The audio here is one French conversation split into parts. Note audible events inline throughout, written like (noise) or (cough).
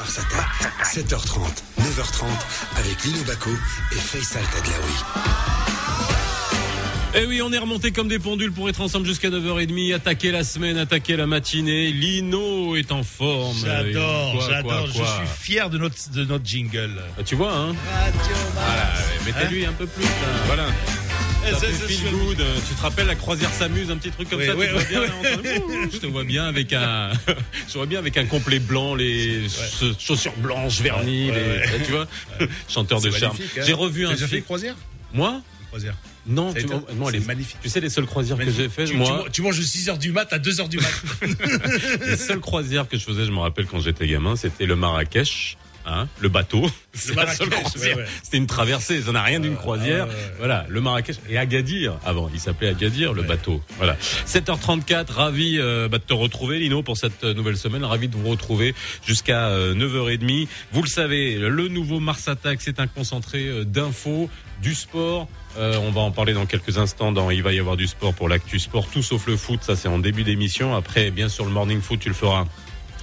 Mars Attack. 7h30, 9h30 avec Lino Baco et Faisal Tadlaoui. Eh oui, on est remonté comme des pendules pour être ensemble jusqu'à 9h30, attaquer la semaine, attaquer la matinée. Lino est en forme. J'adore, j'adore. Je suis fier de notre, de notre jingle. Ah, tu vois, hein Voilà, mettez-lui un peu plus. là. Voilà. Feel good. Tu te rappelles la croisière s'amuse, un petit truc comme Oui, ça. oui, oui, bien, là, Je te vois bien avec un, (laughs) je vois bien avec un complet blanc, les cha- chaussures blanches vernies, Ouais, les- tu vois, chanteur de charme. hein. J'ai revu un déjà fait croisière? Moi? Croisière. Non, tu, été- non, les, magnifique. tu sais les seules croisières que j'ai faites, tu, moi. tu, tu manges de 6h du mat à 2h du mat. (laughs) Les seules croisières que je faisais, je me rappelle quand j'étais gamin, c'était le Marrakech. Hein, le bateau, c'est la seule Marrakech, croisière. ouais, ouais. C'était une traversée, ça n'a rien d'une croisière. Voilà, le Marrakech et Agadir avant, il s'appelait Agadir le bateau. Voilà. 7h34, ravi euh, bah, de te retrouver Lino pour cette euh, nouvelle semaine, ravi de vous retrouver jusqu'à euh, 9h30. Vous le savez, le nouveau Mars Attack, c'est un concentré euh, d'infos, du sport. Euh, on va en parler dans quelques instants. Dans il va y avoir du sport pour l'actu sport, tout sauf le foot. Ça c'est en début d'émission. Après, bien sûr, le morning foot, tu le feras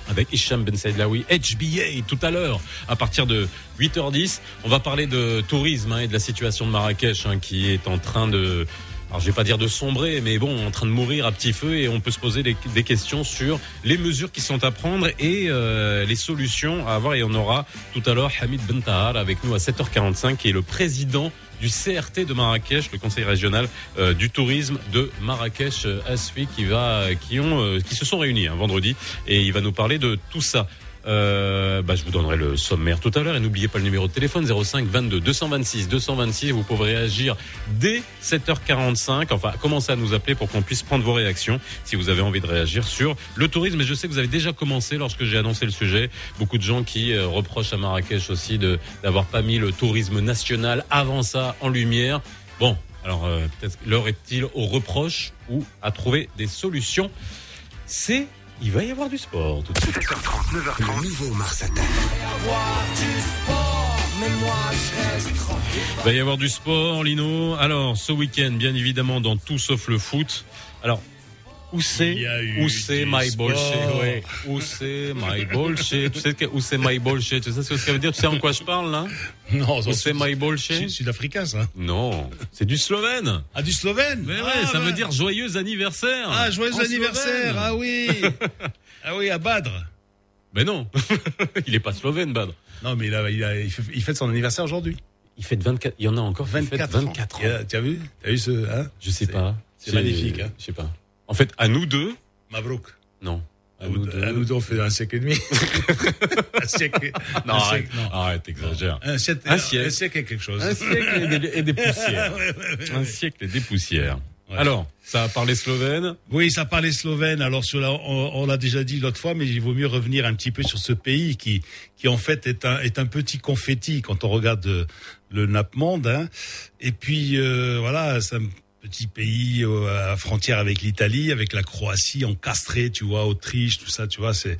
avec Hicham Ben Saïdlaoui, HBA tout à l'heure à partir de 8h10. On va parler de tourisme hein, et de la situation de Marrakech hein, qui est en train de alors je vais pas dire de sombrer, mais bon, en train de mourir à petit feu et on peut se poser des, questions sur les mesures qui sont à prendre et euh, les solutions à avoir. Et on aura tout à l'heure Hamid Ben Tahar avec nous à 7h45 qui est le président du CRT de Marrakech, le conseil régional euh, du tourisme de Marrakech euh, Asfi qui va, qui ont, euh, qui se sont réunis un vendredi et il va nous parler de tout ça. Euh, bah, je vous donnerai le sommaire tout à l'heure et n'oubliez pas le numéro de téléphone 05 22 226 226. Vous pouvez réagir dès 7h45. Enfin, commencez à nous appeler pour qu'on puisse prendre vos réactions si vous avez envie de réagir sur le tourisme. Et je sais que vous avez déjà commencé lorsque j'ai annoncé le sujet. Beaucoup de gens qui euh, reprochent à Marrakech aussi de d'avoir pas mis le tourisme national avant ça en lumière. Bon, alors euh, peut-être l'heure est-il aux reproches ou à trouver des solutions. C'est il va y avoir du sport tout de suite. 7h30, 9h30, le nouveau Mars Attack. Il va y avoir du sport, Lino. Alors, ce week-end, bien évidemment, dans tout sauf le foot. Alors, où c'est Où c'est my bullshit ouais. Où c'est my bullshit? Tu sais que- où c'est my bullshit? Tu sais ce que ça veut dire? Tu sais en quoi je parle là? Non, Où c'est my bullshit? Sud-africain, ça. Non, c'est du slovène. Ah, du Slovène Mais ouais, ah, ça veut dire joyeux anniversaire. Ah, joyeux En anniversaire slovène. Ah oui (laughs) Ah oui, à Badr Mais non, (laughs) il est pas slovène, Bad. Non, mais il, a, il, a, il, fait, il fête son anniversaire aujourd'hui. Il fait 24. Il y en a encore. qui fêtent 24, 24 ans. ans. Et, euh, Tu as vu? Tu as vu ce... Hein? Je sais pas. c'est magnifique, hein? Je sais pas. En fait, à nous deux, Mabrouk. non. À nous, à nous deux, on fait un siècle et demi. (laughs) un siècle. Non, un arrête, siècle, non. arrête, t'exagères. Un siècle, Un siècle. un siècle et quelque chose. Un siècle et des, et des (laughs) poussières. Un siècle et des poussières. Ouais. Alors, ça a parlé slovène? Oui, ça parlait slovène. Alors, sur la- on, on l'a déjà dit l'autre fois, mais il vaut mieux revenir un petit peu sur ce pays qui, qui en fait est un, est un petit confetti quand on regarde le NAPMonde. Hein. Et puis, euh, voilà, c'est un petit pays euh, à frontière avec l'Italie, avec la Croatie, encastré, tu vois, Autriche, tout ça, tu vois. C'est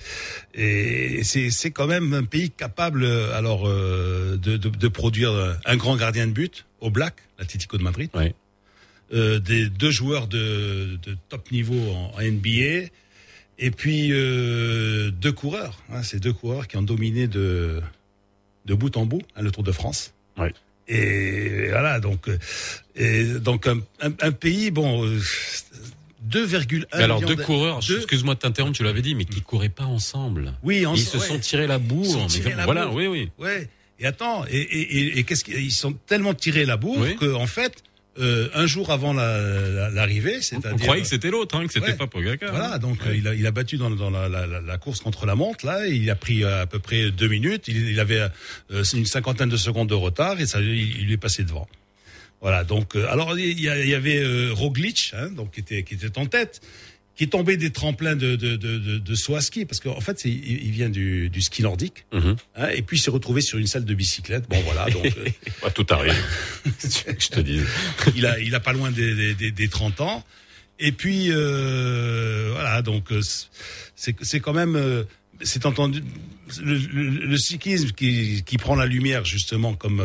et c'est c'est quand même un pays capable, euh, alors, euh, de, de, de produire un grand gardien de but au Black, l'Atlético de Madrid Ouais. euh, des deux joueurs de, de top niveau en, en NBA et puis deux coureurs. Hein, ces deux coureurs qui ont dominé de de bout en bout hein, le Tour de France. Ouais. Et voilà donc euh, et donc un, un, un pays bon euh, 2,1 Mais alors, deux de- coureurs, excuse-moi de t'interrompre, tu l'avais dit, mais qui couraient pas ensemble. oui en- Ils se ouais. sont tirés la bourre. Ils sont mais tirés la voilà, bourre. oui, oui. Ouais. Et attends, et, et, et, et qu'est-ce qu'ils sont tellement tirés la bourre Oui. que en fait, euh, un jour avant la- la- l'arrivée, On c'est-à-dire croyait que c'était l'autre, hein, que c'était Ouais. pas Pogacar. Voilà, hein. donc Ouais. euh, il, a, il a battu dans, dans la, la, course contre la montre, là, il a pris euh, à peu près deux minutes, il, il avait euh, une cinquantaine de secondes de retard et ça, il, il lui est passé devant. Voilà, donc euh, alors il y, a- il y avait euh, Roglic, hein, donc qui était qui était en tête, qui est tombé des tremplins de de de, de, de saut à ski parce qu'en fait c'est- il, vient du, du ski nordique, Mhm. hein, et puis s'est retrouvé sur une salle de bicyclette. Bon voilà, donc (laughs) Ouais, tout arrive. (laughs) Je te dis. il a il a pas loin des, des, des, des 30 ans. Et puis euh, voilà, donc euh, c'est c'est quand même euh, c'est entendu le, le, le cyclisme qui, qui prend la lumière justement comme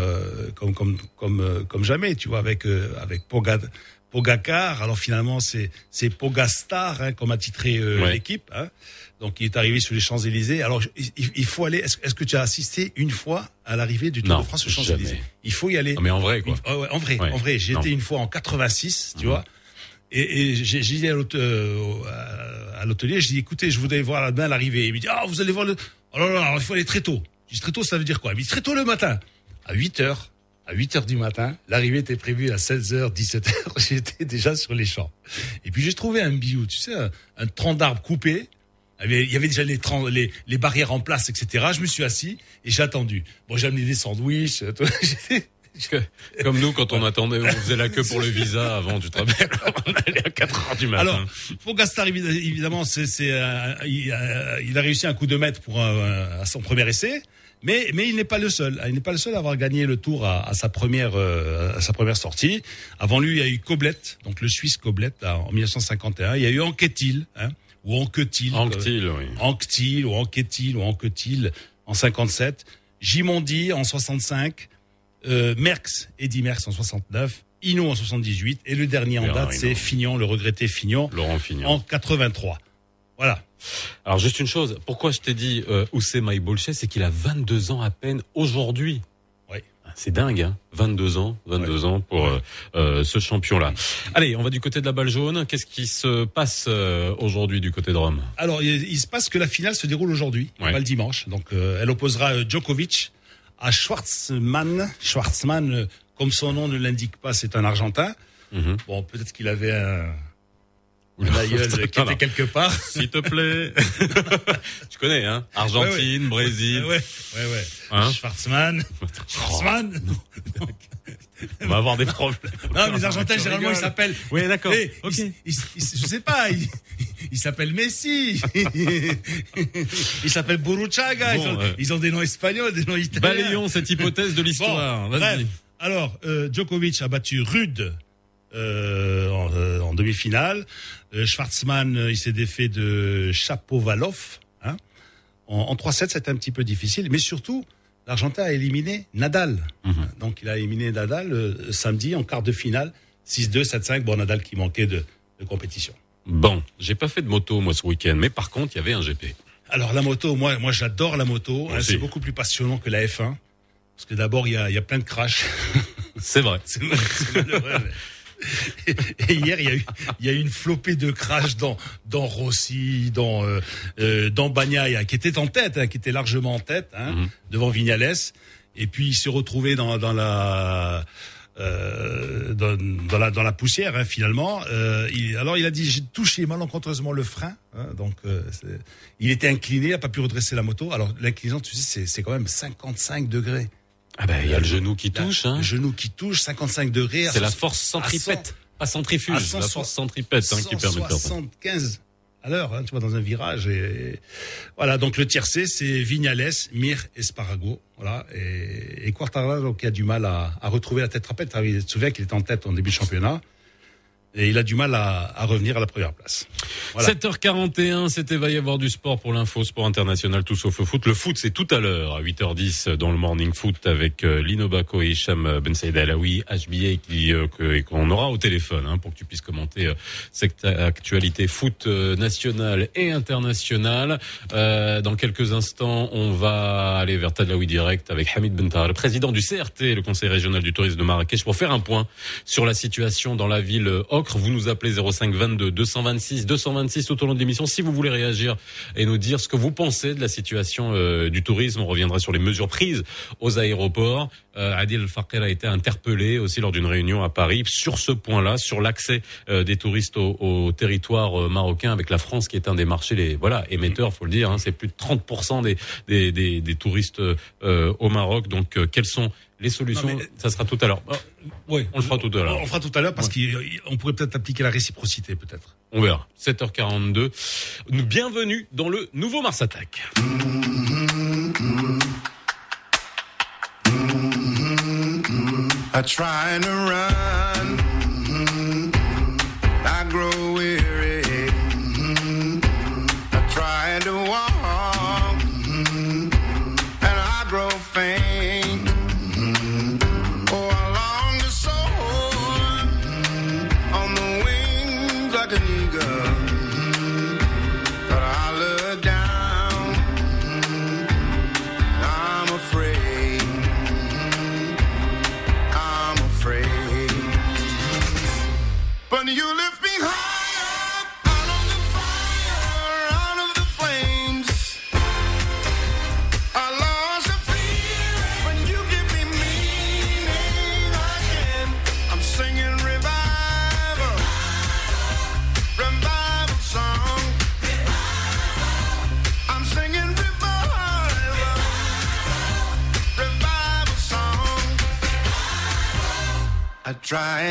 comme comme comme euh, comme jamais, tu vois, avec avec Pogad, Pogacar. Alors finalement, c'est c'est Pogastar, hein, comme a titré euh, l'équipe. Hein. Donc il est arrivé sur les Champs Élysées. Alors il, faut aller. Est-ce que tu as assisté une fois à l'arrivée du Tour de France aux Champs Élysées Il faut y aller. mais en vrai quoi. en vrai, en vrai. J'ai été une fois en 86, tu vois. Et, et j'ai dit euh, à l'hôtelier, je dis écoutez, je voudrais voir bien l'arrivée. Il me dit ah vous allez voir le. Oh là là, il faut aller très tôt. Je dis très tôt, ça veut dire quoi? Il me dit très tôt le matin, à 8 heures à 8 heures du matin. L'arrivée était prévue à 16h, 17h. (laughs) J'étais déjà sur les champs. Et puis j'ai trouvé un biou, tu sais, un, tronc d'arbre coupé. Il y avait déjà les, les, les, barrières en place, etc. Je me suis assis et j'ai attendu. Bon, j'ai amené des sandwichs. (laughs) Comme nous, quand on attendait, on faisait la queue pour le visa avant, du travail. (laughs) on allait à 4 heures du matin. Alors, pour Gastar, évidemment, c'est, euh, il, a réussi un coup de maître pour à son premier essai. Mais, mais il n'est pas le seul. Il n'est pas le seul à avoir gagné le Tour à, à sa première euh, à sa première sortie. Avant lui, il y a eu Koblet, donc le Suisse Koblet en 1951. Il y a eu Anquetil, hein, ou Anquetil. Anquetil, oui. Anquetil ou Anquetil ou Anquetil en 57. Gimondi en 65. Euh, Merckx, Eddy Merckx en 69. Hinault en 78 et le dernier en date c'est Fignon, le regretté Fignon, Laurent Fignon en 83. Voilà. Alors juste une chose, pourquoi je t'ai dit euh, Oussema c'est qu'il a 22 ans à peine aujourd'hui. Oui. C'est dingue, hein 22 ans, 22 ans pour euh, euh, ce champion-là. Allez, on va du côté de la balle jaune. Qu'est-ce qui se passe euh, aujourd'hui du côté de Rome? Alors, il, se passe que la finale se déroule aujourd'hui, pas le dimanche. Donc, elle opposera Djokovic à Schwartzmann. Schwartzmann, comme son nom ne l'indique pas, c'est un Argentin. Mhm. Bon, peut-être qu'il avait un un aïeul qui était quelque part. (laughs) S'il te plaît. (laughs) tu connais, hein Argentine, Brésil. Ouais, ouais, ouais. Hein Schwarzman. (laughs) Schwarzman. On va avoir des problèmes. Non, mais les Argentins, généralement, ils s'appellent. Oui, d'accord. Eh, okay. je sais pas. Il, s'appelle Messi. il s'appelle Buruchaga. ils, ont, des noms espagnols, des noms italiens. Balayons cette hypothèse de l'histoire. Bon, bref. Alors, euh, Djokovic a battu Rude euh, euh, en, demi-finale. Euh, Schwartzmann, il s'est défait de Chapovalov. Hein. En, en 3-7, c'était un petit peu difficile, mais surtout, l'Argentin a éliminé Nadal. Mhm. Donc, il a éliminé Nadal samedi en quart de finale, 6-2, 7-5. Bon, Nadal qui manquait de, de compétition. Bon, j'ai pas fait de moto moi ce week-end, mais par contre, il y avait un GP. Alors la moto, moi, moi j'adore la moto. Hein, c'est beaucoup plus passionnant que la F1. Parce que d'abord, il y a, y a plein de crash. (laughs) C'est vrai. c'est malheureux. (laughs) Et hier, il y a eu, il y a eu une flopée de crash dans, dans Rossi, dans, euh, euh dans Bagnaia, qui était en tête, hein, qui était largement en tête, hein, mhm. devant Vignales. Et puis, il s'est retrouvé dans, dans la, euh, dans, dans, la dans la poussière hein, finalement. Euh, il, alors il a dit j'ai touché malencontreusement le frein, hein, donc euh, il était incliné, il a pas pu redresser la moto. Alors l'inclinaison, tu sais, c'est quand même 55 degrés. Ah ben, il y a le genou qui touche. Hein. Le genou qui touche, 55 degrés. C'est la force centripète, pas centrifuge, la force centripète hein, qui permet de faire 75 à l'heure, hein, tu vois, dans un virage. Et, voilà, donc le tiercé, c'est Vignales, Mir, Esparago. Voilà, et, et Quartararo qui a du mal à, à retrouver la tête rapide. Tu te souviens qu'il était en tête en début de championnat et il a du mal à, à, revenir à la première place. Voilà. 7h41, c'était va y avoir du sport pour l'info sport international tout sauf le foot. Le foot c'est tout à l'heure à 8h10 dans le morning foot avec euh, Lino Bako et Hicham Ben Saïd Alaoui, HBA qui euh, qu'on aura au téléphone hein, pour que tu puisses commenter euh, cette actualité foot euh, nationale et internationale. dans quelques instants, on va aller vers Tadlaoui direct avec Hamid Bentar, le président du CRT, le Conseil régional du tourisme de Marrakech, pour faire un point sur la situation dans la ville vous nous appelez 05 22 226 226 tout au long de l'émission si vous voulez réagir et nous dire ce que vous pensez de la situation euh, du tourisme. On reviendra sur les mesures prises aux aéroports. Euh, Adil Fakir a été interpellé aussi lors d'une réunion à Paris sur ce point-là, sur l'accès euh, des touristes au, territoire marocain avec la France qui est un des marchés les voilà émetteurs, faut le dire. Hein, c'est plus de 30% des, des, des, des touristes au Maroc. Donc quels sont les solutions, ça sera tout à l'heure. Euh, oui, on le fera tout à l'heure. On le fera tout à l'heure parce qu'on euh, pourrait peut-être appliquer la réciprocité, peut-être. On verra. 7h42. Bienvenue dans le nouveau Mars Attack.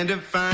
and to find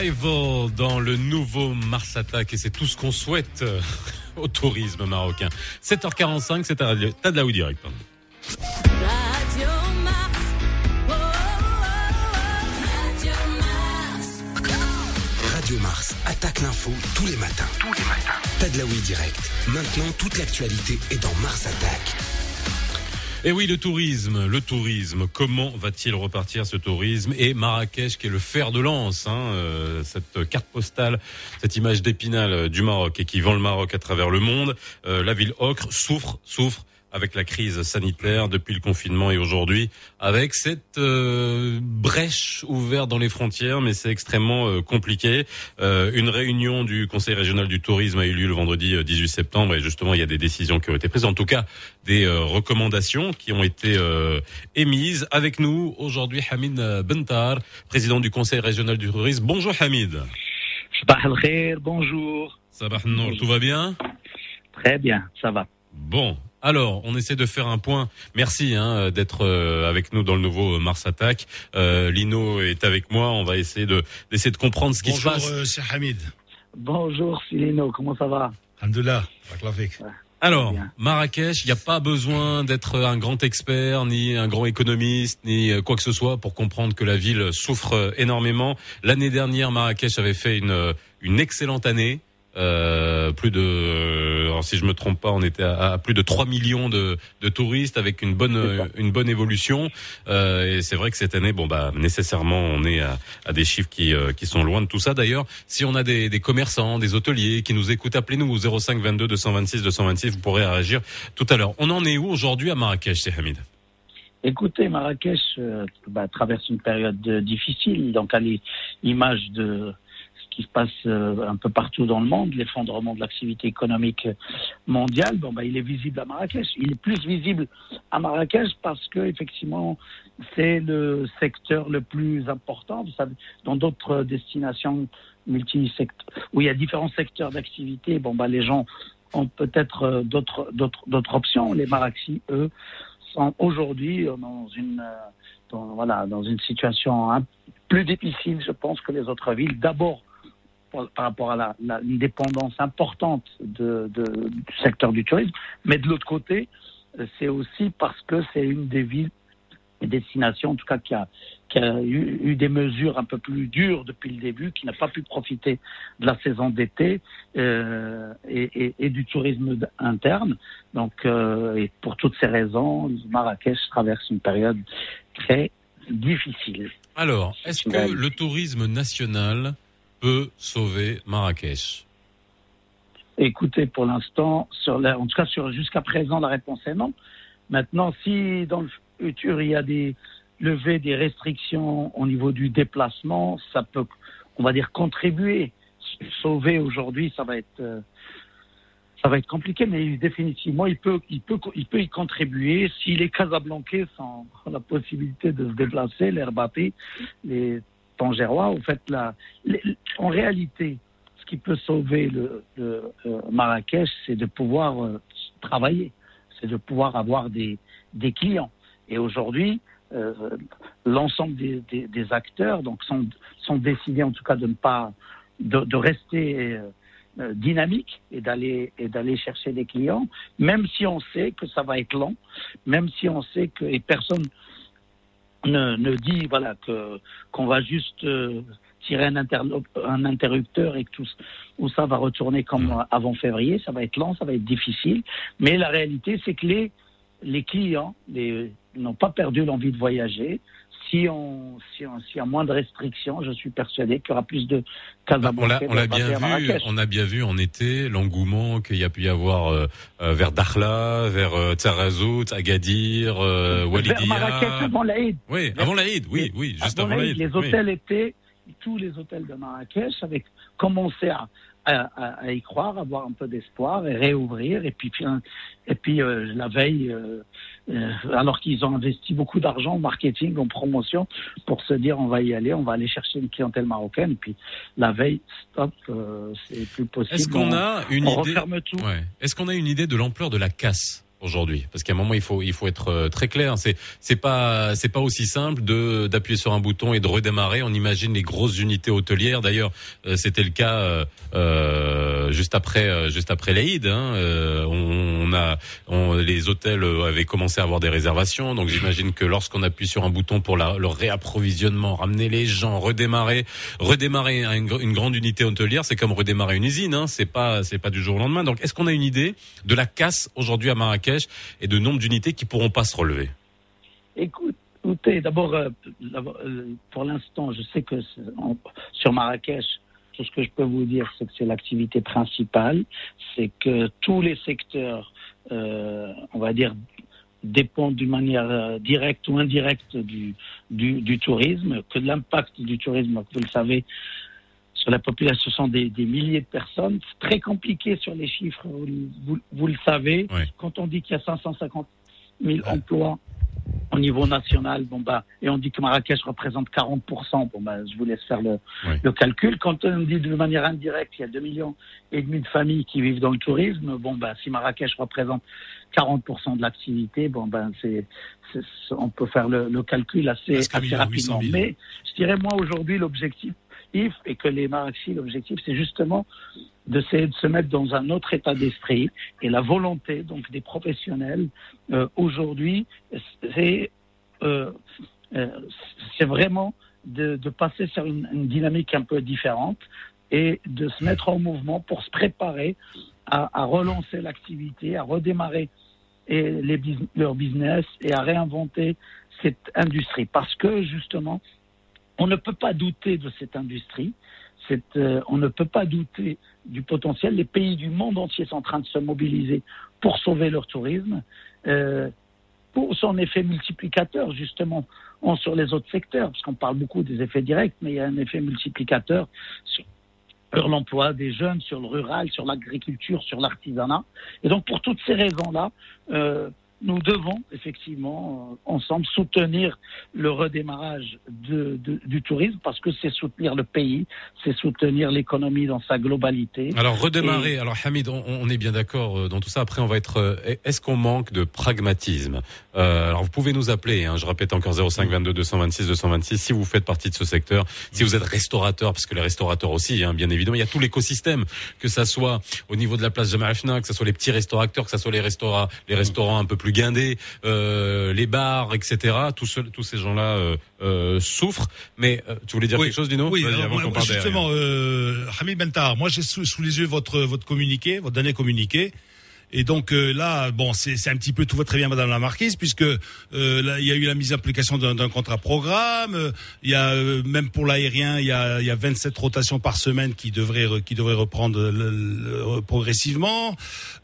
Revival dans le nouveau Mars Attack et c'est tout ce qu'on souhaite euh, (laughs) au tourisme marocain. 7h45, c'est à Radio- Tadlaoui Direct. pardon. Radio Mars. Oh, oh, oh, Radio Mars. Radio Mars attaque l'info tous les matins. Tous les matins. Tadlaoui direct. Maintenant, toute l'actualité est dans Mars Attack. Et oui, le tourisme, le tourisme, comment va-t-il repartir ce tourisme Et Marrakech, qui est le fer de lance, hein, euh, cette carte postale, cette image d'épinal euh, du Maroc et qui vend le Maroc à travers le monde, euh, la ville ocre souffre, souffre avec la crise sanitaire depuis le confinement et aujourd'hui avec cette euh, brèche ouverte dans les frontières, mais c'est extrêmement euh, compliqué. Euh, une réunion du Conseil régional du tourisme a eu lieu le vendredi euh, 18 septembre et justement il y a des décisions qui ont été prises, en tout cas des euh, recommandations qui ont été euh, émises. Avec nous aujourd'hui Hamid euh, Bentar, président du Conseil régional du tourisme. Bonjour Hamid. Bonjour. Sabah tout va bien? Très bien, ça va. Bon, alors, on essaie de faire un point. Merci hein, d'être euh, avec nous dans le nouveau Mars Attack. Euh, Lino est avec moi. On va essayer de d'essayer de comprendre ce qui Bonjour, se passe. euh, Cheikh Hamid. Bonjour Silino, comment ça va? Alhamdulillah. Alors. Marrakech, il n'y a pas besoin d'être un grand expert, ni un grand économiste, ni euh, quoi que ce soit pour comprendre que la ville souffre euh, énormément. L'année dernière, Marrakech avait fait une, euh, une excellente année. Euh, plus de, euh, alors si je me trompe pas, on était à, à plus de 3 millions de, de touristes avec une bonne, une bonne évolution. Euh, et c'est vrai que cette année, bon bah nécessairement, on est à, à des chiffres qui, euh, qui sont loin de tout ça. D'ailleurs, si on a des, des commerçants, des hôteliers qui nous écoutent, appelez-nous au 05 22 226 226. Vous pourrez réagir tout à l'heure. On en est où aujourd'hui à Marrakech, c'est Hamid? Écoutez, Marrakech euh, bah, traverse une période euh, difficile, donc à l'image de se passe euh, un peu partout dans le monde, l'effondrement de l'activité économique mondiale, bon, bah, il est visible à Marrakech. Il est plus visible à Marrakech parce que effectivement, c'est le secteur le plus important. Vous savez, dans d'autres destinations où il y a différents secteurs d'activité, bon, bah, les gens ont peut-être euh, d'autres options. Les Maraxis, eux, sont aujourd'hui dans une euh, voilà dans une situation plus difficile, je pense, que les autres villes. D'abord par rapport à la, la- une dépendance importante de, de- du secteur du tourisme, mais de l'autre côté, euh, c'est aussi parce que c'est une des villes et destinations, en tout cas, qui a, qui a eu, eu des mesures un peu plus dures depuis le début, qui n'a pas pu profiter de la saison d'été euh, et, et- et du tourisme interne. Donc, euh, et pour toutes ces raisons, Marrakech traverse une période très difficile. Alors, est-ce que le tourisme national peut sauver Marrakech Écoutez, pour l'instant, en tout cas jusqu'à présent, la réponse est non. Maintenant, si dans le, futur, il y a des levées des restrictions au niveau du déplacement, ça peut, on va dire, contribuer. Sauver aujourd'hui, ça va être, euh, ça va être compliqué, mais définitivement, il peut, il peut, il peut y contribuer. Si les Casablancais ont la possibilité de se déplacer, les Rabatais, les Tangérois, en fait, là, les- en réalité, ce qui peut sauver le, le, euh, Marrakech, c'est de pouvoir euh, travailler, c'est de pouvoir avoir des, clients. Et aujourd'hui, euh, l'ensemble des, acteurs donc sont, décidés en tout cas de ne pas de, rester euh, dynamique et d'aller et d'aller chercher des clients, même si on sait que ça va être long, même si on sait que et personne ne, ne dit voilà que qu'on va juste euh, tirer un, un interrupteur et que tout où ça va retourner comme euh, avant février, ça va être lent, ça va être difficile, mais la réalité c'est que les les clients les, n'ont pas perdu l'envie de voyager. Si on, si on, s'il y a moins de restrictions, je suis persuadé qu'il y aura plus de on l'a, bien vu, on a bien vu en été l'engouement qu'il y a pu y avoir euh, euh, vers Dakhla, vers euh, Tarazout, Agadir, euh, Vers Walidia. Marrakech avant l'Aïd. Oui, avant l'Aïd, oui, oui, juste avant, l'Aïd, l'Aïd. Les oui. hôtels étaient, tous les hôtels de Marrakech avaient commencé à, à, à- à y croire, avoir un peu d'espoir et réouvrir. Et puis, un- et puis euh, la veille, euh, euh, alors qu'ils ont investi beaucoup d'argent en marketing, en promotion, pour se dire on va y aller, on va aller chercher une clientèle marocaine. Puis la veille, stop, c'est plus possible. Est-ce qu'on On- a une on idée referme tout. Ouais. Est-ce qu'on a une idée de l'ampleur de la casse? Aujourd'hui Parce qu'à un moment il faut il faut être euh, très clair. C'est c'est pas c'est pas aussi simple de d'appuyer sur un bouton et de redémarrer. On imagine les grosses unités hôtelières. D'ailleurs, euh, c'était le cas euh, euh, juste après juste après l'Aïd. Hein. On, a on- les hôtels avaient commencé à avoir des réservations. Donc j'imagine que lorsqu'on appuie sur un bouton pour la, le réapprovisionnement, ramener les gens, redémarrer, redémarrer une, une grande unité hôtelière, c'est comme redémarrer une usine. Hein. C'est pas c'est pas du jour au lendemain. Donc est-ce qu'on a une idée de la casse aujourd'hui à Marrakech et de nombre d'unités qui pourront pas se relever. Écoute, Écoutez, d'abord, euh, euh, pour l'instant, je sais que sur Marrakech, tout ce que je peux vous dire, c'est que c'est l'activité principale, c'est que tous les secteurs, euh, on va dire, dépendent d'une manière directe ou indirecte du, du, du tourisme, que l'impact du tourisme, vous le savez, sur la population, ce sont des, des milliers de personnes. C'est très compliqué sur les chiffres, vous, le savez. Ouais. Quand on dit qu'il y a 550 000 emplois au niveau national, bon bah, et on dit que Marrakech représente 40%, bon bah, je vous laisse faire le, calcul. Quand on dit de manière indirecte, il y a 2 millions et demi de familles qui vivent dans le tourisme, bon bah, si Marrakech représente 40% de l'activité, bon ben c'est, c'est- on peut faire le, le calcul assez, rapidement. Mais je dirais moi aujourd'hui l'objectif, Et que les Marrakechis, l'objectif, c'est justement de se mettre dans un autre état d'esprit et la volonté donc des professionnels euh, aujourd'hui, c'est euh, euh, c'est vraiment de, de passer sur une, dynamique un peu différente et de se mettre en mouvement pour se préparer à, à relancer l'activité, à redémarrer et les, leur business et à réinventer cette industrie. Parce que justement, on ne peut pas douter de cette industrie. Euh, on ne peut pas douter du potentiel. Les pays du monde entier sont en train de se mobiliser pour sauver leur tourisme, euh, pour son effet multiplicateur justement en- sur les autres secteurs, parce qu'on parle beaucoup des effets directs, mais il y a un effet multiplicateur sur, sur l'emploi des jeunes, sur le rural, sur l'agriculture, sur l'artisanat. Et donc pour toutes ces raisons-là, euh, nous devons effectivement euh, ensemble soutenir le redémarrage de, de- du tourisme parce que c'est soutenir le pays, c'est soutenir l'économie dans sa globalité. Alors redémarrer. Alors Hamid, on, on est bien d'accord euh, dans tout ça. Après, on va être. euh, Est-ce qu'on manque de pragmatisme? Euh, Alors vous pouvez nous appeler. Hein, je répète encore 05 22 226 226 si vous faites partie de ce secteur. Si vous êtes restaurateur, parce que les restaurateurs aussi, hein, bien évidemment, il y a tout l'écosystème, que ça soit au niveau de la place Jamal Fna, que ça soit les petits restaurateurs, que ça soit les restaurants, les restaurants un peu plus guindés, euh, les bars, etc. Tous, ces gens-là euh, euh, souffrent. Mais tu voulais dire Oui. quelque chose, Dino? Oui, alors, avant moi, justement, Hamid Bentar, moi j'ai sous, sous les yeux votre votre communiqué, votre dernier communiqué, Et donc euh, là, bon, c'est un petit peu tout va très bien, Madame la Marquise, puisque euh, il y a eu la mise en application d'un contrat programme. euh, Il y a euh, même pour l'aérien, il y a, il y a 27 rotations par semaine qui devraient qui devraient reprendre le- le- progressivement.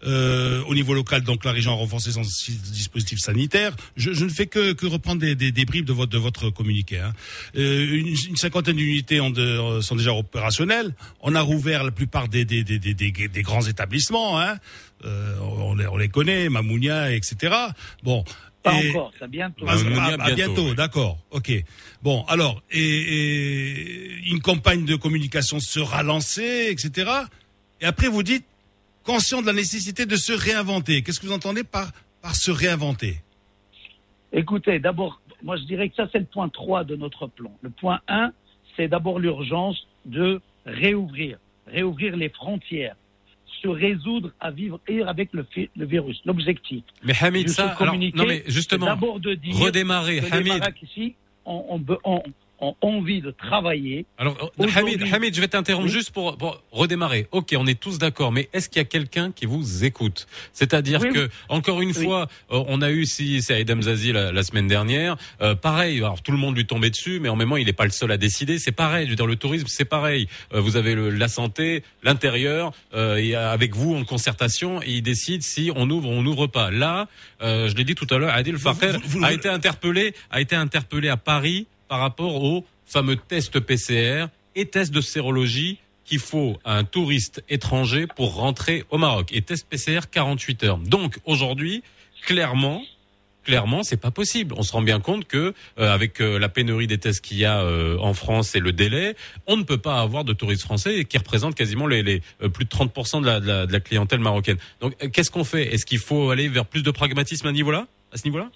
Euh, au niveau local, donc la région a renforcé son si- dispositif sanitaire. Je, je ne fais que, que reprendre des, des, des bribes de votre de votre communiqué. Hein. Euh, une, une cinquantaine d'unités sont déjà opérationnelles. On a rouvert la plupart des, des, des grands établissements. Hein. Euh, on, les, on les connaît, Mamounia, etc. Bon. Pas Et- encore, c'est bientôt. Mamounia, ah, ah, bientôt, d'accord, ok. Bon, alors, et, et une campagne de communication sera lancée, etc. Et après, vous dites, conscient de la nécessité de se réinventer. Qu'est-ce que vous entendez par, par se réinventer? Écoutez, d'abord, moi je dirais que ça c'est le point 3 de notre plan. Le point 1, c'est d'abord l'urgence de réouvrir, réouvrir les frontières, se résoudre à vivre et avec le, le virus. L'objectif. Mais Hamid, ça, alors, non mais justement, d'abord de dire redémarrer, que les Hamid. Marocains ici ont, ont be- ont- envie de travailler. Alors, euh, Hamid, Hamid, je vais t'interrompre Oui. juste pour, pour redémarrer. Ok, on est tous d'accord, mais est-ce qu'il y a quelqu'un qui vous écoute? C'est-à-dire Oui, que, oui. encore une Oui. fois, euh, on a eu si c'est Aydem Zazi la, la semaine dernière. euh, pareil, alors tout le monde lui tombait dessus, mais en même temps, il n'est pas le seul à décider. C'est pareil. Je veux dire, le tourisme, c'est pareil. Euh, vous avez le, la santé, l'intérieur, euh, et avec vous en concertation, et il décide si on ouvre ou on n'ouvre pas. Là, euh, je l'ai dit tout à l'heure, Adil Farker vous- vous- a été interpellé, a été interpellé à Paris par rapport au fameux test PCR et test de sérologie qu'il faut à un touriste étranger pour rentrer au Maroc. Et test PCR 48 heures. Donc aujourd'hui, clairement, clairement, c'est pas possible. On se rend bien compte que euh, avec euh, la pénurie des tests qu'il y a euh, en France et le délai, on ne peut pas avoir de touristes français qui représentent quasiment les, les euh, plus de 30% de la, de la, de la clientèle marocaine. Donc euh, qu'est-ce qu'on fait? Est-ce qu'il faut aller vers plus de pragmatisme à ce niveau-là? À ce niveau-là?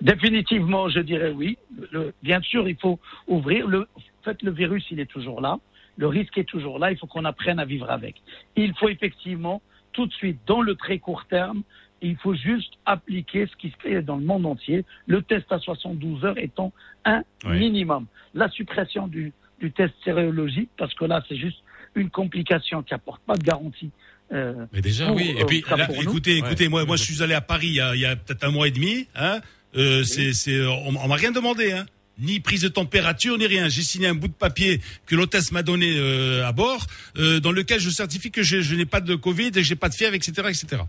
Définitivement, je dirais oui. Le- bien sûr, il faut ouvrir. Le, en fait, le virus, il est toujours là. Le risque est toujours là. Il faut qu'on apprenne à vivre avec. Il faut effectivement, tout de suite, dans le très court terme, il faut juste appliquer ce qui se fait dans le monde entier. Le test à 72 heures étant un Oui. minimum. La suppression du, du test sérologique, parce que là, c'est juste une complication qui apporte pas de garantie. Euh, Mais déjà, Pour, oui. euh, Et puis, Là, pour nous. écoutez, écoutez, Ouais. moi, moi, je suis allé à Paris il y a, peut-être un mois et demi. Hein. Euh, c'est, c'est, on, on m'a rien demandé, hein. Ni prise de température, ni rien. J'ai signé un bout de papier que l'hôtesse m'a donné euh, à bord, euh, dans lequel je certifie que je, je n'ai pas de Covid et que j'ai pas de fièvre, etc., etc.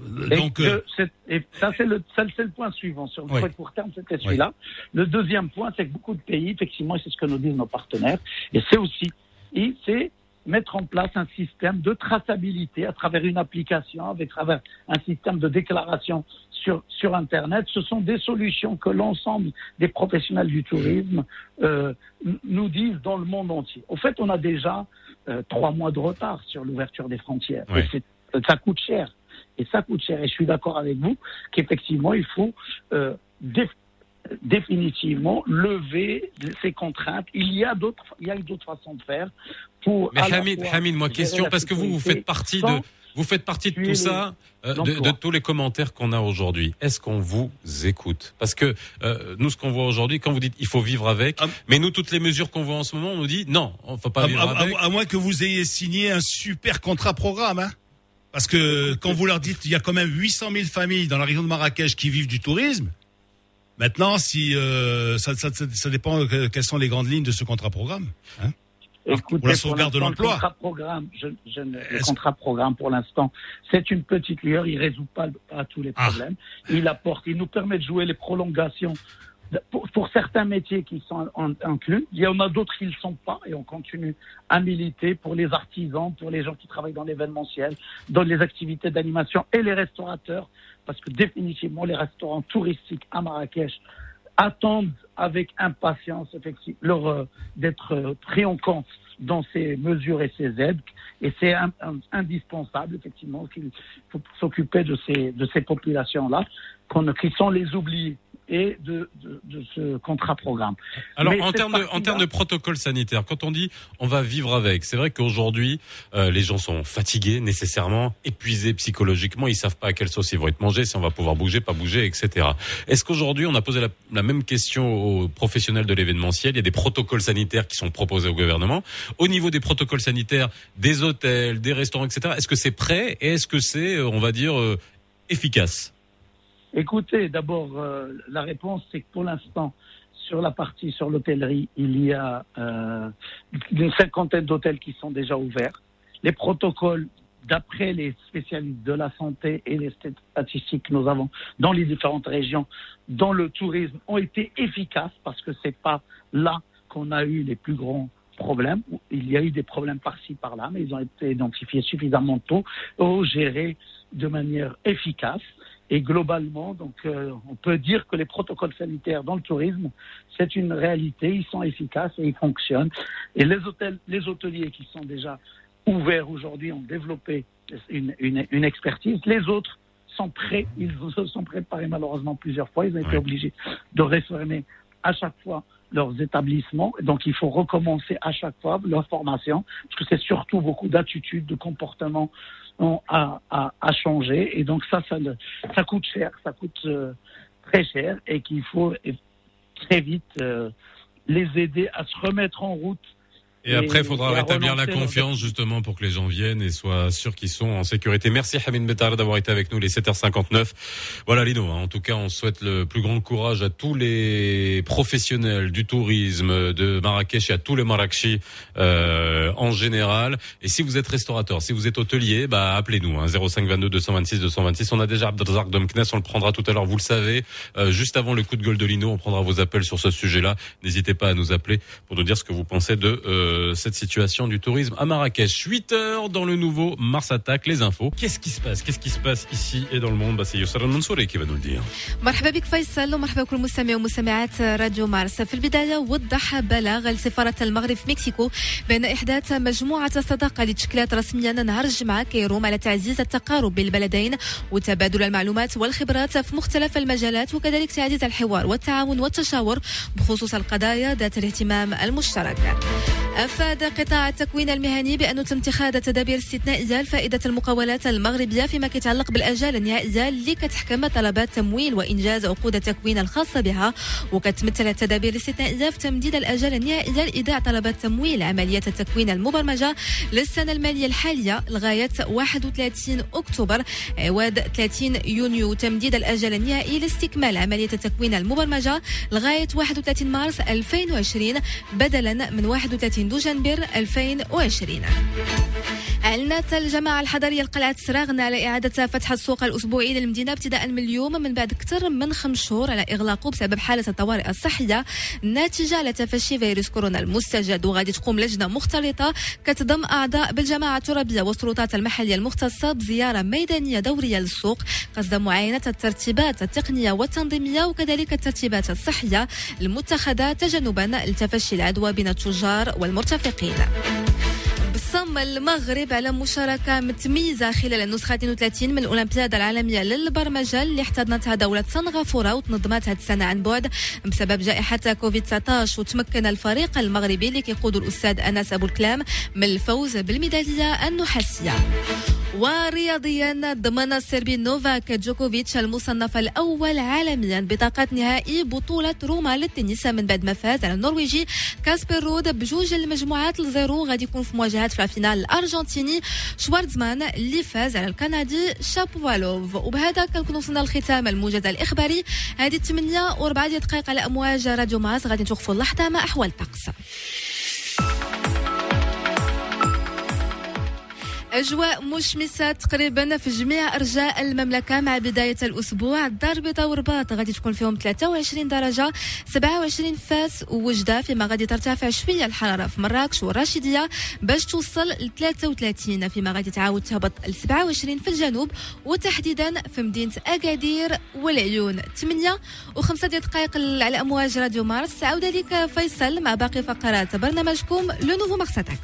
Euh, Et Donc, que euh, c'est- et ça, c'est le, ça, c'est le point suivant. Sur le Oui. court terme, c'était celui-là. Le deuxième point, c'est que beaucoup de pays, effectivement, et c'est ce que nous disent nos partenaires, et c'est aussi, et c'est mettre en place un système de traçabilité à travers une application, avec travers un système de déclaration sur, sur Internet. Ce sont des solutions que l'ensemble des professionnels du tourisme euh, nous disent dans le monde entier. Au fait, on a déjà euh, trois mois de retard sur l'ouverture des frontières. Oui. Et c'est- ça coûte cher. Et ça coûte cher. Et je suis d'accord avec vous qu'effectivement, il faut euh, dé- définitivement lever ces contraintes. Il y a d'autres, il y a d'autres façons de faire pour. Mais Hamid, Hamid, moi question parce que vous vous faites partie de vous faites partie de tout ça, euh, de, tous les commentaires qu'on a aujourd'hui. Est-ce qu'on vous écoute? Parce que euh, nous, ce qu'on voit aujourd'hui, quand vous dites il faut vivre avec, Ah. mais nous, toutes les mesures qu'on voit en ce moment, on nous dit non, on faut pas à, vivre à- avec. à- à moins que vous ayez signé un super contrat programme, hein. Parce que quand vous leur dites, il y a quand même 800 000 familles dans la région de Marrakech qui vivent du tourisme. Maintenant, si euh, ça, ça, ça- ça dépend quelles sont les grandes lignes de ce contrat programme. hein. Écoutez, Pour la sauvegarde de l'emploi. Le contrat programme, je, je ne- le contrat programme pour l'instant, c'est une petite lueur. Il résout pas, pas tous les Ah. problèmes. Il apporte, il nous permet de jouer les prolongations pour, pour certains métiers qui sont en- inclus. Il y en a d'autres qui ne le sont pas et on continue à militer pour les artisans, pour les gens qui travaillent dans l'événementiel, dans les activités d'animation et les restaurateurs, parce que définitivement les restaurants touristiques à Marrakech attendent avec impatience effectivement leur, euh, d'être euh, pris en compte dans ces mesures et ces aides. Et c'est indispensable, effectivement, qu'il faut s'occuper de ces, de ces populations-là, qu'on- qui sont les oubliés et de, de, de ce contrat programme. Alors Mais en termes de en termes de protocole sanitaire, quand on dit on va vivre avec, c'est vrai qu'aujourd'hui euh, les gens sont fatigués nécessairement, épuisés psychologiquement, ils savent pas à quelle sauce ils vont être mangés, si on va pouvoir bouger, pas bouger, etc. Est-ce qu'aujourd'hui on a posé la, la même question aux professionnels de l'événementiel? Il y a des protocoles sanitaires qui sont proposés au gouvernement. Au niveau des protocoles sanitaires, des hôtels, des restaurants, etc. Est-ce que c'est prêt et est-ce que c'est, euh, on va dire, euh, efficace? Écoutez, d'abord, euh, la réponse, c'est que pour l'instant, sur la partie sur l'hôtellerie, il y a euh, une cinquantaine d'hôtels qui sont déjà ouverts. Les protocoles, d'après les spécialistes de la santé et les statistiques que nous avons dans les différentes régions, dans le tourisme, ont été efficaces parce que c'est pas là qu'on a eu les plus grands problèmes. Il y a eu des problèmes par-ci, par-là, mais ils ont été identifiés suffisamment tôt, gérés de manière efficace. Et globalement, donc, euh, on peut dire que les protocoles sanitaires dans le tourisme, c'est une réalité. Ils sont efficaces et ils fonctionnent. Et les hôtels, les hôteliers qui sont déjà ouverts aujourd'hui ont développé une, une, une expertise. Les autres sont prêts. Ils se sont préparés malheureusement plusieurs fois. Ils ont été obligés de réformer à chaque fois leurs établissements. Donc, il faut recommencer à chaque fois leur formation, parce que c'est surtout beaucoup d'attitudes, de comportements à, à, changer. Et donc, ça, ça, ça coûte cher, ça coûte euh, très cher, et qu'il faut très vite euh, les aider à se remettre en route. Et après, il faudra rétablir la confiance justement pour que les gens viennent et soient sûrs qu'ils sont en sécurité. Merci Hamid Betar d'avoir été avec nous les 7h59. Voilà Lino, hein. en tout cas on souhaite le plus grand courage à tous les professionnels du tourisme de Marrakech et à tous les Marrakechis euh, en général. Et si vous êtes restaurateur, si vous êtes hôtelier, bah appelez-nous hein, 05 22 226 226. On a déjà Abdelrazak Domknes, on le prendra tout à l'heure, vous le savez. Euh, juste avant le coup de gueule de Lino, on prendra vos appels sur ce sujet-là. N'hésitez pas à nous appeler pour nous dire ce que vous pensez de euh, cette situation du tourisme à Marrakech. 8 heures dans le nouveau Mars Attack, les infos. Qu'est-ce qui se passe Qu'est-ce qui se passe ici et dans le monde bah, C'est Youssef Mansouri qui va nous le dire. مرحبا بك فيصل ومرحبا بكل مستمعي ومستمعات راديو مارس في البداية وضح بلاغ لسفارة المغرب في مكسيكو بأن إحداث مجموعة الصداقة اللي تشكلت رسميا نهار الجمعة كيروم على تعزيز التقارب بين البلدين وتبادل المعلومات والخبرات في مختلف المجالات وكذلك تعزيز الحوار والتعاون والتشاور بخصوص القضايا ذات الاهتمام المشترك أفاد قطاع التكوين المهني بأنه تم اتخاذ تدابير استثنائية لفائدة المقاولات المغربية فيما يتعلق بالآجال النهائية اللي كتحكم طلبات تمويل وإنجاز عقود التكوين الخاصة بها. وكتمثل التدابير الاستثنائية في تمديد الآجال النهائية لإيداع طلبات تمويل عمليات التكوين المبرمجة للسنة المالية الحالية لغاية 31 أكتوبر عوض 30 يونيو. تمديد الأجل النهائي لاستكمال عملية التكوين المبرمجة لغاية 31 مارس 2020 بدلا من 31 دجنبر 2020 أعلنت الجماعة الحضرية لقلعة سراغنا على إعادة فتح السوق الأسبوعي للمدينة ابتداء من اليوم من بعد أكثر من خمس شهور على إغلاقه بسبب حالة الطوارئ الصحية الناتجة على تفشي فيروس كورونا المستجد. وغادي تقوم لجنة مختلطة كتضم أعضاء بالجماعة الترابية والسلطات المحلية المختصة بزيارة ميدانية دورية للسوق. قصد معاينة الترتيبات التقنية والتنظيمية وكذلك الترتيبات الصحية المتخذة تجنبا لتفشي العدوى بين التجار والمرتفقين بصم المغرب على مشاركة متميزة خلال النسخة 32 من الأولمبياد العالمية للبرمجة اللي احتضنتها دولة سنغافورة وتنظمت هذه السنة عن بعد بسبب جائحة كوفيد 19 وتمكن الفريق المغربي اللي كيقوده الأستاذ أنس أبو الكلام من الفوز بالميدالية النحاسية. ورياضيا ضمن السربي نوفاك جوكوفيتش المصنف الأول عالميا بطاقة نهائي بطولة روما للتنس من بعد ما فاز على النرويجي كاسبر رود بجوج المجموعات لزيرو. غادي يكون في مواجهات في الفينال الأرجنتيني شوارتزمان اللي فاز على الكندي شابوفالوف وبهذا كنكون وصلنا لختام الموجز الإخباري. هذه 8 وربع دقائق على أمواج راديو ماس غادي نشوفوا اللحظة مع أحوال الطقس أجواء مشمسة تقريبا في جميع أرجاء المملكة مع بداية الأسبوع. الدار البيضاء ورباط غادي تكون فيهم 23 درجة 27 فاس ووجدة فيما غادي ترتفع شوية الحرارة في مراكش والراشدية باش توصل ل 33 فيما غادي تعاود تهبط ل 27 في الجنوب وتحديدا في مدينة أكادير والعيون. 8 و5 دقائق على أمواج راديو مارس. عودة لك فيصل مع باقي فقرات برنامجكم لو نوفو مارساتاك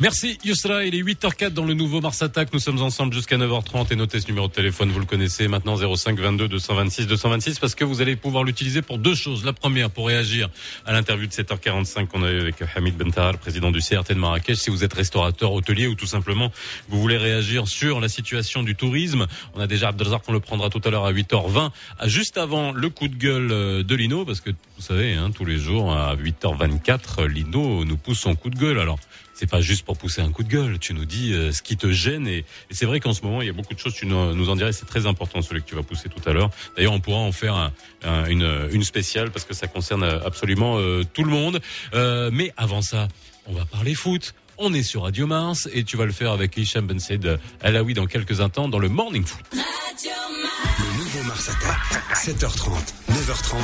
Merci Yusra, il est 8h04 dans le nouveau Mars Attack. Nous sommes ensemble jusqu'à 9h30 et notez ce numéro de téléphone, vous le connaissez maintenant 05 22 226 226 parce que vous allez pouvoir l'utiliser pour deux choses. La première, pour réagir à l'interview de 7h45 qu'on a eu avec Hamid Bentahar, le président du CRT de Marrakech. Si vous êtes restaurateur, hôtelier ou tout simplement vous voulez réagir sur la situation du tourisme, on a déjà Abdelzar qu'on le prendra tout à l'heure à 8h20, à- juste avant le coup de gueule euh, de Lino parce que vous savez, hein, tous les jours à 8h24, Lino nous pousse son coup de gueule. Alors c'est pas juste pour pousser un coup de gueule. Tu nous dis euh, ce qui te gêne et, et c'est vrai qu'en ce moment il y a beaucoup de choses. Tu nous, nous en dirais, c'est très important celui que tu vas pousser tout à l'heure. D'ailleurs, on pourra en faire un- un- une, une spéciale parce que ça concerne absolument euh, tout le monde. Euh, mais avant ça, on va parler foot. On est sur Radio Mars et tu vas le faire avec Hicham Ben Said Alaoui dans quelques instants dans le Morning Foot. Le nouveau Mars Attack, 7h30, 9h30,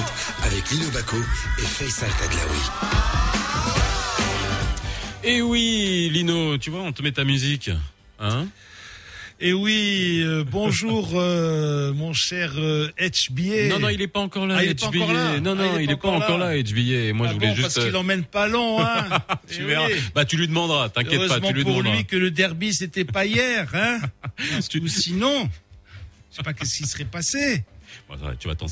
avec Lino Baco et Faisal Tadlaoui. Et oui, Lino, tu vois, on te met ta musique. Hein Et oui, euh, bonjour euh, mon cher euh, HBA. non, non, il est pas encore là, Ah, il est pas HBA. encore là. Non, Ah, non, il est pas encore là, HBA. Moi, Ah je voulais bon, juste. parce qu'il emmène pas long, hein. (laughs) Tu Eh verras. Bah, tu lui demanderas, t'inquiète pas, tu lui pour demanderas. lui que le derby c'était pas hier, hein. (laughs) Parce que sinon, je sais pas qu'est-ce qui serait passé. Bon, tu vas t'en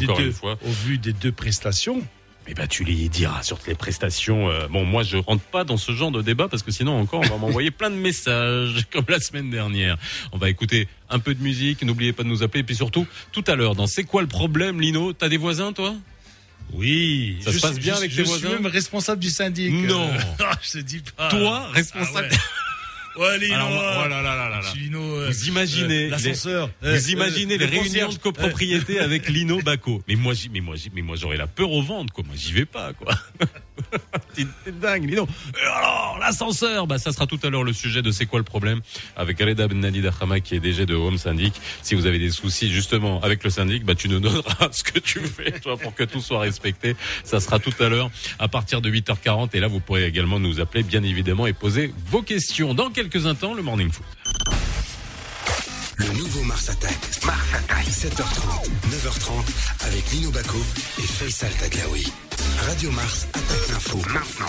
des encore deux, une fois. au vu des deux prestations. Eh ben, tu lui diras sur les prestations. euh, bon, moi, je rentre pas dans ce genre de débat parce que sinon, encore, on va (laughs) m'envoyer plein de messages (laughs) comme la semaine dernière. On va écouter un peu de musique. N'oubliez pas de nous appeler. Et puis surtout, tout à l'heure, dans C'est quoi le problème, Lino? T'as des voisins, toi? Oui. Ça se passe bien avec je tes suis voisins? même responsable du syndic. Non. Euh, (laughs) je te dis pas. Toi, responsable. Ah ouais. Ouais, Lino. Alors, oh là là là Lino, euh, Vous imaginez euh, l'ascenseur. les- euh, Vous imaginez les le réunions de copropriété avec Lino Baco. Mais moi, j'y- mais moi, j'y- mais moi, j'aurais la peur au ventre, quoi. Moi, j'y vais pas, quoi. (laughs) (laughs) T'es dingue, Lino. Et alors, l'ascenseur, bah, ça sera tout à l'heure le sujet de c'est quoi le problème avec Reda Ben Nadi Dahama qui est DG de Home Syndic. Si vous avez des soucis, justement, avec le syndic, bah, tu nous donneras (laughs) ce que tu fais, toi, pour que tout soit respecté. Ça sera tout à l'heure à partir de 8h40. Et là, vous pourrez également nous appeler, bien évidemment, et poser vos questions. Dans quelques instants, le Morning Foot. Le nouveau Mars Attack. Mars Attack. 7h30, 9h30, avec Lino Baco et Faisal Tadlaoui. Radio Mars attaque l'info. Maintenant.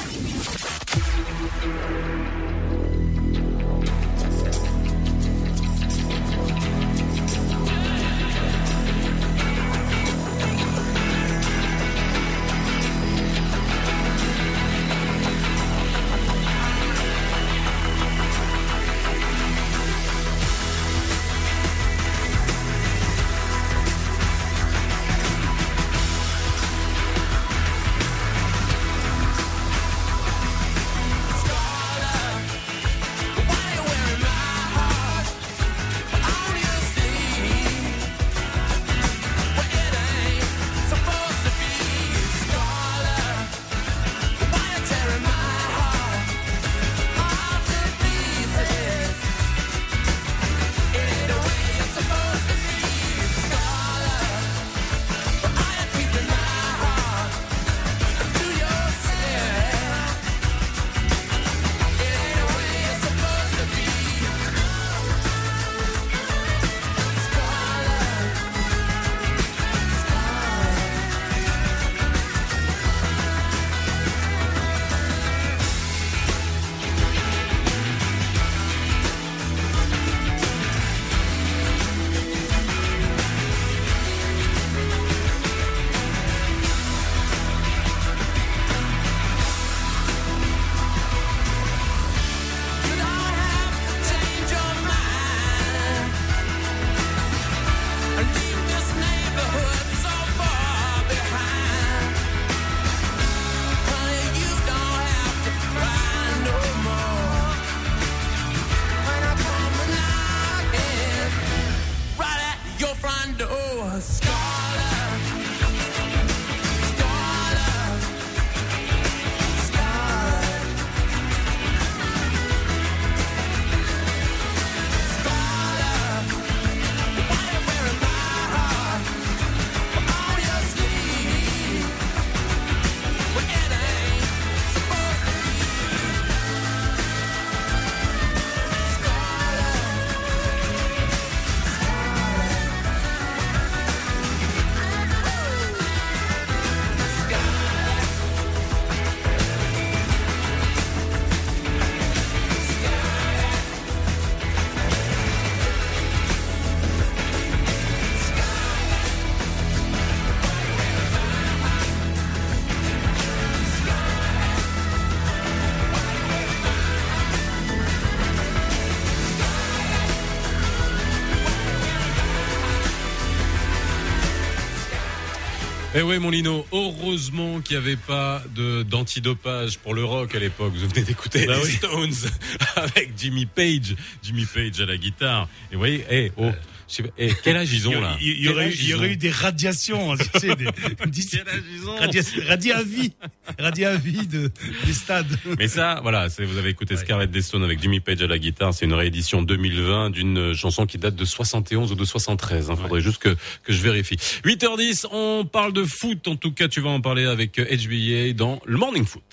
Eh ouais, mon Lino, heureusement qu'il n'y avait pas de d'antidopage pour le rock à l'époque. Vous venez d'écouter Bah les oui. Stones (laughs) avec Jimmy Page. Jimmy Page à la guitare. Et vous voyez, eh, oh, je sais pas, eh, quel âge ils ont là Il y, aurait, il y eu des radiations, hein, tu sais, des, (laughs) dis- Quel âge ils ont radia- à vie, radis à vie de, des stades. Mais ça, voilà, c'est- vous avez écouté Ouais. Scarlett des Stones avec Jimmy Page à la guitare. C'est une réédition 2020 d'une chanson qui date de 71 ou de 73. Il faudrait juste que, que je vérifie. 8h10, on parle de foot. En tout cas, tu vas en parler avec euh, HBA dans le Morning Foot.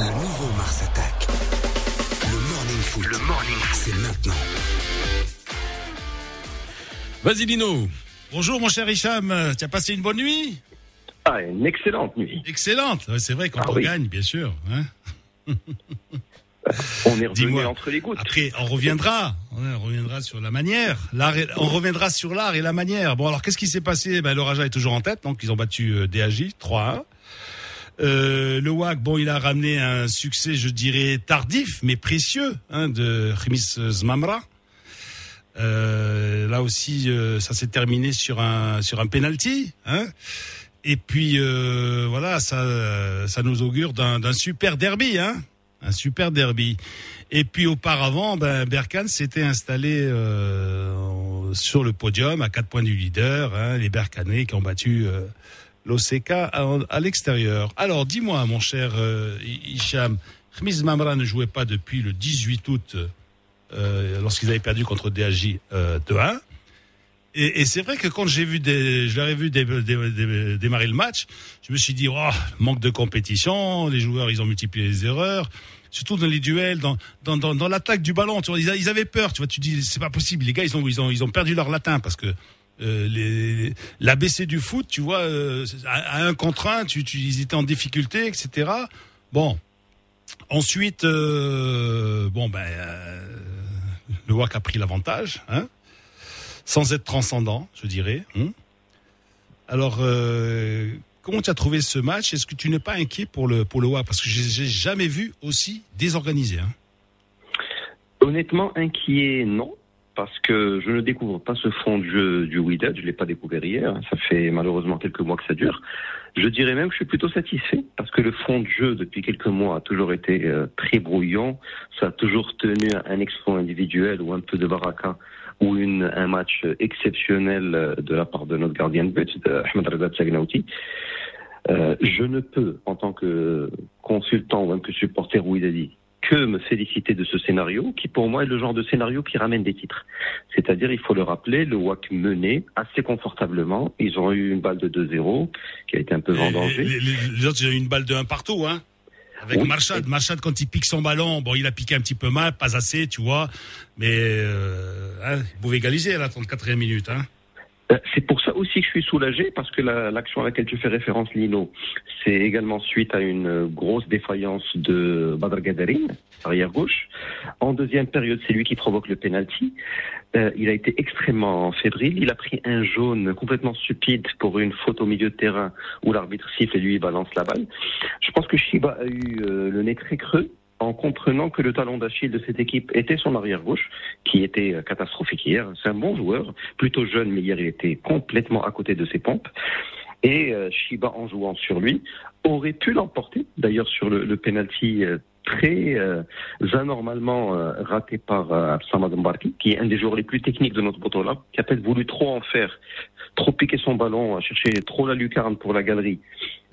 Le Vas-y, Lino. Bonjour mon cher Hicham, tu as passé une bonne nuit? Ah, une excellente nuit. Excellente, Ouais, c'est vrai quand Ah on oui. gagne, bien sûr. hein. (laughs) On est revenu entre les gouttes. Après, on reviendra, on reviendra sur la manière. Et- on reviendra sur l'art et la manière. Bon, alors qu'est-ce qui s'est passé? Ben, Le Raja est toujours en tête, donc ils ont battu euh, DAJ 3-1. Euh, le WAC, bon, il a ramené un succès, je dirais, tardif, mais précieux, hein, de Khamis Zmamra. Euh, là aussi, euh, ça s'est terminé sur un sur un penalty. Hein. Et puis euh, voilà, ça ça nous augure d'un super derby, hein, un super derby. Et puis auparavant, ben, Berkane s'était installé euh, sur le podium à quatre points du leader, hein, les Berkanais qui ont battu euh, l'OCK à, à l'extérieur. Alors dis-moi, mon cher Hicham, Khmiz Mamra ne jouait pas depuis le 18 août euh, lorsqu'ils avaient perdu contre euh, 2-1. Et, et c'est vrai que quand j'ai vu je leur vu dé- dé- dé- démarrer le match, je me suis dit, oh, manque de compétition, les joueurs ils ont multiplié les erreurs, surtout dans les duels, dans dans, dans, l'attaque du ballon, tu vois, ils, avaient peur, tu vois, tu dis c'est pas possible, les gars ils ont ils ont ils ont perdu leur latin parce que euh, l'ABC du foot, tu vois, euh, à, à un contre un, tu, ils étaient en difficulté, etc. Bon, ensuite, euh, bon ben euh, le WAC a pris l'avantage, hein sans être transcendant, je dirais. hein. Alors, euh, comment tu as trouvé ce match? Est-ce que tu n'es pas inquiet pour le pour WAC Parce que j'ai jamais vu aussi désorganisé. Hein. Honnêtement, inquiet, non. Parce que je ne découvre pas ce fond de jeu du Wydad, je ne l'ai pas découvert hier, ça fait malheureusement quelques mois que ça dure. Je dirais même que je suis plutôt satisfait, parce que le fond de jeu depuis quelques mois a toujours été euh, très brouillon, ça a toujours tenu un exploit individuel ou un peu de baraka ou une, un match exceptionnel euh, de la part de notre gardien de but, de Ahmed Reza Tsagnauti. Euh, je ne peux, en tant que consultant ou même que supporter Wydadi, que me féliciter de ce scénario, qui pour moi est le genre de scénario qui ramène des titres. C'est-à-dire, il faut le rappeler, le WAC menait assez confortablement. Ils ont eu une balle de 2-0 qui a été un peu vendangée. les- les- les autres, ils ont eu une balle de 1 partout. Hein. Avec Oui. Marchad, Marchad quand il pique son ballon, bon, il a piqué un petit peu mal, pas assez, tu vois, mais euh, hein, il pouvait égaliser à la 34e minute. Hein. Euh, C'est pour ça aussi que je suis soulagé, parce que la- l'action à laquelle tu fais référence, Lino, c'est également suite à une grosse défaillance de Badr Gadarin, arrière gauche. En deuxième période, c'est lui qui provoque le penalty. Euh, il a été extrêmement fébrile. Il a pris un jaune complètement stupide pour une faute au milieu de terrain où l'arbitre siffle et lui balance la balle. Je pense que Shiba a eu euh, le nez très creux en comprenant que le talon d'Achille de cette équipe était son arrière gauche, qui était euh, catastrophique hier. C'est un bon joueur, plutôt jeune, mais hier il était complètement à côté de ses pompes. Et euh, Shiba, en jouant sur lui, aurait pu l'emporter. D'ailleurs, sur le, le penalty euh, très anormalement raté par euh, Samad Mbarki, qui est un des joueurs les plus techniques de notre là, qui a peut-être voulu trop en faire, trop piquer son ballon, chercher trop la lucarne pour la galerie.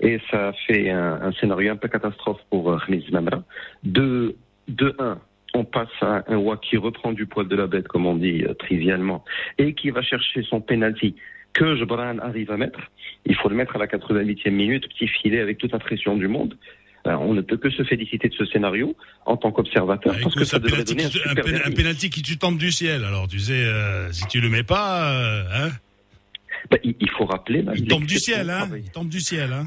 Et ça a fait un, un scénario un peu catastrophe pour Khmiz Mamra. De 2-1, on passe à un Wa qui reprend du poil de la bête, comme on dit euh, trivialement, et qui va chercher son penalty que Jebran arrive à mettre. Il faut le mettre à la 88e minute, petit filet avec toute la pression du monde. Euh, on ne peut que se féliciter de ce scénario en tant qu'observateur, parce que ça un devrait donner un un, penalty qui tu tombes du ciel. Alors, tu sais, euh, si tu le mets pas, euh, hein, Bah, il, il faut rappeler... bah, il tombe du ciel. Hein, il tombe du ciel. Hein.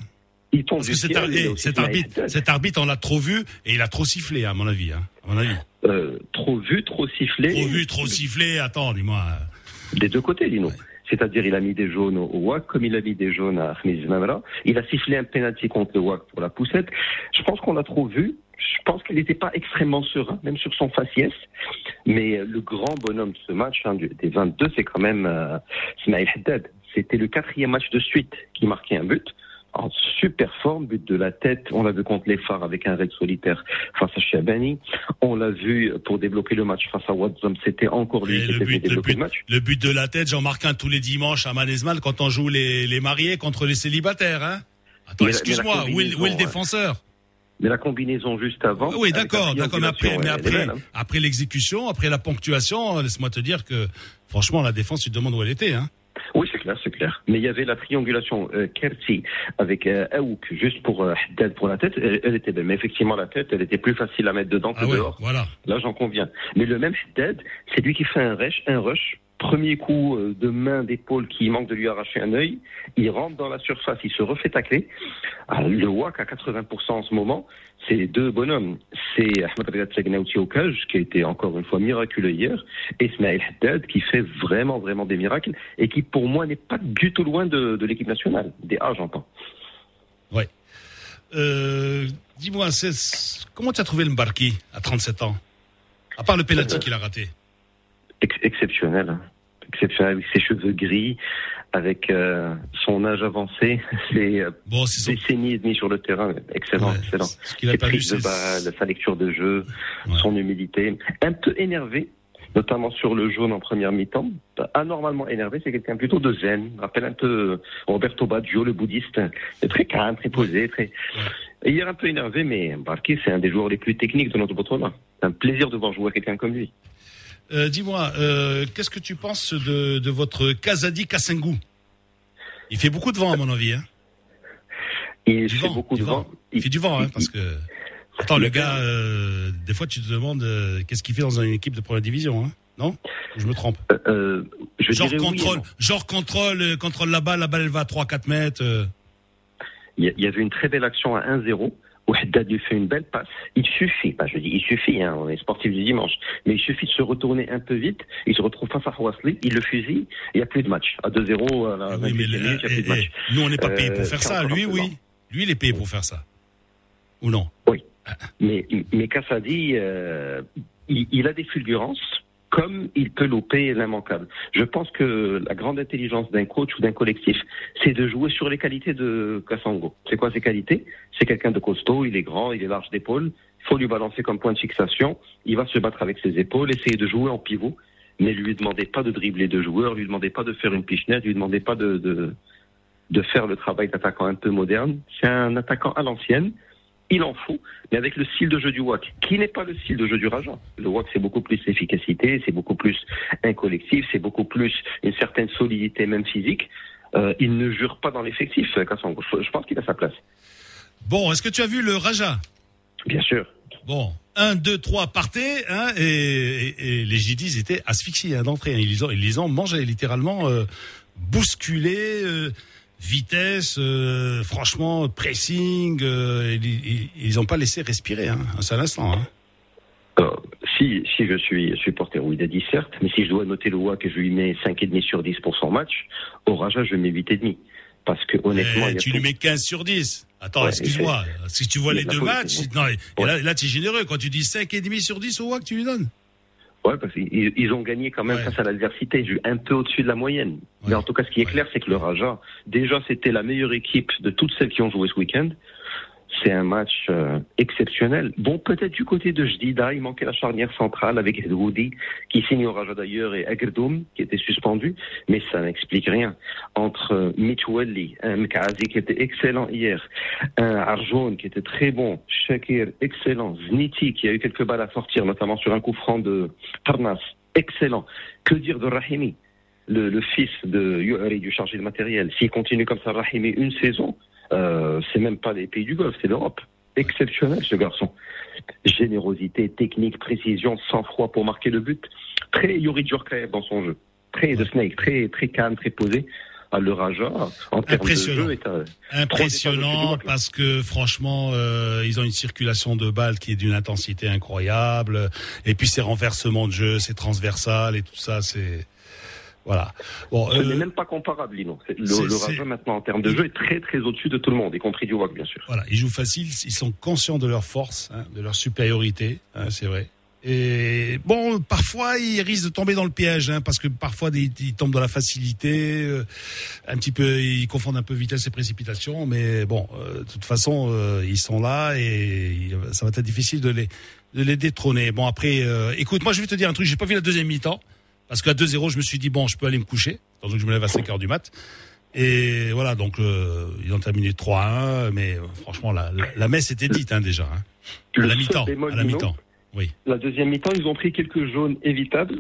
Il tombe Parce du que cet, ciel, eh, aussi cet arbitre, cet arbitre, on l'a trop vu et il a trop sifflé, à mon avis. Hein, à mon avis. Euh, trop vu, trop sifflé. Trop vu, trop sifflé. Attends, dis-moi. Des deux côtés, Lino. C'est-à-dire, il a mis des jaunes au, WAC, comme il a mis des jaunes à Khmiz Mamra. Il a sifflé un penalty contre le WAC pour la poussette. Je pense qu'on l'a trop vu. Je pense qu'il n'était pas extrêmement serein, même sur son faciès. Mais le grand bonhomme de ce match, hein, des 22, c'est quand même euh, Ismaël Haddad. C'était le quatrième match de suite qui marquait un but. En super forme, but de la tête. On l'a vu contre les phares avec un raid solitaire face à Chabani. On l'a vu pour débloquer le match face à Watson. C'était encore lui Et qui le but, le but, le match. le but de la tête, j'en marque un tous les dimanches à Manesmal quand on joue les, les mariés contre les célibataires. Hein Attends, excuse-moi, où est, le- défenseur? Mais la combinaison juste avant. Oui, d'accord, d'accord. Mais après, après, hein. après l'exécution, après la ponctuation, laisse-moi te dire que franchement, la défense, tu te demandes où elle était. Hein Oui, c'est clair, c'est clair. Mais il y avait la triangulation euh, Kerti avec euh, Aouk juste pour euh, pour la tête. Elle, elle était belle. Mais effectivement, la tête, elle était plus facile à mettre dedans que Ah ouais, dehors. voilà. Là, j'en conviens. Mais le même Haddad, c'est lui qui fait un rush, un rush. Premier coup euh, de main, d'épaule qui manque de lui arracher un œil. Il rentre dans la surface, il se refait tacler. Ah, le WAC à 80% en ce moment, c'est deux bonhommes. C'est Ahmed Riyad Sagnaouti au cage, qui a été encore une fois miraculeux hier, et Ismaël Haddad, qui fait vraiment, vraiment des miracles, et qui pour moi n'est pas du tout loin de, de l'équipe nationale. Des A, j'entends. Ouais. Euh, Dis-moi, comment tu as trouvé le Mbarki à 37 ans? À part le penalty Euh, qu'il a raté. Ex- exceptionnel. hein. Exceptionnel avec ses cheveux gris, avec euh, son âge avancé, (laughs) ses euh, Bon, son. décennies et demie sur le terrain. Excellent, Ouais, excellent. Ses prises de balle, sa lecture de jeu, Ouais. son humilité. Un peu énervé, notamment sur le jaune en première mi-temps. Anormalement énervé, c'est quelqu'un plutôt de zen. Rappelle un peu Roberto Baggio, le bouddhiste. Très calme, très posé, très. Et Hier un peu énervé, mais Barquet, c'est un des joueurs les plus techniques de notre Botswana. C'est un plaisir de voir jouer quelqu'un comme lui. Euh, Dis-moi, euh, qu'est-ce que tu penses de, de votre Kazadi Kasengu Il fait beaucoup de vent, à mon avis. Hein Il du fait vent, beaucoup du de vent. vent. Il fait du vent, hein, il- parce que. Attends, le gars, euh, des fois, tu te demandes qu'est-ce qu'il fait dans une équipe de première division, hein Non? Je me trompe? Je genre oui contrôle, genre contrôle, contrôle la balle, la balle elle va à 3-4 mètres. Il y avait une très belle action à 1-0 où Haddad lui fait une belle passe. Il suffit, bah je dis il suffit, hein, on est sportif du dimanche, mais il suffit de se retourner un peu vite, il se retrouve face à Houasli, il le fusille, il n'y a plus de match. À 2-0, à la Ah oui, mais 28e le- minute, il n'y a plus de eh, match. eh, nous, on n'est pas payé Euh, pour faire c'est ça. Lui, oui. Lui, il est payé pour faire ça. Ou non? Mais, mais Kassadi, euh, il, il a des fulgurances, comme il peut louper l'immanquable. Je pense que la grande intelligence d'un coach ou d'un collectif, c'est de jouer sur les qualités de Kassango. C'est quoi ses qualités? C'est quelqu'un de costaud, il est grand, il est large d'épaule. Il faut lui balancer comme point de fixation. Il va se battre avec ses épaules, essayer de jouer en pivot. Mais lui demandez pas de dribbler deux joueurs, lui demandez pas de faire une pichenette, lui demandez pas de, de, de faire le travail d'attaquant un peu moderne. C'est un attaquant à l'ancienne. Il en faut, mais avec le style de jeu du WAC, qui n'est pas le style de jeu du Raja. Le WAC, c'est beaucoup plus efficacité, c'est beaucoup plus un collectif, c'est beaucoup plus une certaine solidité, même physique. Euh, il ne jure pas dans l'effectif, Kassango. Je pense qu'il a sa place. Bon, est-ce que tu as vu le Raja? Bien sûr. Bon, 1, 2, 3, partez, hein, et, et- et les Jidis étaient asphyxiés hein, d'entrée. hein. Ils, les ont, ils les ont mangés, littéralement euh, bousculés, euh, vitesse, euh, franchement, pressing. euh, ils- n'ont pas laissé respirer hein, un seul instant. Hein. Euh, si, si je suis supporter Ouidadi, certes, mais si je dois noter le WAC et je lui mets 5,5 sur 10 pour son match, au Raja, je mets 8,5. Parce que honnêtement, Eh, tu lui mets 15 sur 10. Attends, Ouais, excuse-moi. Si tu vois les deux matchs, non, et Ouais. là, là tu es généreux. Quand tu dis 5,5 sur 10 au WAC, tu lui donnes. Ouais, parce qu'ils ils ont gagné quand même Ouais. face à l'adversité, un peu au-dessus de la moyenne. Mais en tout cas, ce qui est clair, c'est que le Raja, déjà, c'était la meilleure équipe de toutes celles qui ont joué ce week-end. C'est un match euh, exceptionnel. Bon, peut-être du côté de Jdida, il manquait la charnière centrale avec Hedwoudi, qui signe au d'ailleurs, et Agirdoum, qui était suspendu, mais ça n'explique rien. Entre euh, Mitwelli, un qui était excellent hier, un Arjoun qui était très bon, Shakir, excellent, Zniti qui a eu quelques balles à sortir, notamment sur un coup franc de Parnas, excellent. Que dire de Rahimi le, fils de Youari, du chargé de matériel, s'il continue comme ça, Rahimi, une saison, euh, c'est même pas les pays du Golfe, c'est l'Europe. Exceptionnel, ce garçon. Générosité, technique, précision, sang-froid pour marquer le but. Très Yuri Djurkaev dans son jeu. Très de Snake, très, très calme, très posé. Ah, le Raja, en termes de Impressionnant. jeu, est à- Impressionnant parce que franchement, euh, ils ont une circulation de balles qui est d'une intensité incroyable. Et puis ces renversements de jeu, c'est transversal et tout ça, c'est voilà. Bon, Ce euh, n'est même pas comparable, Lino. Le, le Raja, maintenant, en termes de jeu, est très, très au-dessus de tout le monde, y compris du WAC, bien sûr. voilà, ils jouent facile, ils sont conscients de leur force, hein, de leur supériorité, hein, c'est vrai. Et bon, parfois, il risque de tomber dans le piège, hein, parce que parfois, il, il tombe dans la facilité, euh, un petit peu, ils confondent un peu vitesse et précipitation, mais bon, euh, de toute façon, euh, ils sont là et ça va être difficile de les, de les détrôner. Bon, après, euh, écoute, moi, je vais te dire un truc, j'ai pas vu la deuxième mi-temps, parce qu'à 2-0, je me suis dit, bon, je peux aller me coucher, que je me lève à 5 heures du mat. Et voilà, donc, euh, ils ont terminé 3-1, mais euh, franchement, la, la, la messe était dite, hein, déjà, hein. À la mi-temps, à la mi-temps. Oui. La deuxième mi-temps, ils ont pris quelques jaunes évitables.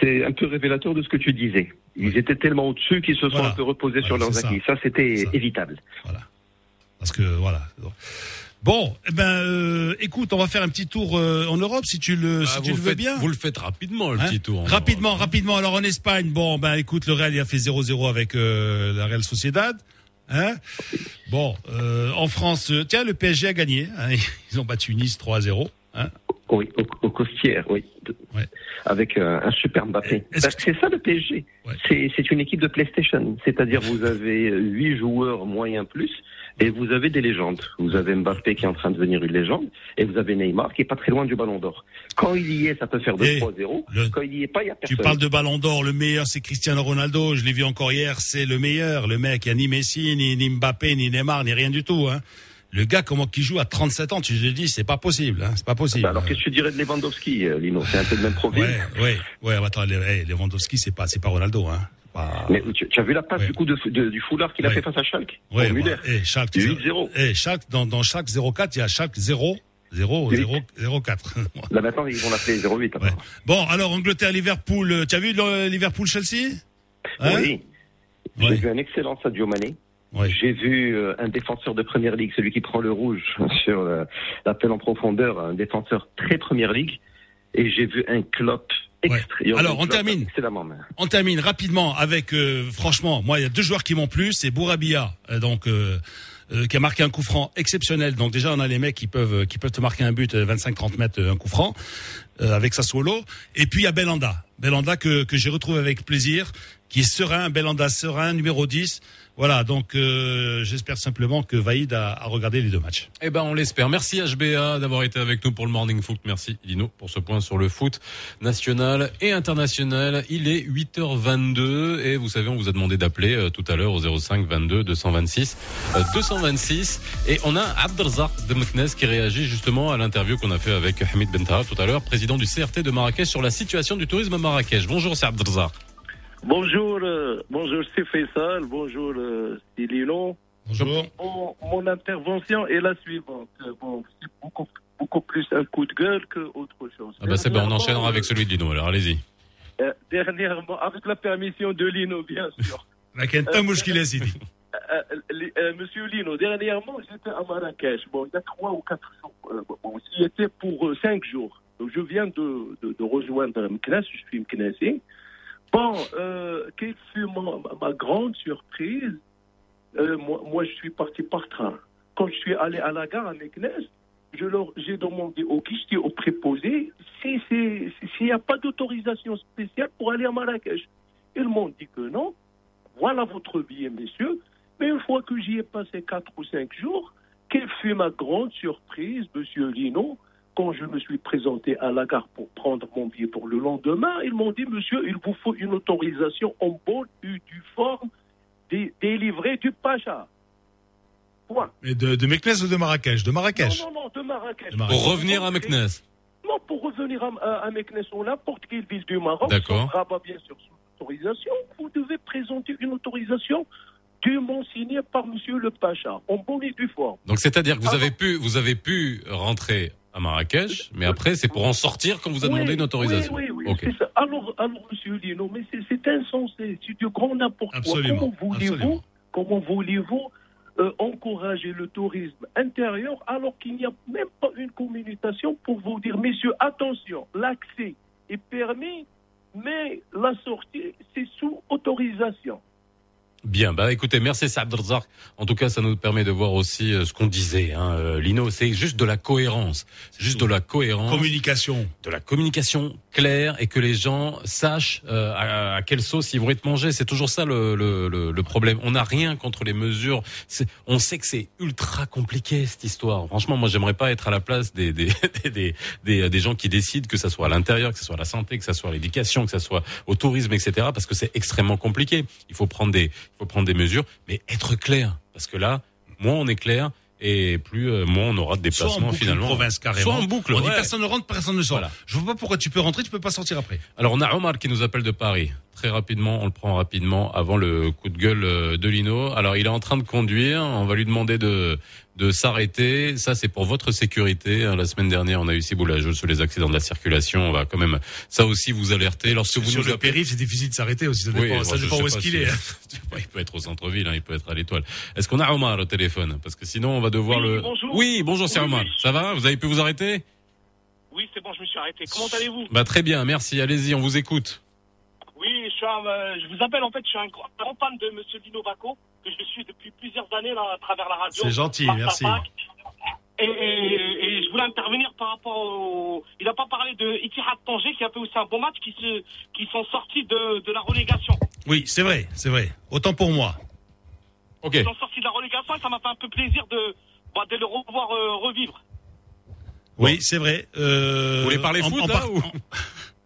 C'est un peu révélateur de ce que tu disais. Ils étaient tellement au-dessus qu'ils se sont Voilà. un peu reposés Voilà, sur leurs ça. acquis. Ça, c'était évitable. Parce que voilà. Bon, eh ben, euh, écoute, on va faire un petit tour euh, en Europe si tu le, si Ah, tu le veux faites, bien. vous le faites rapidement, le Hein petit tour. Rapidement, rapidement. Alors en Espagne, bon, ben écoute, le Real il a fait 0-0 avec euh, la Real Sociedad. Hein bon, euh, en France, euh, tiens, le PSG a gagné. hein. (laughs) ils ont battu Nice 3-0. Hein Oui, au, au Costières, oui. Ouais. Avec euh, un super Mbappé. Parce que C'est ça le PSG. Ouais. C'est- C'est une équipe de PlayStation. C'est-à-dire vous avez huit joueurs moyens plus et vous avez des légendes. Vous avez Mbappé qui est en train de devenir une légende et vous avez Neymar qui est pas très loin du Ballon d'Or. Quand il y est, ça peut faire Et 2-3-0. le- Quand il y est pas, il y a Tu personne. parles de Ballon d'Or, le meilleur c'est Cristiano Ronaldo. Je l'ai vu encore hier, c'est le meilleur. Le mec, il n'y a ni Messi, ni, ni Mbappé, ni Neymar, ni rien du tout. Hein. Le gars, comment qui joue à 37 ans, tu te dis, c'est pas possible. Hein. C'est pas possible. Bah alors qu'est-ce que tu dirais de Lewandowski, euh, Lino? C'est un peu le même profil. Ouais, ouais, ouais. Attends, Lewandowski, c'est pas, c'est pas Ronaldo, hein. Pas- Mais tu, tu as vu la passe Ouais. du coup de, de- du foulard qu'il a Ouais. fait face à Schalke Müller. bah, hey, Schalke, 8-0. hey, Schalke, dans, dans chaque 0-4, il y a chaque 0, 0, 0, 0, 4. Là maintenant, ils vont l'appeler 0-8. Ouais. Bon, alors, Angleterre, Liverpool, euh, tu as vu Liverpool-Chelsea? Hein Oui. J'ai vu un excellent Sadio Mané. J'ai vu euh, un défenseur de première ligue, celui qui prend le rouge (laughs) sur euh, l'appel en profondeur, un défenseur très première ligue. Et j'ai vu un Klopp Alors, on termine. On termine rapidement avec, euh, franchement, moi, il y a deux joueurs qui m'ont plu, c'est Bourabia, euh, donc euh, euh, qui a marqué un coup franc exceptionnel. Donc déjà, on a les mecs qui peuvent qui peuvent te marquer un but 25-30 mètres, euh, un coup franc euh, avec Sassuolo. Et puis il y a Belanda, Belanda que que j'ai retrouvé avec plaisir, qui est serein, Belanda serein, numéro 10. Voilà, donc euh, j'espère simplement que Vaïd a, regardé les deux matchs. Eh ben, on l'espère. Merci HBA d'avoir été avec nous pour le Morning Foot. Merci Lino pour ce point sur le foot national et international. Il est 8h22 et vous savez, on vous a demandé d'appeler euh, tout à l'heure au 05 22 226 euh, 226 et on a Abdelzak de Meknes qui réagit justement à l'interview qu'on a fait avec Hamid Bentara tout à l'heure, président du CRT de Marrakech sur la situation du tourisme à Marrakech. Bonjour, c'est. Bonjour, euh, bonjour Faisal, bonjour euh, Sililo. Bonjour. Mon intervention est la suivante. Euh, c'est beaucoup, plus un coup de gueule qu'autre chose. Ah bah c'est bon, on enchaînera avec celui de Lino, alors allez-y. Euh, dernièrement, avec la permission de Lino, bien sûr. Monsieur Lino, dernièrement, j'étais à Marrakech. Bon, il y a trois ou quatre jours. Euh, bon, j'y étais pour cinq jours. Donc, je viens de, de, de rejoindre Mknes, je suis Mknesi. Hein. Bon, euh, quelle fut ma, grande surprise Euh, moi, je suis parti par train. Quand je suis allé à la gare à Meknes, je leur, j'ai demandé au guichetier, au préposé, s'il n'y a pas d'autorisation spéciale pour aller à Marrakech. Ils m'ont dit que non. Voilà votre billet, messieurs. Mais une fois que j'y ai passé quatre ou cinq jours, quelle fut ma grande surprise, monsieur Lino, quand je me suis présenté à la gare pour prendre mon billet pour le lendemain, ils m'ont dit, monsieur, il vous faut une autorisation en bonne et due forme dé- délivrée du Pacha. Point. Mais de, de Meknes ou de Marrakech? De Marrakech. Non, non, non, de Marrakech. De Marrakech. Pour revenir à Meknes. Non, pour revenir à, à, à Meknes ou n'importe quelle ville du Maroc, D'accord. sans Rabat, bien sûr, sous autorisation, vous devez présenter une autorisation dûment signée par monsieur le Pacha, en bonne et due forme. Donc c'est-à-dire que vous Ah avez pu, vous avez pu rentrer à Marrakech, mais après c'est pour en sortir qu'on vous a demandé Oui, une autorisation. Oui, oui, oui, ça. Alors, alors, monsieur Lino, mais c'est- c'est insensé, c'est du grand n'importe quoi. Absolument, Comment voulez-vous, absolument. comment voulez-vous euh, encourager le tourisme intérieur alors qu'il n'y a même pas une communication pour vous dire, messieurs, attention, l'accès est permis, mais la sortie, c'est sous autorisation? Bien, bah écoutez, merci Saad Razak. En tout cas, ça nous permet de voir aussi euh, ce qu'on disait. Hein, euh, Lino, c'est juste de la cohérence, juste de la cohérence, Communication. de la communication claire et que les gens sachent euh, à, à quelle sauce ils vont être mangés. C'est toujours ça le, le, le, le problème. On n'a rien contre les mesures. On sait que c'est ultra compliqué cette histoire. Franchement, moi, j'aimerais pas être à la place des des, (laughs) des, des, des, des gens qui décident que ça soit à l'intérieur, que ce soit à la santé, que ça soit à l'éducation, que ça soit au tourisme, etc. Parce que c'est extrêmement compliqué. Il faut prendre des faut prendre des mesures, mais être clair. Parce que là, moins on est clair et plus euh, moins on aura de Soit en déplacements boucle finalement. province carrément. Soit en boucle. On dit personne ne rentre, personne ne sort. Voilà. Je vois pas pourquoi tu peux rentrer, tu peux pas sortir après. Alors on a Omar qui nous appelle de Paris. Très rapidement, on le prend rapidement avant le coup de gueule euh, de Lino. Alors il est en train de conduire, on va lui demander de de s'arrêter. Ça c'est pour votre sécurité. hein. La semaine dernière, on a eu Ciboulageux sur les accidents de la circulation. On va quand même ça aussi vous alerter lorsque vous Sur nous le appelez. périph', c'est difficile de s'arrêter aussi. Ça dépend, Oui, ça dépend où est-ce qu'il si- est. (laughs) il peut être au centre-ville, hein, il peut être à l'étoile. Est-ce qu'on a Omar au téléphone? Parce que sinon on va devoir Oui, le. bonjour. Oui, bonjour, c'est Oui, Omar. oui. Ça va? Vous avez pu vous arrêter? Oui, c'est bon, je me suis arrêté. Comment allez-vous? Bah très bien, merci. Allez-y, on vous écoute. Suis un, euh, je vous appelle en fait, je suis un grand, grand fan de Monsieur Dino Baco, que je suis depuis plusieurs années là, à travers la radio. C'est gentil, merci. Et, et- et je voulais intervenir par rapport au... Il n'a pas parlé de Itihad Tanger qui a fait aussi un bon match, qui, se, qui sont sortis de, de la relégation. Oui, c'est vrai, c'est vrai. Autant pour moi. Ok. Ils sont sortis de la relégation et ça m'a fait un peu plaisir de, bah, de le revoir euh, revivre. Oui, c'est vrai. Euh, Vous voulez parler en- foot en là ou...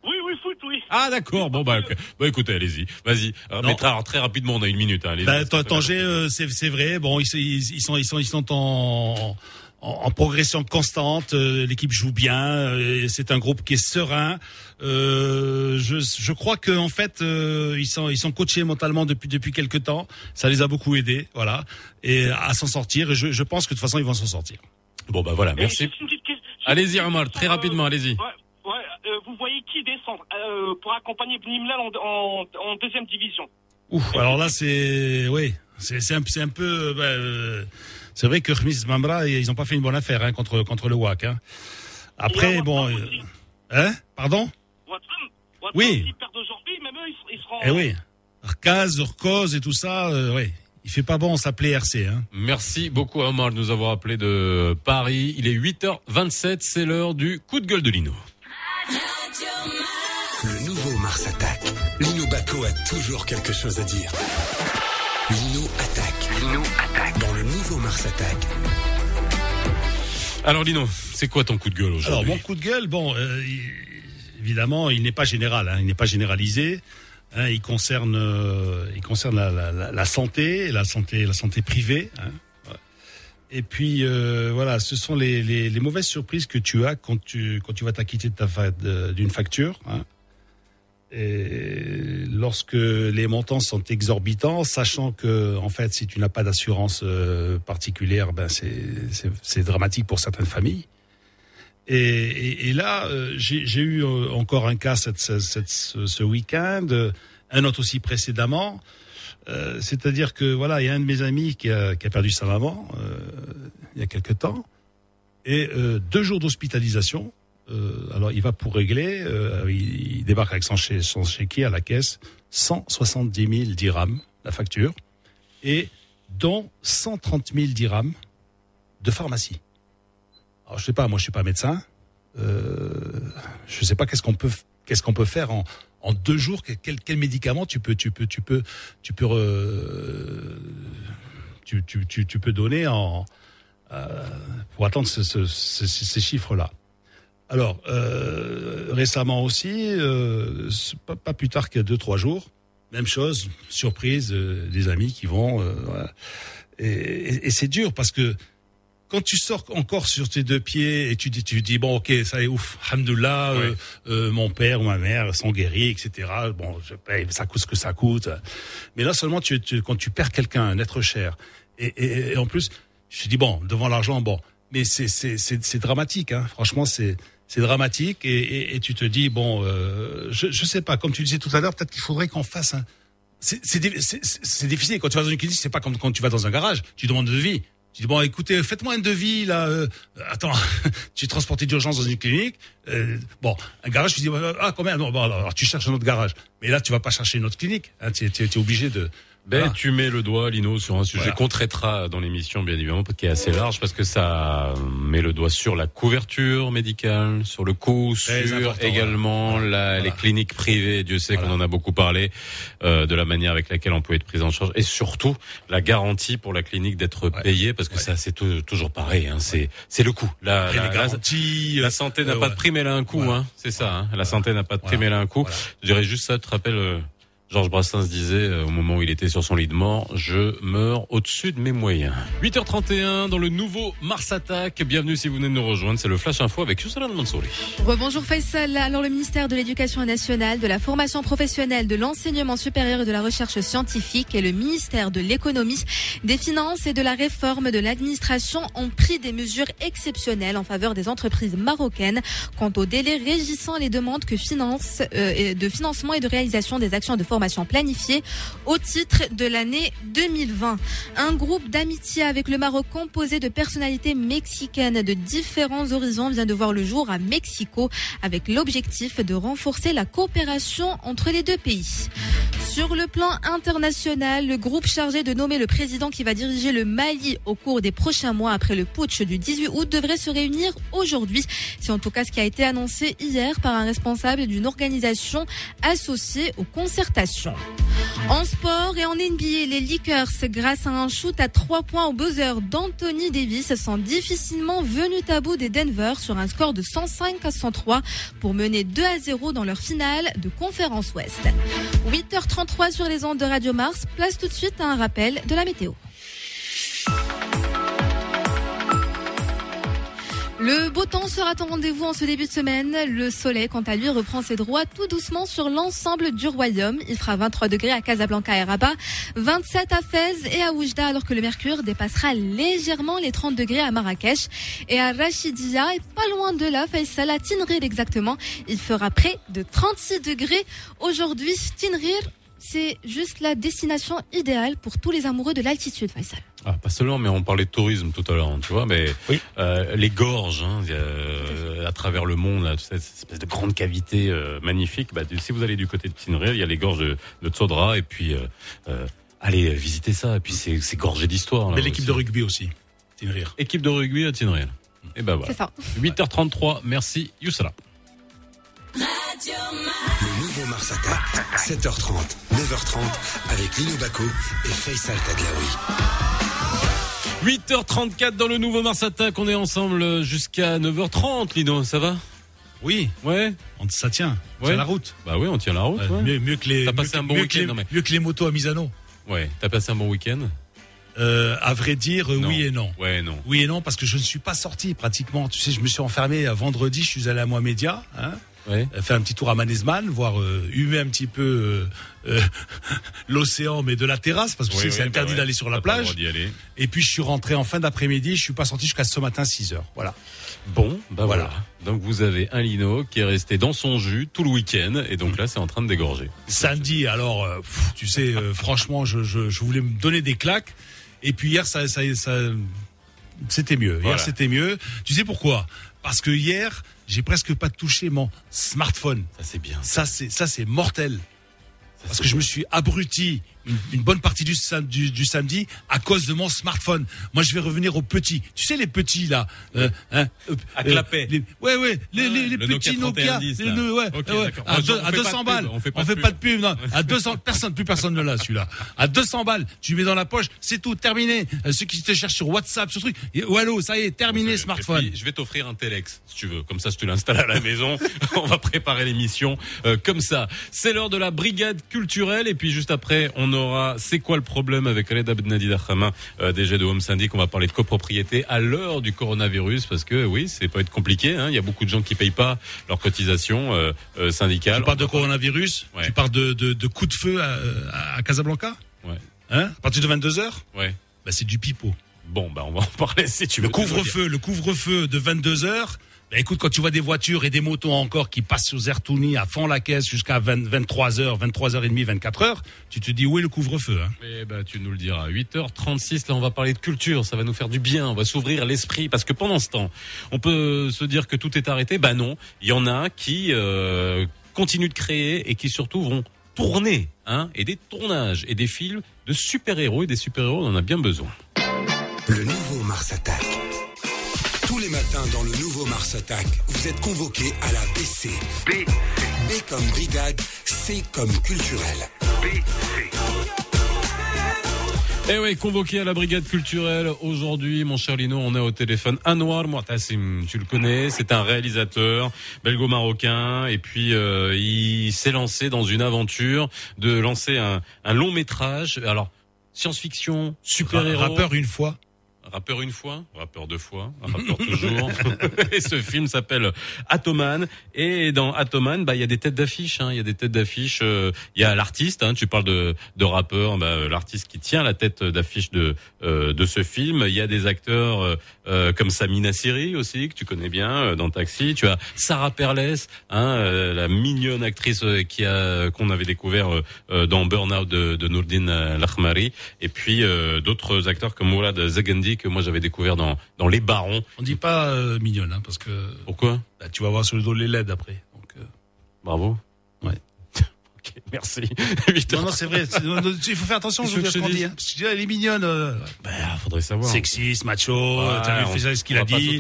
Oui, oui, foot, oui. Ah d'accord. Bon bah, bah écoutez, allez-y. Vas-y. Mais très, alors, très rapidement, on a une minute. Hein. Bah, Tan- Tanger, euh, c'est c'est vrai. Bon, ils, ils, ils sont ils sont ils sont en en, progression constante. euh, L'équipe joue bien. euh, C'est un groupe qui est serein. Euh, je je crois que en fait euh, ils sont ils sont coachés mentalement depuis depuis quelque temps. Ça les a beaucoup aidés, voilà, et à s'en sortir. Et je, je pense que de toute façon ils vont s'en sortir. Bon bah voilà, merci. Allez-y Omar, très rapidement, allez-y. Ouais. Euh, vous voyez qui descendre euh, pour accompagner Bnimlel en, en, en deuxième division Ouf, alors là c'est oui, c'est un, peu. bah, euh, c'est vrai que Khmis Mamra ils ont pas fait une bonne affaire hein, contre contre le WAC. Hein. Après bon, euh, hein, pardon? Oui. s'ils perdent aujourd'hui, même eux, ils, seront- ils seront. Eh oui, Arcaz, Urkoz et tout ça, euh, oui. Il fait pas bon s'appeler RC. Hein. Merci beaucoup Omar de nous avoir appelé de Paris. Il est 8h27, c'est l'heure du coup de gueule de Lino. Le nouveau Mars attaque. Lino Baco a toujours quelque chose à dire. Lino attaque. Lino attaque. Dans le nouveau Mars attaque. Alors Lino, c'est quoi ton coup de gueule Alors aujourd'hui? mon coup de gueule, bon, euh, il- évidemment, il n'est pas général, hein, il n'est pas généralisé. hein, il concerne, euh, il concerne la, la- la- la santé, la santé, la santé privée. hein. Et puis euh, voilà, ce sont les, les- mauvaises surprises que tu as quand tu quand tu vas t'acquitter d'une facture. hein. Et lorsque les montants sont exorbitants, sachant que en fait, si tu n'as pas d'assurance euh, particulière, ben c'est dramatique pour certaines familles. Et, là, euh, j'ai eu encore un cas cette, ce, week-end, un autre aussi précédemment. Euh, C'est-à-dire que voilà, il y a un de mes amis qui a, perdu sa maman euh, il y a quelque temps, et euh, deux jours d'hospitalisation. Euh, alors il va pour régler, euh, il, il débarque avec son, chez, son chéquier à la caisse, 170 000 dirhams la facture, et dont 130 000 dirhams de pharmacie. Alors je sais pas, moi je suis pas médecin. Je sais pas qu'est-ce qu'on peut qu'est-ce qu'on peut faire en, en deux jours. Quel, quel, médicament tu peux tu peux tu peux tu peux tu, tu, tu, peux donner en euh, pour atteindre ce, ce- ce- ces chiffres là. Alors euh, récemment aussi, euh, pas, pas plus tard qu'il y a deux trois jours, même chose, surprise, euh, des amis qui vont. euh. Et, et- et c'est dur parce que quand tu sors encore sur tes deux pieds et tu dis, tu dis bon ok ça est ouf, hamdoullah, euh, euh, mon père ou ma mère sont guéris, etc. Bon je paye, ça coûte ce que ça coûte. Mais là seulement tu, tu- quand tu perds quelqu'un, un être cher, et, et- et en plus je dis bon devant l'argent bon, mais c'est c'est c'est c'est dramatique hein. Franchement c'est c'est dramatique et, et, et tu te dis bon euh, je je sais pas comme tu disais tout à l'heure peut-être qu'il faudrait qu'on fasse un c'est c'est dé- c'est- c'est- c'est difficile quand tu vas dans une clinique c'est pas comme quand tu vas dans un garage tu demandes de devis tu dis bon écoutez faites-moi un devis là euh, attends (laughs) tu es transporté d'urgence dans une clinique euh, bon un garage tu dis ah combien non, bon, alors, tu cherches un autre garage. Mais là tu vas pas chercher une autre clinique hein, tu es, es- es obligé de Ben, tu mets le doigt, Lino, sur un sujet Voilà. qu'on traitera dans l'émission, bien évidemment, qui est assez large, parce que ça met le doigt sur la couverture médicale, sur le coût, Très sur également la, Voilà. les cliniques privées. Dieu sait Voilà. qu'on en a beaucoup parlé, euh, de la manière avec laquelle on peut être pris en charge, et surtout la garantie pour la clinique d'être Ouais. payée, parce que Ouais. ça, c'est tou- toujours pareil. Hein, c'est c'est le coût. La, la- garanties. la santé n'a euh, pas de prime, elle a un coût, hein. C'est ça, hein. La santé n'a pas de prime, Voilà. elle a un coût. Je dirais juste ça, tu te rappelles, euh, Georges Brassens disait, euh, au moment où il était sur son lit de mort, je meurs au-dessus de mes moyens. 8h31 dans le nouveau Mars Attack. Bienvenue si vous venez de nous rejoindre. C'est le Flash Info avec Youssala Mansouri. Rebonjour Faisal. Alors le ministère de l'Éducation nationale, de la formation professionnelle, de l'enseignement supérieur et de la recherche scientifique et le ministère de l'Économie, des Finances et de la réforme de l'administration ont pris des mesures exceptionnelles en faveur des entreprises marocaines quant aux délais régissant les demandes que finance, euh, de financement et de réalisation des actions de formation planifiées au titre de l'année 2020. Un groupe d'amitié avec le Maroc composé de personnalités mexicaines de différents horizons vient de voir le jour à Mexico avec l'objectif de renforcer la coopération entre les deux pays. Sur le plan international, le groupe chargé de nommer le président qui va diriger le Mali au cours des prochains mois après le putsch du 18 août devrait se réunir aujourd'hui. C'est en tout cas ce qui a été annoncé hier par un responsable d'une organisation associée aux concertations. En sport et en NBA, les Lakers, grâce à un shoot à 3 points au buzzer d'Anthony Davis, sont difficilement venus à des Denver sur un score de 105 à 103 pour mener 2 à 0 dans leur finale de conférence Ouest. 8h33 sur les ondes de Radio Mars, place tout de suite à un rappel de la météo. Le beau temps sera au rendez-vous en ce début de semaine. Le soleil, quant à lui, reprend ses droits tout doucement sur l'ensemble du royaume. Il fera 23 degrés à Casablanca et Rabat, 27 à Fès et à Oujda, alors que le mercure dépassera légèrement les 30 degrés à Marrakech. Et à Rachidia, et pas loin de là, Faisal, à Tinrir exactement, il fera près de 36 degrés. Aujourd'hui, Tinrir, c'est juste la destination idéale pour tous les amoureux de l'altitude, Faisal. Ah, pas seulement, mais on parlait de tourisme tout à l'heure, tu vois, mais Oui. euh, les gorges hein, euh, à travers le monde, là, cette espèce de grande cavité euh, magnifique. Bah, si vous allez du côté de Tinril, il y a les gorges de, de Tsodra, et puis euh, euh, allez visiter ça. Et puis c'est gorgé d'histoire. là, Mais l'équipe de rugby aussi. Tinrir. Équipe de rugby à Tinril. Et ben voilà. C'est ça. 8h33, merci Youssala. Le nouveau Mars Attack. 7h30, 9h30 avec Lino Baco et Faisal Taglaoui. 8h34 dans le nouveau Mars Attack, on est ensemble jusqu'à 9h30, Lino, ça va? Oui, Ouais on- ça tient. Ouais. C'est la route. Bah oui, on tient la route. Euh, ouais. mieux, mieux que les. T'as passé un bon week-end, non, mais- Mieux que les motos à Misano. Ouais, t'as passé un bon week-end? Euh, à vrai dire, euh, Non. oui et non. Ouais, non. Oui et non, parce que je ne suis pas sorti pratiquement. Tu sais, je me suis enfermé à vendredi, je suis allé à Mohamedia, hein, Ouais. euh, faire un petit tour à Manezman, voir euh, humer un petit peu euh, euh, (laughs) l'océan, mais de la terrasse, parce que tu sais, Ouais, c'est interdit bah d'aller sur la plage. Et puis je suis rentré en fin d'après-midi, je suis pas sorti jusqu'à ce matin 6 heures. Voilà. Bon, bah voilà. Voilà. Donc vous avez un lino qui est resté dans son jus tout le week-end et donc là c'est en train de dégorger. Samedi, alors, euh, pff, tu sais, euh, (laughs) franchement, je, je, je voulais me donner des claques. Et puis hier, ça, ça, ça c'était mieux. Voilà. Hier, c'était mieux. Tu sais pourquoi? Parce que hier, j'ai presque pas touché mon smartphone. Ça c'est bien. Ça, c'est ça, c'est mortel. Parce que je me suis abruti une, bonne partie du, du, du samedi à cause de mon smartphone. Moi, je vais revenir aux petits. Tu sais, les petits, là. euh, hein, euh, À euh, clapet. les- ouais, ouais. Les, Ah, les, les le petits Nokia Nokia. 3110, les- ouais, Ok, ouais. d'accord. À, Moi, deux- à fait pas de 200 pub, balles. on fait pas on fait de pub, non. À 200, personne, plus personne ne l'a, celui-là. À 200 balles, tu mets dans la poche, c'est tout, terminé. Euh, Ceux qui te cherchent sur WhatsApp, sur truc. Et, oh, allô, ça y est, terminé, smartphone. puis, je vais t'offrir un Telex si tu veux. Comme ça, je te l'installe à la maison. (laughs) on va préparer l'émission euh, comme ça. C'est l'heure de la brigade culturelle et puis juste après, on aura c'est quoi le problème avec Khaled Abdnadi Darhama, euh, DG de Home Syndic? On va parler de copropriété à l'heure du coronavirus parce que oui, c'est pas être compliqué. Hein. Il y a beaucoup de gens qui payent pas leur cotisation euh, euh, syndicale. Tu parles de coronavirus Ouais. Tu parles de, de, de coups de feu à, à Casablanca? Ouais. Hein? À partir de 22h Ouais. bah, C'est du pipeau. Bon, bah on va en parler si tu veux. Le couvre-feu, le couvre-feu de 22h. Bah, écoute, quand tu vois des voitures et des motos encore qui passent sur Zertouni à fond la caisse jusqu'à 20 23h, 23h30, 24h, tu te dis où est le couvre-feu hein? Eh ben, tu nous le diras. 8h36, là, on va parler de culture. Ça va nous faire du bien. On va s'ouvrir l'esprit. Parce que pendant ce temps, on peut se dire que tout est arrêté. Ben non. Il y en a qui, euh, continuent de créer et qui surtout vont tournées hein, et des tournages et des films de super-héros et des super-héros, on en a bien besoin. Le nouveau Mars Attack. Matins dans le nouveau Mars Attack, vous êtes convoqués à la BC. B, B comme brigade, C comme culturel. Eh oui, convoqué à la brigade culturelle aujourd'hui, mon cher Lino, on est au téléphone Anwar Mouatassim. Tu le connais, c'est un réalisateur belgo-marocain et puis euh, il s'est lancé dans une aventure de lancer un, un long métrage. Alors science-fiction, super-héros. Rappeur une fois. Rappeur une fois, rappeur deux fois, rappeur toujours. (laughs) et ce film s'appelle Atoman. Et dans Atoman, bah il y a des têtes d'affiche. hein. Il y a des têtes d'affiche. euh, Il y a l'artiste. hein. Tu parles de, de rappeur. Bah, l'artiste qui tient la tête d'affiche de euh, de ce film. Il y a des acteurs euh, euh, comme Samina Siri aussi que tu connais bien euh, dans Taxi. Tu as Sarah Perles, hein, euh, la mignonne actrice qui a qu'on avait découvert dans Burnout de, de Nourdine Lakhmari. Et puis euh, d'autres acteurs comme Mourad Zagendi que moi j'avais découvert dans dans Les Barons. On dit pas euh, mignonne, hein, parce que Pourquoi bah, tu vas voir sur le dos les LED après. Donc, euh, Bravo. Ouais. (laughs) ok, merci. (laughs) Non, non, c'est vrai. (laughs) Il faut faire attention ce je te qu'on dis dit. hein. Parce que tu dis, elle est mignonne. euh, Ben, faudrait savoir. Sexiste, macho. Ouais, T'as vu on- ce qu'il a a dit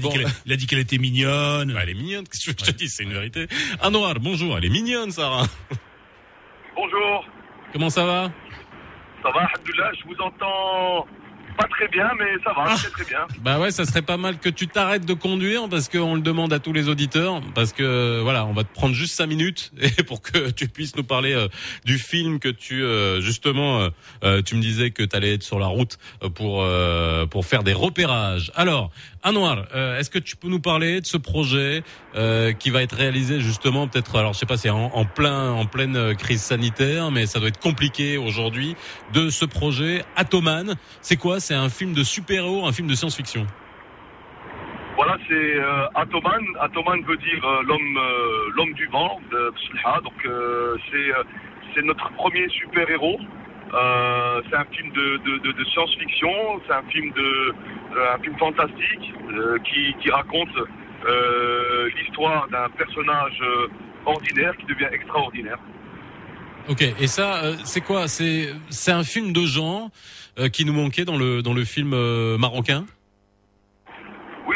bon. qu'elle- il a dit qu'elle était mignonne. Bah, elle est mignonne. Qu'est-ce que je te dis C'est une vérité. Ah noir, bonjour. Elle est mignonne, Sarah. Bonjour, Comment ça va? Ça va, Alhamdoulilah, je vous entends pas très bien, mais ça va, très très bien. Bah ouais, ça serait pas mal que tu t'arrêtes de conduire parce qu'on le demande à tous les auditeurs. Parce que voilà, on va te prendre juste cinq minutes (laughs) et pour que tu puisses nous parler euh, du film que tu euh, justement, euh, euh, tu me disais que tu allais être sur la route euh, pour euh, pour faire des repérages. Alors, Anwar, euh, est-ce que tu peux nous parler de ce projet euh, qui va être réalisé justement peut-être alors je sais pas c'est en, en plein en pleine euh, crise sanitaire mais ça doit être compliqué aujourd'hui de ce projet Atoman. C'est quoi? C'est un film de super-héros, un film de science-fiction? Voilà, c'est euh, Atoman. Atoman veut dire euh, l'homme euh, l'homme du vent, de. Donc c'est c'est notre premier super-héros. Euh, c'est un film de, de, de, de science-fiction, c'est un film de euh, un film fantastique euh, qui, qui raconte euh, l'histoire d'un personnage euh, ordinaire qui devient extraordinaire. Ok, et ça, euh, c'est quoi? C'est c'est un film de genre qui nous manquait dans le dans le film marocain?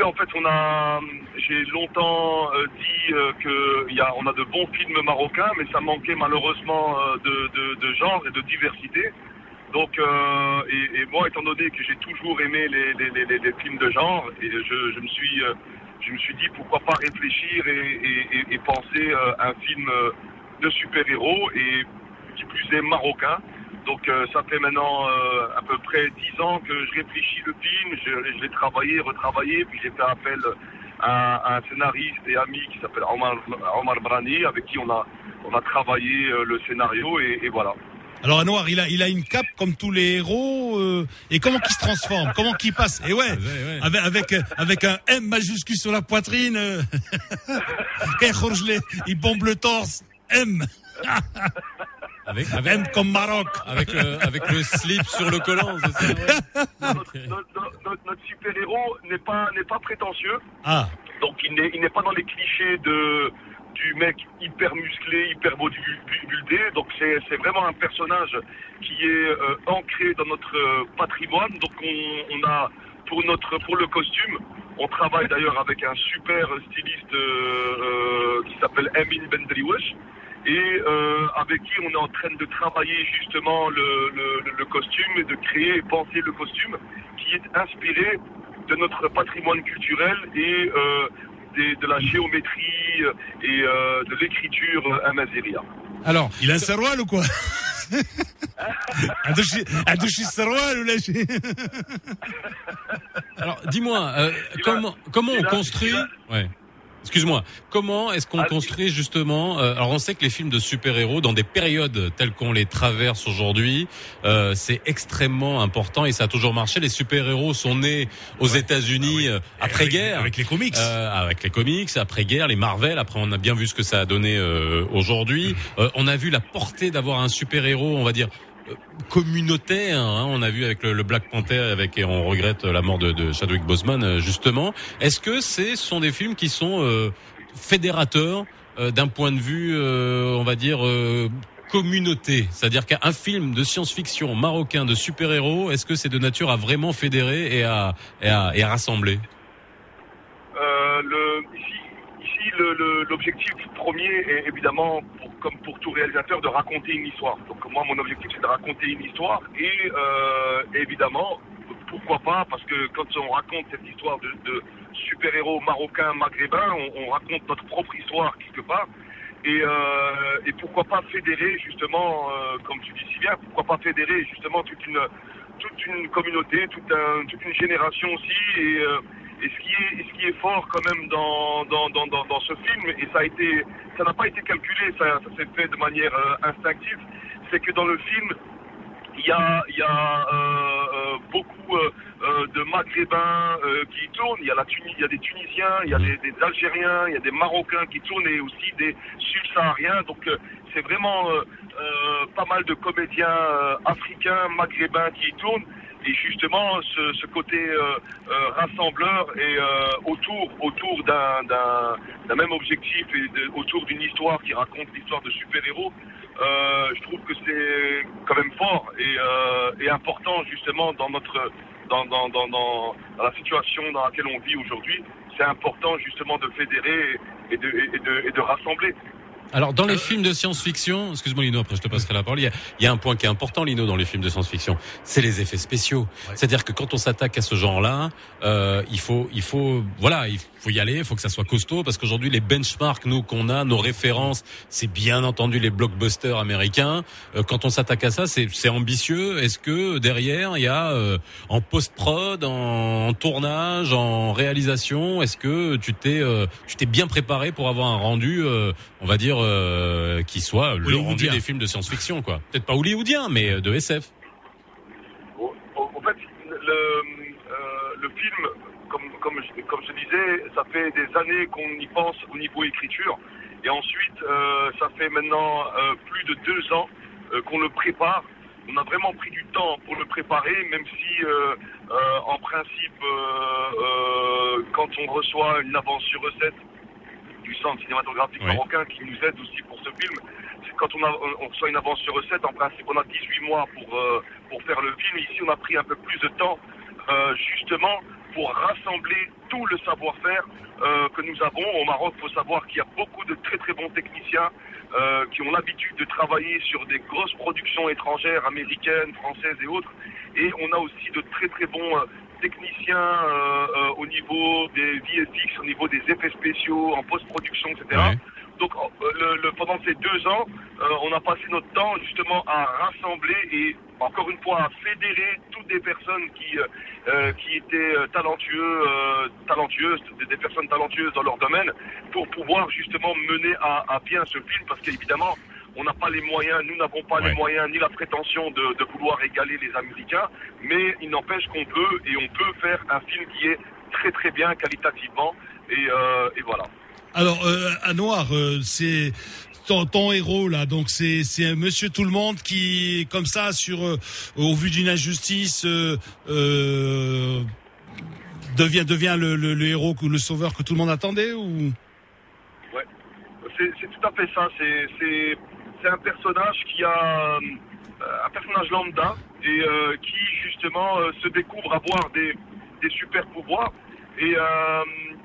En fait, on a, j'ai longtemps euh, dit euh, que y a, on a de bons films marocains, mais ça manquait malheureusement euh, de, de, de genre et de diversité. Donc, euh, et, moi, étant donné que j'ai toujours aimé les, les, les, films de genre, et je, je me suis, je me suis dit pourquoi pas réfléchir et, et, et- penser un film de super-héros et qui plus est marocain. Donc euh, ça fait maintenant euh, à peu près 10 ans que je réfléchis le film, je, l'ai travaillé, retravaillé, puis j'ai fait appel à, un scénariste et ami qui s'appelle Omar, Omar, Brani, avec qui on a, on a travaillé euh, le scénario, et, voilà. Alors Anouar, il a, il a une cape comme tous les héros. Et comment qui se transforme? Comment qui passe? Et ouais, avec, avec, un M majuscule sur la poitrine. Euh, (laughs) eh, il bombe le torse. M. (laughs) Avec, M comme Maroc. Avec le, avec le slip sur le collant, c'est ça ouais Notre, notre- notre- notre super-héros n'est pas, n'est pas prétentieux. Ah. Donc il n'est, il n'est pas dans les clichés de, du mec hyper musclé, hyper bodybuildé. Donc c'est, c'est vraiment un personnage qui est euh, ancré dans notre euh, patrimoine. Donc on, on a pour notre pour le costume, on travaille d'ailleurs avec un super styliste euh, euh, qui s'appelle Emin Bendriwesh et euh, avec qui on est en train de travailler justement le, le, le costume et de créer et penser le costume qui est inspiré de notre patrimoine culturel et euh, des- de la géométrie et euh, de l'écriture amaziria. Alors, il a un saroual ou quoi? Alors, dis-moi, euh, comment comment on construit Ouais. Excuse-moi. Comment est-ce qu'on construit justement euh, Alors, on sait que les films de super-héros, dans des périodes telles qu'on les traverse aujourd'hui, euh, c'est extrêmement important et ça a toujours marché. Les super-héros sont nés aux États-Unis euh, après-guerre, avec les comics, Euh, avec les comics, après-guerre, les Marvel. Après, on a bien vu ce que ça a donné euh, aujourd'hui. Euh, on a vu la portée d'avoir un super-héros, on va dire communautaire. hein. On a vu avec le, Black Panther, avec et on regrette la mort de, de Chadwick Boseman euh, justement. Est-ce que ce sont des films qui sont euh, fédérateurs euh, d'un point de vue, euh, on va dire. communauté? C'est-à-dire qu'un film de science-fiction marocain de super-héros, est-ce que c'est de nature à vraiment fédérer et à, et rassembler? L'objectif premier est évidemment, comme pour tout réalisateur, de raconter une histoire. Donc moi, mon objectif, c'est de raconter une histoire. Et euh, évidemment, pourquoi pas Parce que quand on raconte cette histoire de, super-héros marocains, maghrébins, on, on raconte notre propre histoire quelque part. Et, euh, pourquoi pas fédérer justement, euh, comme tu dis si bien, pourquoi pas fédérer justement toute une communauté, toute, un- toute une génération aussi. Et ce qui est ce qui est fort quand même dans dans, dans, dans, ce film, et ça a été ça n'a pas été calculé, ça, ça s'est fait de manière euh, instinctive, c'est que dans le film il y a, y a euh, euh, beaucoup euh, euh, de Maghrébins euh, qui tournent. Il y a, la Tuni- il y a des Tunisiens, il y a des, Algériens, il y a des Marocains qui tournent et aussi des Subsahariens. Donc c'est vraiment pas mal de comédiens africains, maghrébins qui y tournent. Et justement, ce, côté euh, euh, rassembleur et euh, autour, d'un, même objectif et autour d'une histoire qui raconte l'histoire de super-héros, je trouve que c'est quand même fort et, important justement dans notre la situation dans laquelle on vit aujourd'hui. C'est important justement de fédérer et de rassembler. Alors, dans les films de science-fiction, excuse-moi Lino, après je te passerai la parole, il y a, il y a un point qui est important, Lino, dans les films de science-fiction, c'est les effets spéciaux. C'est-à-dire que quand on s'attaque à ce genre-là, euh, il faut, il faut, voilà, il faut y aller, il faut que ça soit costaud, parce qu'aujourd'hui les benchmarks nous qu'on a, nos références, c'est bien entendu les blockbusters américains. Euh, quand on s'attaque à ça, c'est c'est ambitieux. Est-ce que derrière il y a euh, en post-prod, en, en tournage, en réalisation, est-ce que tu t'es, euh, tu t'es bien préparé pour avoir un rendu, euh, on va dire, euh, qui soit le rendu Hollywoodien. des films de science-fiction, quoi. Peut-être pas hollywoodien, mais euh, de SF. Au- au- En fait, le, euh, le film, comme, comme, je, comme je disais, ça fait des années qu'on y pense au niveau écriture. Et ensuite, euh, ça fait maintenant euh, plus de deux ans euh, qu'on le prépare. On a vraiment pris du temps pour le préparer, même si, en principe, quand on reçoit une avance sur recette du centre cinématographique Oui. marocain qui nous aide aussi pour ce film, quand on, a, on- reçoit une avance sur recette, en principe, on a 18 mois pour, pour faire le film. Ici, on a pris un peu plus de temps, justement, pour rassembler tout le savoir-faire euh, que nous avons. Au Maroc, il faut savoir qu'il y a beaucoup de très très bons techniciens euh, qui ont l'habitude de travailler sur des grosses productions étrangères, américaines, françaises et autres. Et on a aussi de très très bons euh, techniciens au niveau des VFX, au niveau des effets spéciaux, en post-production, etc. Donc euh, le, le- pendant ces deux ans, euh, on a passé notre temps justement à rassembler et encore une fois à fédérer toutes des personnes qui euh, qui étaient talentueux, euh, talentueuses, des, des personnes talentueuses dans leur domaine, pour pouvoir justement mener à, à bien ce film, parce qu'évidemment on n'a pas les moyens, nous n'avons pas Ouais. les moyens ni la prétention de, de vouloir égaler les Américains, mais il n'empêche qu'on peut et on peut faire un film qui est très très bien qualitativement et, euh, et voilà. Alors, euh, Anouar, euh, c'est ton, ton héros là, donc c'est c'est un Monsieur Tout le Monde qui, comme ça, sur euh, au vu d'une injustice, euh, euh, devient devient le, le, le héros ou le sauveur que tout le monde attendait ou? Ouais, c'est tout à fait ça. C'est c'est c'est un personnage qui a euh, un personnage lambda et qui justement se découvre avoir des des super pouvoirs. Et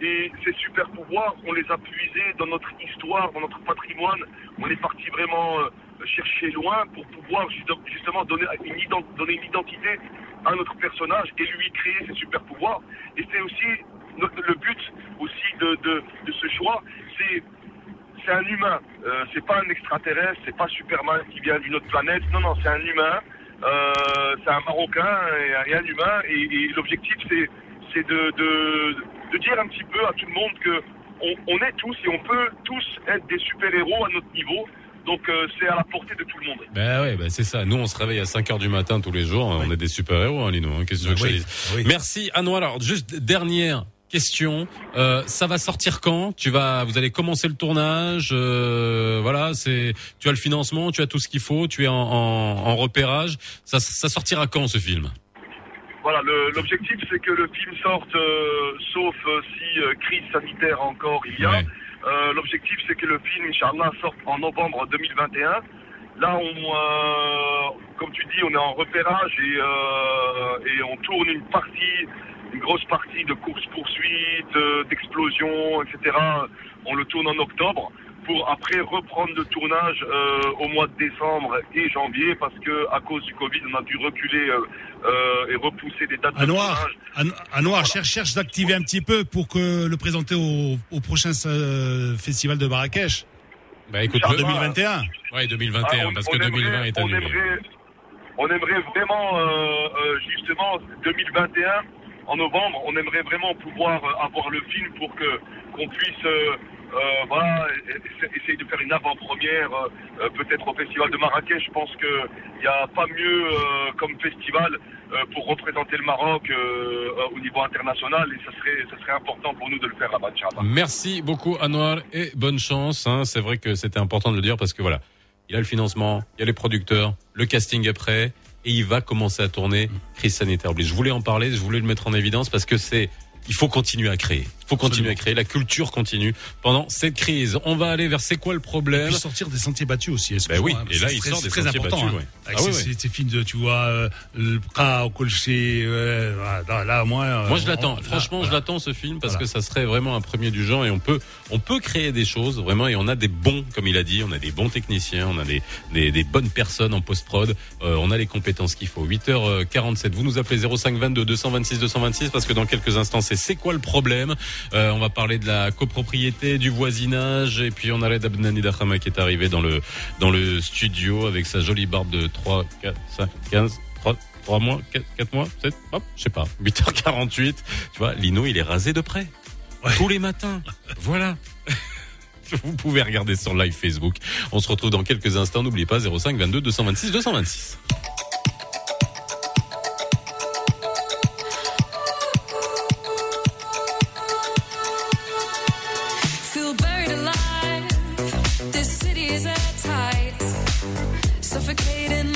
et ces super pouvoirs on les a puisés dans notre histoire, dans notre patrimoine. On est parti vraiment euh, chercher loin pour pouvoir juste- justement donner une, identité à notre personnage et lui créer ses super pouvoirs. Et c'est aussi le but aussi de, ce choix, c'est un humain. Euh, c'est pas un extraterrestre, c'est pas Superman qui vient d'une autre planète. Non, non, c'est un humain. Euh, c'est un Marocain et, un humain. Et, l'objectif, c'est de, de dire un petit peu à tout le monde que on, on est tous et on peut tous être des super-héros à notre niveau. Donc euh, c'est à la portée de tout le monde. Ben ouais, ben c'est ça. Nous, on se réveille à 5 heures du matin tous les jours. On est des super-héros, hein, Lino. hein. Qu'est-ce que tu veux que je Oui, dise oui. Merci, Anouar. Alors, juste dernière question. Euh, ça va sortir quand? Tu vas, vous allez commencer le tournage. euh, voilà, c'est, tu as le financement, tu as tout ce qu'il faut, tu es en, en, en repérage. Ça, ça sortira quand ce film? Voilà, le- l'objectif c'est que le film sorte, euh, sauf euh, si euh, crise sanitaire encore il y a. Ouais. Euh, l'objectif c'est que le film, Inch'Allah, sorte en novembre 2021. là, on, euh, comme tu dis, on est en repérage et, euh, et on tourne une partie, une grosse partie de course-poursuite, euh, d'explosion, etc. On le tourne en octobre pour après reprendre le tournage euh, au mois de décembre et janvier parce que à cause du Covid, on a dû reculer euh, euh, et repousser des dates de Anouar, tournage. An- Anouar, cherche, cherche d'activer un petit peu pour que le présenter au, au prochain euh, festival de Marrakech. Bah écoute, En le- 2021. Ouais, 2021, Ah, on- parce on que 2020 aimerait- est on annulé. aimerait, on aimerait vraiment, euh, euh, justement, 2021, en novembre, on aimerait vraiment pouvoir avoir le film pour que qu'on puisse, euh, voilà, essa- essayer de faire une avant-première, euh, euh, peut-être au festival de Marrakech. Je pense que il n'y a pas mieux euh, comme festival pour représenter le Maroc au niveau international, et ça serait, ça serait important pour nous de le faire là-bas. Merci beaucoup Anwar et bonne chance. hein. C'est vrai que c'était important de le dire parce que voilà, il a le financement, il y a les producteurs, le casting est prêt et il va commencer à tourner. Crise sanitaire. Je voulais en parler, je voulais le mettre en évidence parce que c'est il faut continuer à créer. Faut continuer à créer. La culture continue pendant cette crise. On va aller vers c'est quoi le Et problème puis sortir des sentiers battus aussi. Ben oui, hein, et là il sort des très sentiers important. battus. hein. ouais. Ah ces, ouais. ces- films de, tu vois, euh, le Bra au Colché, euh, voilà, là, moi. euh, Moi je l'attends. Franchement, voilà. je l'attends ce film parce Voilà. que ça serait vraiment un premier du genre et on peut on peut créer des choses vraiment et on a des bons comme il a dit, on a des bons techniciens, on a des des, des bonnes personnes en post prod, on a les compétences qu'il faut. 8h47. Vous nous appelez 0522 226 226 parce que dans quelques instants c'est c'est quoi le problème? Euh, On va parler de la copropriété, du voisinage et puis on a Red Abnani Dakhama qui est arrivé dans le dans le studio avec sa jolie barbe de 3 4 5 15 3 3 mois, 4, 4 mois, peut-être, hop, je sais pas, 8h48. Tu vois, Lino, il est rasé de près. Tous les matins. voilà. (laughs) Vous pouvez regarder sur live Facebook. On se retrouve dans quelques instants. N'oubliez pas 05 22 226 226. Feel buried alive. This city is airtight. Suffocating,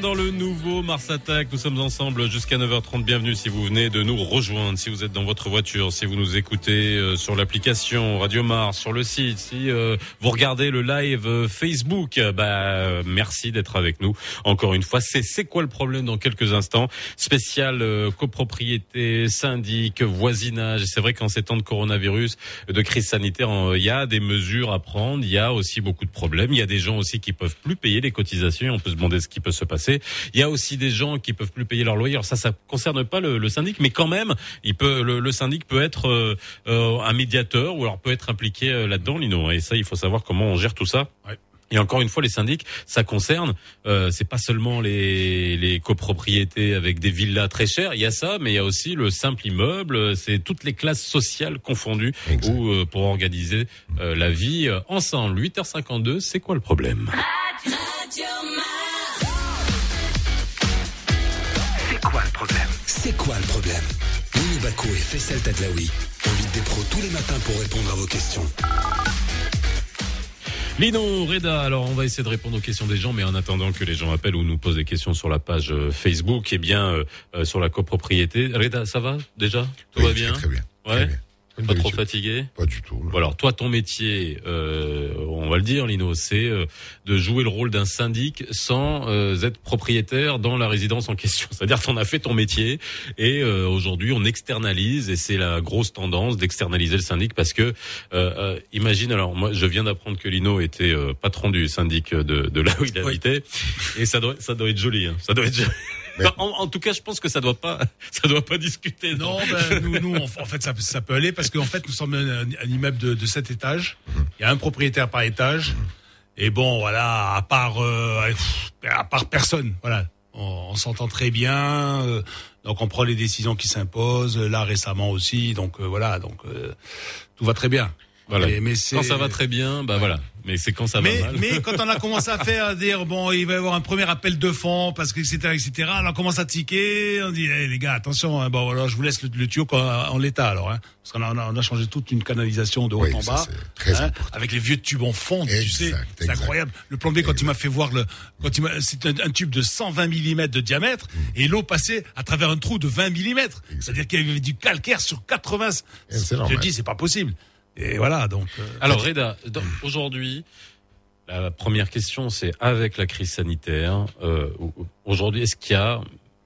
dans le nouveau Mars Attack. Nous sommes ensemble jusqu'à 9h30. Bienvenue si vous venez de nous rejoindre, si vous êtes dans votre voiture, si vous nous écoutez euh, sur l'application Radio Mars, sur le site, si euh, vous regardez le live euh, Facebook, bah merci d'être avec nous. Encore une fois, c'est c'est quoi le problème dans quelques instants? Spécial copropriété, syndic, voisinage. C'est vrai qu'en ces temps de coronavirus, de crise sanitaire, il y a des mesures à prendre. Il y a aussi beaucoup de problèmes. Il y a des gens aussi qui peuvent plus payer les cotisations. On peut se demander ce qui peut se passer. Il y a aussi des gens qui peuvent plus payer leur loyer. Alors ça, ça concerne pas le, le syndic, mais quand même, il peut, le, le syndic peut être euh, euh, un médiateur ou alors peut être impliqué euh, là-dedans, Lino. Et ça, il faut savoir comment on gère tout ça. Ouais. Et encore une fois, les syndics, ça concerne, euh, c'est pas seulement les, les copropriétés avec des villas très chères, il y a ça, mais il y a aussi le simple immeuble, c'est toutes les classes sociales confondues ou euh, pour organiser euh, la vie euh, ensemble. 8h52, c'est quoi le problème? C'est quoi le problème Lino Baco et Faisal Tadlaoui invitent des pros tous les matins pour répondre à vos questions. Lino, Reda, alors on va essayer de répondre aux questions des gens, mais en attendant que les gens appellent ou nous posent des questions sur la page euh, Facebook, eh bien euh, euh, sur la copropriété. Reda, ça va déjà? Tout Oui, va bien? Très, très bien. Ouais. Très bien. Pas trop fatigué Pas du tout. non. Alors toi, ton métier, euh, on va le dire, Lino, c'est euh, de jouer le rôle d'un syndic sans euh, être propriétaire dans la résidence en question. (laughs) C'est-à-dire, qu'on as fait ton métier et euh, aujourd'hui, on externalise et c'est la grosse tendance d'externaliser le syndic parce que, euh, euh, imagine, alors moi, je viens d'apprendre que Lino était euh, patron du syndic de, de là où il Oui. habitait et ça doit, ça doit être joli. Hein. Ça doit être. joli. Mais- en, en tout cas, je pense que ça doit pas, (laughs) ça doit pas discuter. Non, ben, (laughs) nous, nous, en en fait, ça, peut- ça peut aller parce qu'en fait, nous sommes un, un immeuble de, de 7 étages. Il y a un propriétaire par étage. Et bon, voilà, à part, euh, à part personne, voilà, on, on s'entend très bien. euh, donc, on prend les décisions qui s'imposent. Là, récemment aussi. Donc, euh, voilà, donc euh, tout va très bien. Voilà. Mais, mais c'est- Quand ça va très bien, bah voilà. Mais c'est quand ça mais, va mal. mais (laughs) quand on a commencé à faire, à dire bon, il va y avoir un premier appel de fonds parce que etc etc. Alors on commence à tiquer, on dit Eh, les gars attention, hein, bon alors je vous laisse le, le tuyau en, en l'état alors, hein, parce qu'on a, on a, changé toute une canalisation de haut Oui, en ça, bas, c'est très hein, important. avec les vieux tubes en fond, tu sais, Exact, c'est exact. incroyable. Le plombier quand il m'a fait voir le, quand il m'a, c'est un, un tube de 120 mm de diamètre et l'eau passait à travers un trou de 20 mm. C'est-à-dire qu'il y avait du calcaire sur 80. Et c'est Je dis c'est pas possible. Et voilà donc. euh, Alors Reda, aujourd'hui, la première question, c'est avec la crise sanitaire, euh, aujourd'hui, est-ce qu'il y a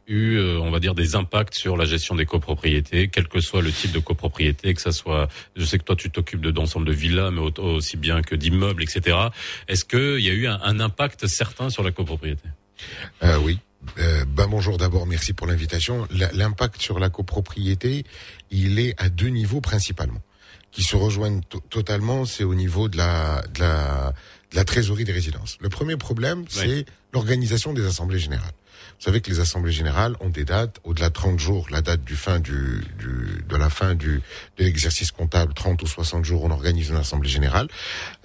eu, euh, on va dire, des impacts sur la gestion des copropriétés, quel que soit le type de copropriété, que ça soit, je sais que toi tu t'occupes de d'ensemble de villas, mais au- aussi bien que d'immeubles, etc. Est-ce qu'il y a eu un, un impact certain sur la copropriété? Euh, oui. Euh, ben bonjour d'abord, merci pour l'invitation. L'impact sur la copropriété, il est à deux niveaux principalement, qui se rejoignent to- totalement. C'est au niveau de la, de la de la trésorerie des résidences. Le premier problème, c'est l'organisation des assemblées générales. Vous savez que les assemblées générales ont des dates au-delà de 30 jours, la date du fin du, du de la fin du de l'exercice comptable, 30 ou 60 jours, on organise une assemblée générale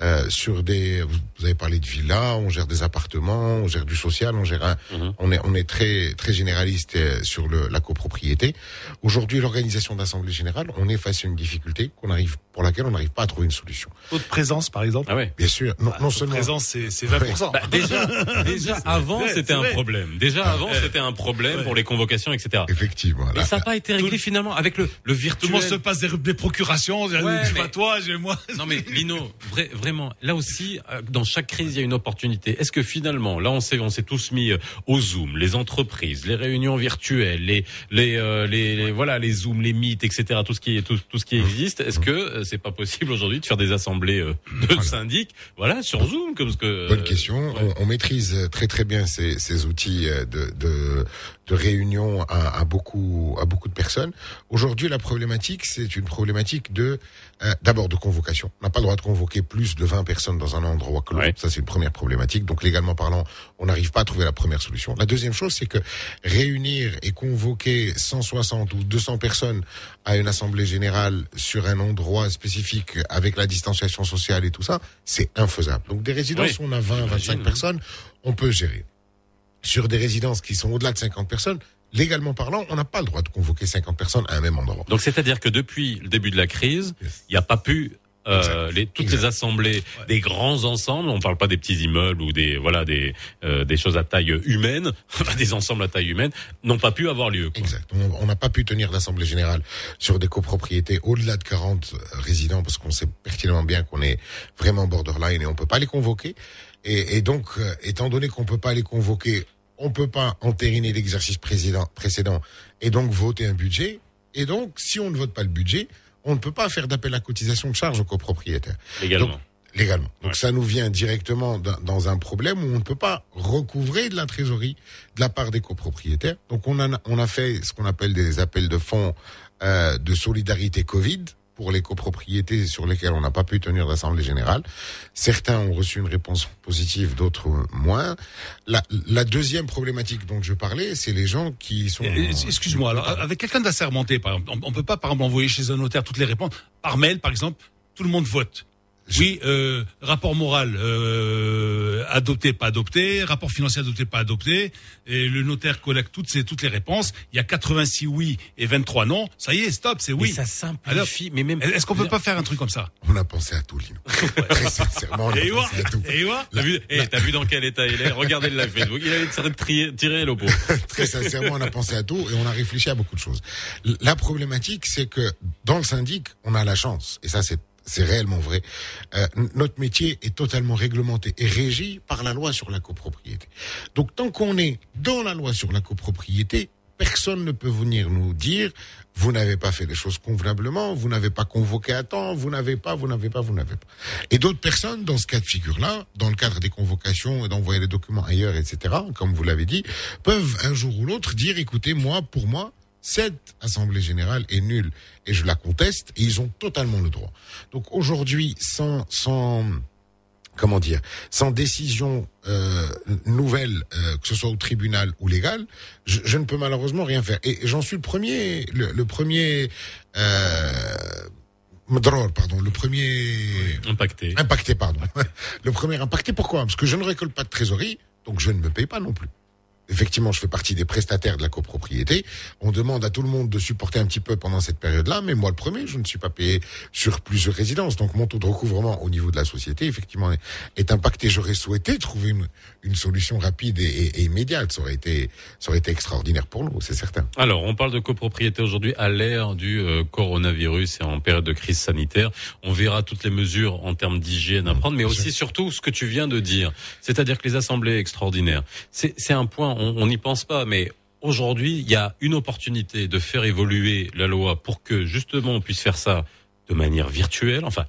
euh, sur des. Vous avez parlé de villas, on gère des appartements, on gère du social, on gère un, Mhm. on est on est très très généraliste euh, sur le, la copropriété. Aujourd'hui, l'organisation d'assemblée générale, on est face à une difficulté qu'on arrive pour laquelle on n'arrive pas à trouver une solution. taux de présence par exemple. Ah ouais. Bien sûr, non, non Taux de seulement présence c'est c'est (laughs) 20%. Bah, déjà, (laughs) déjà avant c'était un problème. Déjà avant c'était un problème Ouais. pour les convocations, etc. effectivement. Et là, ça n'a pas été réglé finalement avec le, le Tout virtuel. le monde se passe des, des procurations. Ouais, tu mais- vas toi, j'ai moi. Non mais (laughs) Lino, vrai- vraiment, là aussi, euh, dans chaque crise, il y a une opportunité. Est-ce que finalement, là, on s'est, on s'est tous mis euh, au Zoom, les entreprises, les réunions virtuelles, les, les, euh, les, les- voilà, les Zoom, les Meet, etc., tout ce qui, est- tout, tout ce qui existe. Est-ce que euh, c'est pas possible aujourd'hui de faire des assemblées euh, de syndics, voilà, sur Zoom, comme ce que. Bonne euh, question. ouais. On, on maîtrise très très bien ces, ces outils euh, de, de, de réunion à, à beaucoup à beaucoup de personnes. Aujourd'hui, la problématique, c'est une problématique de euh, d'abord de convocation. On n'a pas le droit de convoquer plus de 20 personnes dans un endroit que l'autre. Ouais. Ça, c'est une première problématique. Donc, légalement parlant, on n'arrive pas à trouver la première solution. La deuxième chose, c'est que réunir et convoquer 160 ou 200 personnes à une assemblée générale sur un endroit spécifique avec la distanciation sociale et tout ça, c'est infaisable. Donc, des résidences Oui, où on a 20, j'imagine, 25 hein. personnes, on peut gérer. Sur des résidences qui sont au-delà de 50 personnes, légalement parlant, on n'a pas le droit de convoquer 50 personnes à un même endroit. Donc c'est-à-dire que depuis le début de la crise, Yes. il n'y a pas pu euh, les, toutes les assemblées des grands ensembles. On parle pas des petits immeubles ou des voilà des euh, des choses à taille humaine, (laughs) des ensembles à taille humaine, n'ont pas pu avoir lieu. quoi. Exact. On n'a pas pu tenir d'assemblée générale sur des copropriétés au-delà de 40 résidents parce qu'on sait pertinemment bien qu'on est vraiment borderline et on peut pas les convoquer. Et, et donc, euh, étant donné qu'on peut pas les convoquer, on peut pas entériner l'exercice précédent, et donc voter un budget. Et donc, si on ne vote pas le budget, on ne peut pas faire d'appel à cotisation de charge aux copropriétaires. Légalement. Donc, légalement. Donc ça nous vient directement dans- dans un problème où on ne peut pas recouvrer de la trésorerie de la part des copropriétaires. Donc on a, on a fait ce qu'on appelle des appels de fonds euh, de solidarité Covid pour les copropriétés sur lesquelles on n'a pas pu tenir d'assemblée générale. Certains ont reçu une réponse positive, d'autres moins. La, la deuxième problématique dont je parlais, c'est les gens qui sont... Euh, Excuse-moi, alors avec quelqu'un d'assermenté, on, on peut pas par exemple envoyer chez un notaire toutes les réponses par mail, par exemple, tout le monde vote. Oui, euh, rapport moral euh, adopté, pas adopté, rapport financier adopté, pas adopté, et le notaire collecte toutes ces toutes les réponses. Il y a 86 oui et 23 non. Ça y est, stop, c'est oui. Mais ça simplifie, mais même Est-ce qu'on peut pas faire un truc comme ça? On a pensé à tout, Lino. (laughs) Très sincèrement, on a Et pensé à tout. Et ouais T'as vu, eh, t'as vu dans quel état il est? Regardez le live Facebook. Il a tiré, tiré l'oppo. (laughs) Très sincèrement, on a pensé à tout et on a réfléchi à beaucoup de choses. La problématique, c'est que dans le syndic, on a la chance, et ça c'est c'est réellement vrai. euh, notre métier est totalement réglementé et régi par la loi sur la copropriété. Donc tant qu'on est dans la loi sur la copropriété, personne ne peut venir nous dire vous n'avez pas fait les choses convenablement, vous n'avez pas convoqué à temps, vous n'avez pas, vous n'avez pas, vous n'avez pas. Et d'autres personnes, dans ce cas de figure-là, dans le cadre des convocations et d'envoyer les documents ailleurs, etc., comme vous l'avez dit, peuvent un jour ou l'autre dire, écoutez, moi, pour moi, cette assemblée générale est nulle et je la conteste et ils ont totalement le droit. Donc aujourd'hui, sans, sans, comment dire, sans décision euh, nouvelle, euh, que ce soit au tribunal ou légal, je, je ne peux malheureusement rien faire. Et j'en suis le premier, le, le premier, euh, drôle, pardon, le premier impacté. Impacté, pardon. (laughs) le premier impacté, pourquoi? Parce que je ne récolte pas de trésorerie, donc je ne me paye pas non plus. Effectivement, je fais partie des prestataires de la copropriété. On demande à tout le monde de supporter un petit peu pendant cette période-là, mais moi le premier, je ne suis pas payé sur plusieurs résidences. Donc mon taux de recouvrement au niveau de la société, effectivement, est, impacté. J'aurais souhaité trouver une, une solution rapide et, et- et immédiate. Ça aurait été, ça aurait été extraordinaire pour nous, c'est certain. Alors, on parle de copropriété aujourd'hui à l'ère du euh, coronavirus et en période de crise sanitaire. On verra toutes les mesures en termes d'hygiène à prendre, mais aussi surtout ce que tu viens de dire, c'est-à-dire que les assemblées extraordinaires, c'est un point, on on n'y pense pas, mais aujourd'hui, il y a une opportunité de faire évoluer la loi pour que justement on puisse faire ça de manière virtuelle, enfin.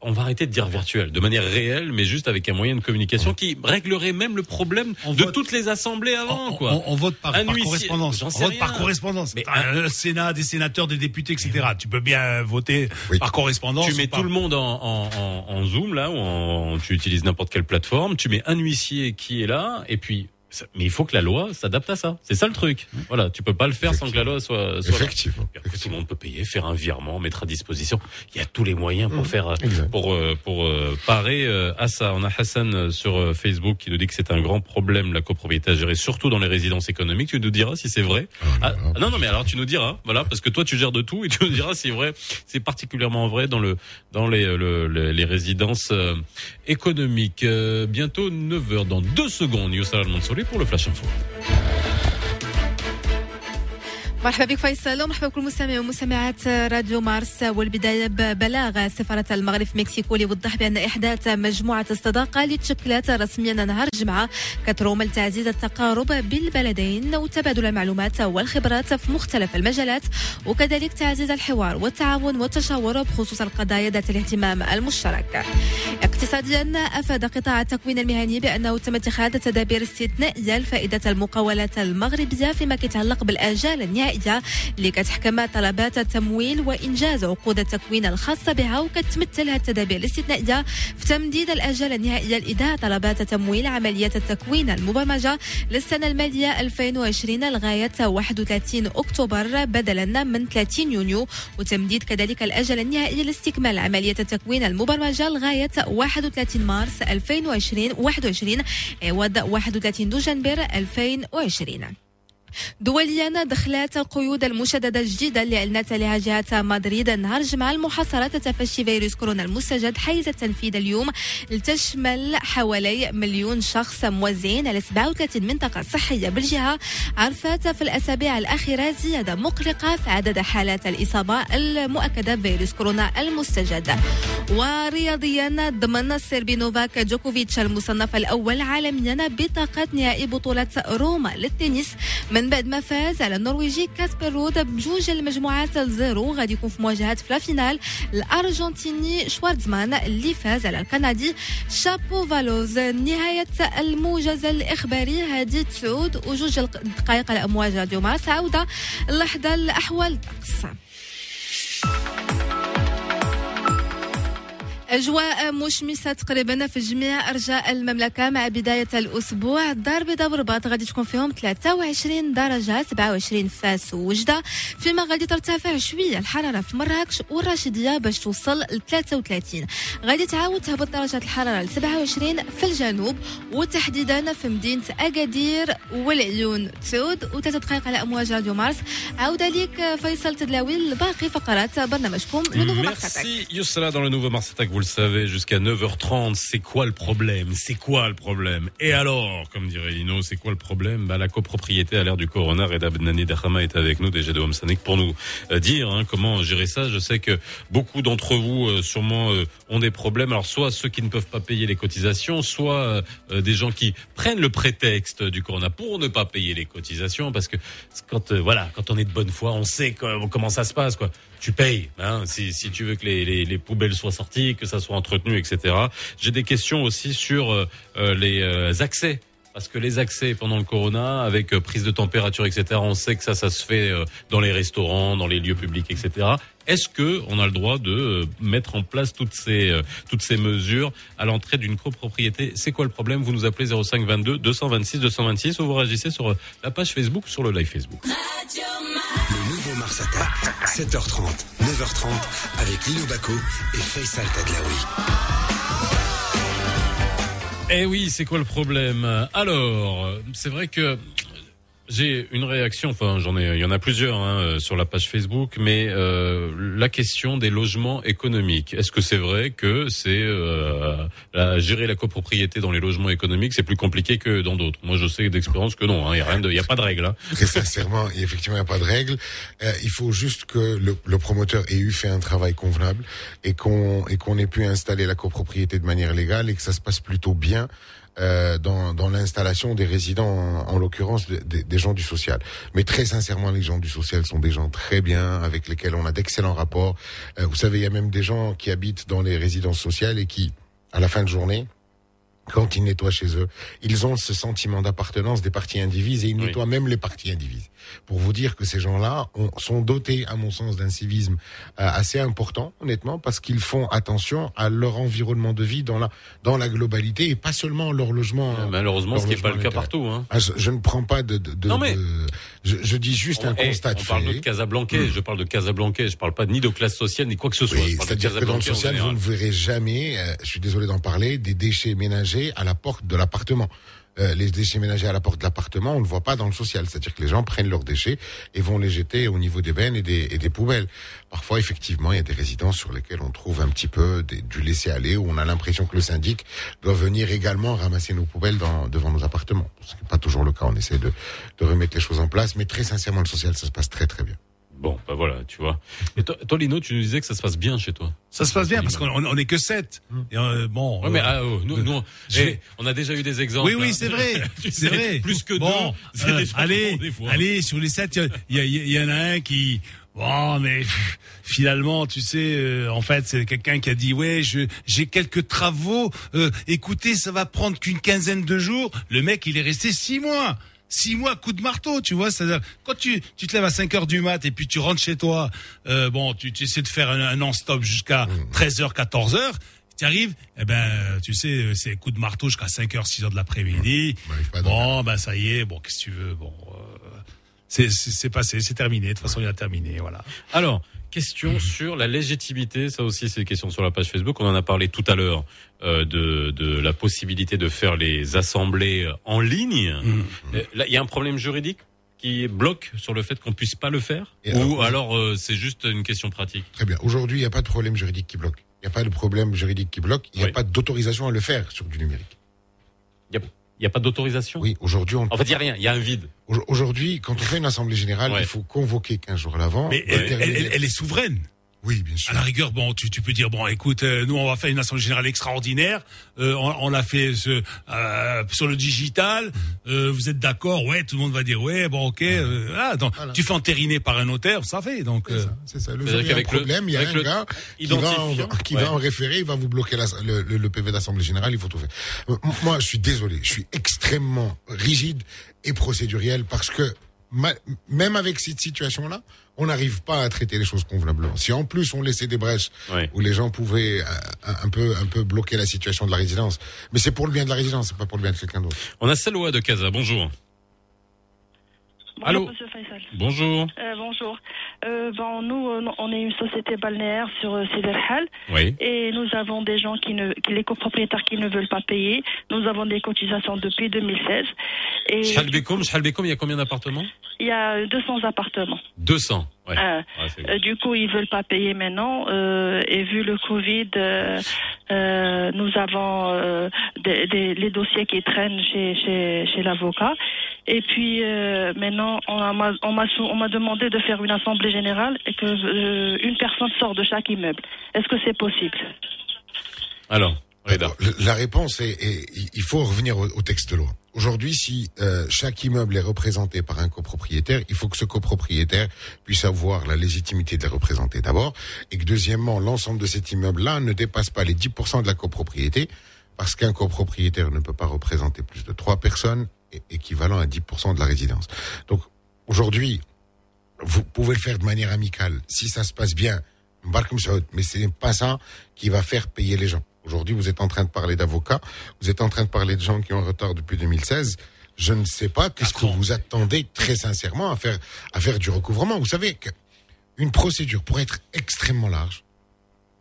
On va arrêter de dire virtuelle, de manière réelle, mais juste avec un moyen de communication qui réglerait même le problème de toutes les assemblées avant, quoi. On, on vote par, Un par huissier, correspondance. On vote par correspondance. Mais un Sénat, des sénateurs, des députés, etc. Tu peux bien voter par correspondance. Tu mets par- tout le monde en, en, en, en Zoom là, ou en, tu utilises n'importe quelle plateforme. Tu mets un huissier qui est là, et puis. Mais il faut que la loi s'adapte à ça. C'est ça le truc. Voilà, tu peux pas le faire sans que la loi soit. soit là. Effectivement. Après, tout le monde peut payer, faire un virement, mettre à disposition. Il y a tous les moyens pour Mhm. faire, euh, pour euh, pour euh, parer euh, à ça. On a Hassan sur Facebook qui nous dit que c'est un grand problème la copropriété à gérer, surtout dans les résidences économiques. Tu nous diras si c'est vrai. Ah, non, non, mais alors tu nous diras, voilà, parce que toi tu gères de tout et tu nous diras si c'est vrai. C'est particulièrement vrai dans le dans les le- le- les résidences euh, économiques. Euh, bientôt 9 heures dans deux secondes. Youssef Al Pour le Flash Info. مرحبا بك فيصل ومرحبا بكل مستمعي ومستمعات راديو مارس والبداية ببلاغ سفارة المغرب في مكسيكو ليوضح بأن إحداث مجموعة الصداقة اللي تشكلت رسميا نهار الجمعة كتروم لتعزيز التقارب بالبلدين وتبادل المعلومات والخبرات في مختلف المجالات وكذلك تعزيز الحوار والتعاون والتشاور بخصوص القضايا ذات الاهتمام المشترك. اقتصاديا أفاد قطاع التكوين المهني بأنه تم اتخاذ تدابير استثنائية لفائدة المقاولات المغربية فيما يتعلق بالآجال النهائية اللي كتحكم طلبات التمويل وإنجاز عقود التكوين الخاصة بها وكتمثل هذه التدابير الاستثنائية في تمديد الآجال النهائية لإيداع طلبات تمويل عملية التكوين المبرمجة للسنة المالية 2020 لغاية 31 أكتوبر بدلا من 30 يونيو وتمديد كذلك الأجل النهائي لاستكمال عملية التكوين المبرمجة لغاية 31 مارس 2020 21 عوض 31 دجنبر 2020 دوليا دخلت القيود المشددة الجديدة اللي أعلنت عليها جهة مدريد نهار الجمعة المحاصرة تفشي فيروس كورونا المستجد حيز التنفيذ اليوم لتشمل حوالي مليون شخص موزعين على 37 منطقة صحية بالجهة. عرفت في الأسابيع الأخيرة زيادة مقلقة في عدد حالات الإصابة المؤكدة بفيروس كورونا المستجد. ورياضيا ضمن السيربي نوفاك جوكوفيتش المصنف الأول عالميا بطاقة نهائي بطولة روما للتنس. من بعد ما فاز على النرويجي كاسبر رود بجوج المجموعات الزيرو غادي يكون في مواجهة في الفينال الأرجنتيني شوارزمان اللي فاز على الكندي شابو فالوز نهاية الموجز الإخباري هادي تسعود وجوج الدقائق على أمواج راديو مارس عودة اللحظة الأحوال الطقس أجواء مشمسة تقريبا في جميع أرجاء المملكة مع بداية الأسبوع. الدار البيضاء ورباط غادي تكون فيهم 23 درجة 27 في فاس ووجدة فيما غادي ترتفع شوية الحرارة في مراكش والراشدية باش توصل ل 33 غادي تعاود تهبط درجة الحرارة ل 27 في الجنوب وتحديدا في مدينة أكادير والعيون. تسعود وثلاثة دقائق على أمواج راديو مارس. عودة ليك فيصل تدلاوي لباقي فقرات برنامجكم لو نوفو مارس le nouveau Mars Attack, vous le savez, jusqu'à 9h30. C'est quoi le problème? C'est quoi le problème? Et alors, comme dirait Lino, c'est quoi le problème? Bah, La copropriété à l'ère du Corona, Reda Benani Dahama est avec nous, DG de Home Sanik, pour nous euh, dire hein, comment gérer ça. Je sais que beaucoup d'entre vous, euh, sûrement, euh, ont des problèmes. Alors, soit ceux qui ne peuvent pas payer les cotisations, soit des gens qui prennent le prétexte du Corona pour ne pas payer les cotisations, parce que quand, voilà, quand on est de bonne foi, on sait comment ça se passe, quoi tu payes. Hein, si, si tu veux que les, les, les poubelles soient sorties, que ça soit entretenu, etc. J'ai des questions aussi sur euh, euh, les euh, accès. Parce que les accès pendant le corona, avec euh, prise de température, etc., on sait que ça, ça se fait euh, dans les restaurants, dans les lieux publics, etc. Est-ce que on a le droit de euh, mettre en place toutes ces toutes ces mesures à l'entrée d'une copropriété? C'est quoi le problème? Vous nous appelez 05 22 226 226 ou vous réagissez sur la page Facebook, sur le live Facebook. Le nouveau Mars Attack, 7h30, 9h30, avec Lino Baco et Faisal Tadlaoui. Eh oui, c'est quoi le problème? Alors, c'est vrai que j'ai une réaction, enfin j'en ai, il y en a plusieurs hein, euh, sur la page Facebook, mais euh, la question des logements économiques. Est-ce que c'est vrai que c'est euh, gérer la copropriété dans les logements économiques, c'est plus compliqué que dans d'autres? Moi, je sais d'expérience que non, hein, il y a rien, de- il y a pas de règle. Hein. (laughs) Très sincèrement, effectivement, il n'y a pas de règle. Euh, il faut juste que le, le promoteur ait eu fait un travail convenable et qu'on et qu'on ait pu installer la copropriété de manière légale et que ça se passe plutôt bien. Euh, dans, dans l'installation des résidents, en, en l'occurrence de- de- des gens du social. Mais très sincèrement, les gens du social sont des gens très bien, avec lesquels on a d'excellents rapports. Euh, vous savez, il y a même des gens qui habitent dans les résidences sociales et qui, à la fin de journée, quand ils nettoient chez eux, ils ont ce sentiment d'appartenance des parties indivises et ils Oui. nettoient même les parties indivises. Pour vous dire que ces gens-là ont- sont dotés, à mon sens, d'un civisme euh, assez important, honnêtement, parce qu'ils font attention à leur environnement de vie dans la dans la globalité et pas seulement leur logement. Euh, Malheureusement, leur ce qui n'est pas le cas partout. Hein. Ah, je, je ne prends pas de, de, de- Non, mais- de- je, je dis juste On, un eh, constat on parle fait. de Casablanca, je parle de Casablanca, je parle pas ni de classe sociale ni quoi que ce soit. Oui, c'est-à-dire que dans le social, vous ne verrez jamais, euh, je suis désolé d'en parler, des déchets ménagers à la porte de l'appartement. Euh, les déchets ménagers à la porte de l'appartement, on ne voit pas dans le social. C'est-à-dire que les gens prennent leurs déchets et vont les jeter au niveau des bennes et des, et des poubelles. Parfois, effectivement, il y a des résidences sur lesquelles on trouve un petit peu des- du laisser-aller, où on a l'impression que le syndic doit venir également ramasser nos poubelles dans- devant nos appartements. Ce n'est pas toujours le cas. On essaie de, de remettre les choses en place, mais très sincèrement, le social, ça se passe très très bien. Bon, bah voilà, tu vois. Et toi, toi, Lino, tu nous disais que ça se passe bien chez toi. Ça se passe bien parce qu'on on- on est que 7. bon. Ouais, mais euh, ah, oh, nous, nous, (laughs) eh, on a déjà eu des exemples. Oui, oui, hein. c'est vrai. (laughs) C'est vrai. Plus que bon, deux. (laughs) euh, allez, bon, des fois. allez, sur les sept, il y, y y en a un qui. Bon, mais pff, finalement, tu sais, euh, en fait, c'est quelqu'un qui a dit ouais, je j'ai quelques travaux. euh, écoutez, ça va prendre qu'une quinzaine de jours. Le mec, il est resté six mois. Six mois coup de marteau, tu vois. C'est-à-dire quand tu tu te lèves à 5 heures du mat et puis tu rentres chez toi, euh, bon, tu, tu essaies de faire un, un non-stop jusqu'à 13 heures, 14 heures. Tu arrives, eh ben, tu sais, c'est coup de marteau jusqu'à 5 heures, 6 heures de l'après-midi. Bon, ben ça y est, bon, qu'est-ce que tu veux, bon, euh, c'est c'est c'est passé, c'est terminé. De toute façon, il a terminé, voilà. Alors, question sur la légitimité. Ça aussi, c'est une question sur la page Facebook. On en a parlé tout à l'heure euh, de, de la possibilité de faire les assemblées euh, en ligne. Mmh. Euh, Là, il y a un problème juridique qui bloque sur le fait qu'on puisse pas le faire? Et Ou alors- alors euh, c'est juste une question pratique? Très bien. Aujourd'hui, il n'y a pas de problème juridique qui bloque. Il n'y a pas de problème juridique qui bloque. Il n'y a Oui. pas d'autorisation à le faire sur du numérique. Il n'y a pas d'autorisation Oui, aujourd'hui, on. En fait, il n'y a rien, il y a un vide. Au- Aujourd'hui, quand on fait une assemblée générale, Ouais. il faut convoquer 15 jours à l'avant. Mais elle, déterminer- elle- elle- elle est souveraine. Oui, bien sûr. À la rigueur, bon, tu, tu peux dire, bon, écoute, euh, nous, on va faire une assemblée générale extraordinaire. Euh, on on l'a fait ce, euh, sur le digital. Euh, vous êtes d'accord? Ouais, tout le monde va dire, ouais, bon, ok. euh, voilà, donc, Voilà. Tu fais entériner par un notaire, ça fait. Donc, C'est euh, ça, c'est ça. Le jour où il y a un qu'avec le- problème, il y a avec un le gars qui, va en, (laughs) qui ouais. va en référer, il va vous bloquer la- le, le- le PV d'assemblée générale, il faut tout faire. Moi, je suis désolé, je suis extrêmement rigide et procéduriel parce que ma- même avec cette situation-là, on n'arrive pas à traiter les choses convenablement. Si en plus on laissait des brèches Ouais. où les gens pouvaient euh, un, un peu un peu bloquer la situation de la résidence, mais c'est pour le bien de la résidence, c'est pas pour le bien de quelqu'un d'autre. On a Salwa de Casa, bonjour. Allô Monsieur Faisal. Bonjour. Euh, bonjour. Euh, nous, euh, on est une société balnéaire sur euh, Sidi El Hal Oui. et nous avons des gens qui ne, qui, les copropriétaires qui ne veulent pas payer. Nous avons des cotisations depuis 2016 et Bekoum, il y a combien d'appartements? Il y a 200 appartements. 200. Ouais. Euh, Ouais, Euh, du coup, ils veulent pas payer maintenant. euh, et vu le Covid, euh, nous avons des, des- les dossiers qui traînent chez, chez, chez l'avocat. Et puis maintenant, on m'a on m'a demandé de faire une assemblée générale et que une personne sort de chaque immeuble. Est-ce que c'est possible? Alors, La réponse est, est- il faut revenir au, au texte de loi. Aujourd'hui, si euh, chaque immeuble est représenté par un copropriétaire, il faut que ce copropriétaire puisse avoir la légitimité de les représenter d'abord, et que deuxièmement, l'ensemble de cet immeuble-là ne dépasse pas les 10% de la copropriété, parce qu'un copropriétaire ne peut pas représenter plus de trois personnes, équivalent à 10% de la résidence. Donc aujourd'hui, vous pouvez le faire de manière amicale. Si ça se passe bien, mais ce n'est pas ça qui va faire payer les gens. Aujourd'hui, vous êtes en train de parler d'avocats, vous êtes en train de parler de gens qui ont un retard depuis 2016. Je ne sais pas qu'est-ce que vous attendez très sincèrement à faire, à faire du recouvrement. Vous savez qu'une procédure pour être extrêmement large,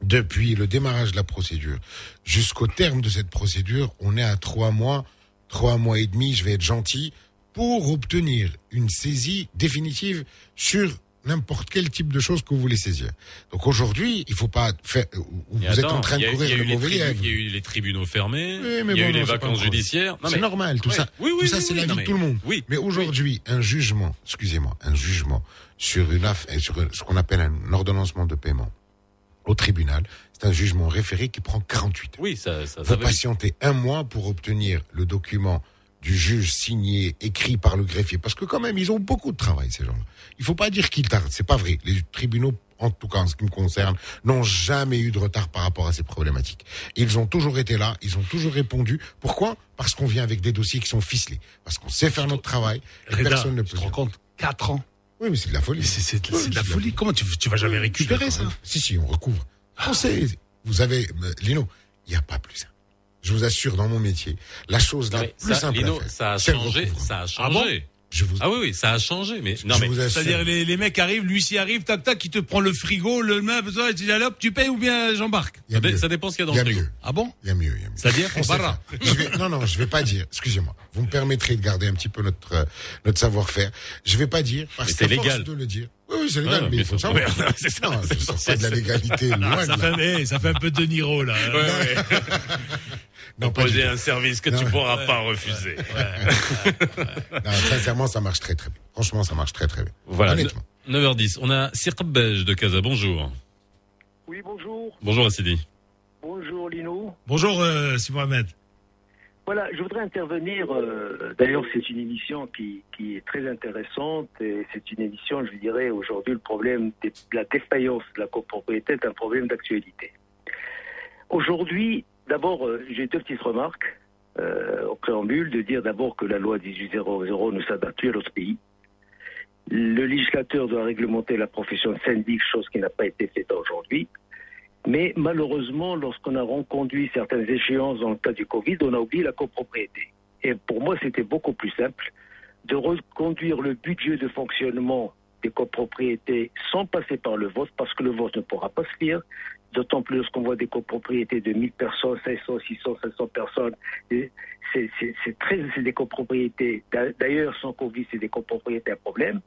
depuis le démarrage de la procédure jusqu'au terme de cette procédure, on est à trois mois, trois mois et demi, je vais être gentil, pour obtenir une saisie définitive sur n'importe quel type de choses que vous voulez saisir. Donc aujourd'hui, il faut pas faire, vous Mais êtes en train de a- courir le mauvais. Il y a eu les tribunaux fermés, Oui, mais il y a bon, eu les non, vacances judiciaires. C'est mais- normal, tout Ouais. ça. Oui, oui, tout ça, c'est la vie de tout le monde. Oui. Mais aujourd'hui, un jugement, excusez-moi, un jugement sur une affaire, sur ce qu'on appelle un ordonnancement de paiement au tribunal, c'est un jugement référé qui prend 48 heures. Oui, ça, ça, Vous patientez un mois pour obtenir le document du juge signé, écrit par le greffier. Parce que quand même, ils ont beaucoup de travail, ces gens-là. Il faut pas dire qu'ils tardent. C'est pas vrai. Les tribunaux, en tout cas en ce qui me concerne, n'ont jamais eu de retard par rapport à ces problématiques. Ils ont toujours été là, ils ont toujours répondu. Pourquoi? Parce qu'on vient avec des dossiers qui sont ficelés. Parce qu'on sait faire notre travail. et Reda, personne ne tu peut. te rends compte? 4 ans. Oui, mais c'est de la folie. C'est Oui, de la folie. Comment tu, tu vas jamais récupérer ça? Si, si, on recouvre. On sait. Vous avez, euh, Lino, il n'y a pas plus simple. Je vous assure, dans mon métier, la chose Non, la plus ça, simple Lino, à faire, ça a c'est changé, ça a Ah bon? Changé. Je vous, Ah oui, oui, ça a changé, mais non, je mais. C'est-à-dire les, les mecs arrivent, l'huissier arrive, tac tac, qui te prend le frigo, le ça, et tu dis allez hop, tu payes ou bien j'embarque Il ça, dépend ce qu'il y a dans Il y a le frigo. mieux. Ah bon? Il y a mieux, il y a mieux. C'est-à-dire On Barra. faire. Je vais, non, non, je vais pas dire. Excusez-moi. Vous me permettrez de garder un petit peu notre euh, notre savoir-faire. Je vais pas dire parce que c'est légal. de le dire. Oui, oui, c'est légal, Ah, mais il faut (laughs) c'est ça, c'est ça, pas de la c'est- légalité loin ça de fait, là. eh, ça fait un peu de Niro là. Ouais, ouais. (laughs) Proposer un service que Non, tu ouais. pourras pas refuser. Non, sincèrement, ça marche très très bien. Franchement, ça marche très très bien. Voilà. Honnêtement. 9h10. On a Belge de Casa. Bonjour. Oui, bonjour. Bonjour Assidi. Bonjour Lino. Bonjour euh, Simon Ahmed. Voilà, je voudrais intervenir. euh, D'ailleurs, c'est une émission qui, qui est très intéressante et c'est une émission, je dirais, aujourd'hui, le problème de la défaillance de la copropriété est un problème d'actualité. Aujourd'hui, d'abord, euh, j'ai deux petites remarques euh, au préambule, de dire d'abord que la loi 1800 ne s'adapte plus à notre pays. Le législateur doit réglementer la profession de syndic, chose qui n'a pas été faite aujourd'hui. Mais malheureusement, lorsqu'on a reconduit certaines échéances dans le cas du Covid, on a oublié la copropriété. Et pour moi, c'était beaucoup plus simple de reconduire le budget de fonctionnement des copropriétés sans passer par le vote, parce que le vote ne pourra pas se lire. D'autant plus lorsqu'on voit des copropriétés de 1000 personnes, 500, 600, 700 personnes. C'est des copropriétés. D'a- D'ailleurs, sans Covid, c'est des copropriétés à problème.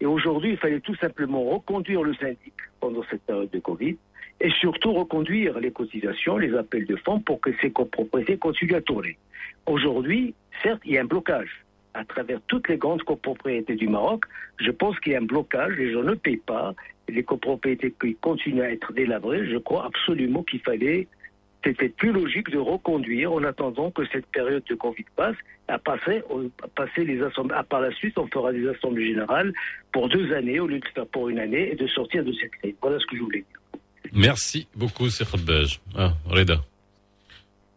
Et aujourd'hui, il fallait tout simplement reconduire le syndic pendant cette période de Covid et surtout reconduire les cotisations, les appels de fonds pour que ces copropriétés continuent à tourner. Aujourd'hui, certes, il y a un blocage à travers toutes les grandes copropriétés du Maroc. Je pense qu'il y a un blocage, les gens ne payent pas, les copropriétés qui continuent à être délabrées. Je crois absolument qu'il fallait, c'était plus logique de reconduire en attendant que cette période de Covid passe, à passer, les assemblées. Par la suite, on fera des assemblées générales pour deux années au lieu de faire pour une année et de sortir de cette crise. Voilà ce que je voulais dire. Merci beaucoup, Serbej. Ah, Reda.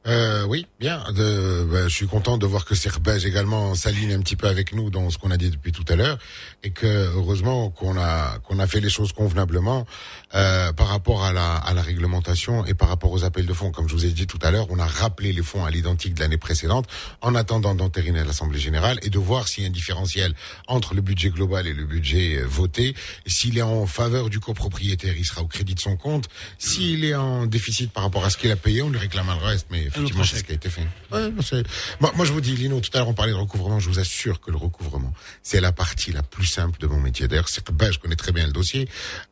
Euh, oui, bien. De, bah, je suis content de voir que Serbej également s'aligne un petit peu avec nous dans ce qu'on a dit depuis tout à l'heure et que heureusement qu'on a qu'on a fait les choses convenablement euh, par rapport à la à la réglementation et par rapport aux appels de fonds. Comme je vous ai dit tout à l'heure, on a rappelé les fonds à l'identique de l'année précédente en attendant d'entériner l'Assemblée générale et de voir s'il y a un différentiel entre le budget global et le budget euh, voté. S'il est en faveur du copropriétaire, il sera au crédit de son compte. S'il est en déficit par rapport à ce qu'il a payé, on lui réclamera le reste. Mais effectivement, c'est ce qui a été fait. Ouais, moi, moi, je vous dis, Lino, tout à l'heure, on parlait de recouvrement. Je vous assure que le recouvrement, c'est la partie la plus simple de mon métier. D'ailleurs, c'est que ben, je connais très bien le dossier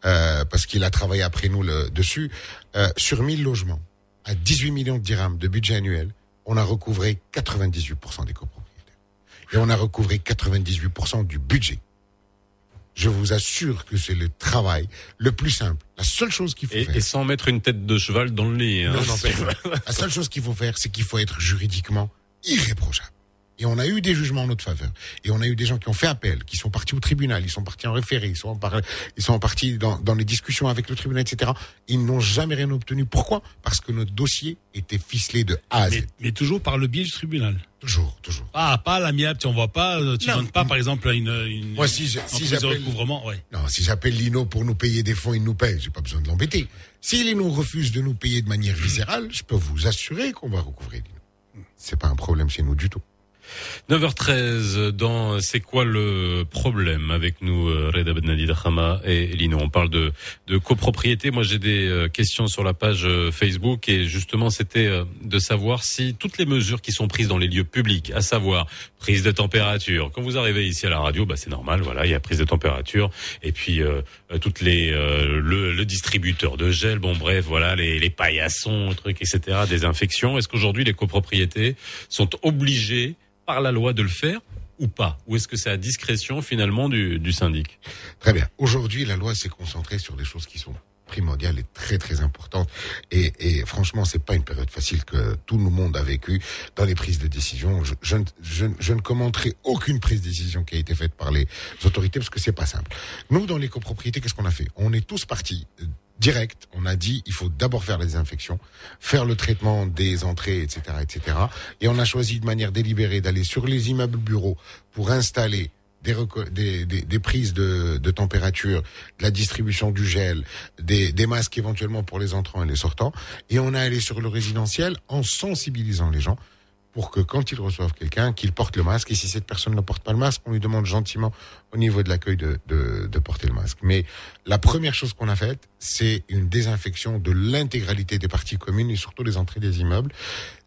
euh, parce qu'il a travaillé après nous le, dessus. Euh, sur 1000 logements, à 18 millions de dirhams de budget annuel, on a recouvré 98% des copropriétaires. Et on a recouvré 98% du budget. Je vous assure que c'est le travail le plus simple. La seule chose qu'il faut Et, faire. et sans mettre une tête de cheval dans le lit. hein. Non, non, La seule chose qu'il faut faire, c'est qu'il faut être juridiquement irréprochable. Et on a eu des jugements en notre faveur. Et on a eu des gens qui ont fait appel, qui sont partis au tribunal, ils sont partis en référé, ils sont, par- ils sont partis dans, dans les discussions avec le tribunal, etc. Ils n'ont jamais rien obtenu. Pourquoi? Parce que notre dossier était ficelé de A à Z. Mais, mais toujours par le biais du tribunal. Toujours, toujours. Ah, pas l'amiable, tu envoies pas, euh, tu Non. donnes pas, par exemple, une, une, Moi, si je- si j'appelle- recouvrement, ouais. Non, si j'appelle Lino pour nous payer des fonds, il nous paye. J'ai pas besoin de l'embêter. Si Lino refuse de nous payer de manière viscérale, je peux vous assurer qu'on va recouvrer Lino. C'est pas un problème chez nous du tout. 9h13 dans C'est quoi le problème avec nous euh, Reda Benadi Dahama et Lino. On parle de, copropriété. Moi j'ai des euh, questions sur la page euh, Facebook et justement c'était de savoir si toutes les mesures qui sont prises dans les lieux publics, à savoir prise de température. Quand vous arrivez ici à la radio, bah c'est normal, voilà, il y a prise de température et puis euh, euh, toutes les euh, le, le distributeur de gel, bon bref, voilà, les, les paillassons, trucs, etc. Désinfection. Est-ce qu'aujourd'hui les copropriétés sont obligées par la loi de le faire ou pas? Ou est-ce que c'est à discrétion finalement du, du syndic? Très bien. Aujourd'hui, la loi s'est concentrée sur des choses qui sont primordiales et très très importantes. Et, et franchement, c'est pas une période facile que tout le monde a vécu dans les prises de décision. Je, je, je ne commenterai aucune prise de décision qui a été faite par les autorités parce que c'est pas simple. Nous, dans les copropriétés, qu'est-ce qu'on a fait? On est tous partis euh, direct. On a dit il faut d'abord faire la désinfection, faire le traitement des entrées, etc., etc. Et on a choisi de manière délibérée d'aller sur les immeubles bureaux pour installer des, des, des, des prises de, de température, de la distribution du gel, des, des masques éventuellement pour les entrants et les sortants. Et on a allé sur le résidentiel en sensibilisant les gens pour que quand ils reçoivent quelqu'un, qu'ils portent le masque. Et si cette personne ne porte pas le masque, on lui demande gentiment au niveau de l'accueil de, de, de porter le masque. Mais la première chose qu'on a faite, c'est une désinfection de l'intégralité des parties communes et surtout des entrées des immeubles.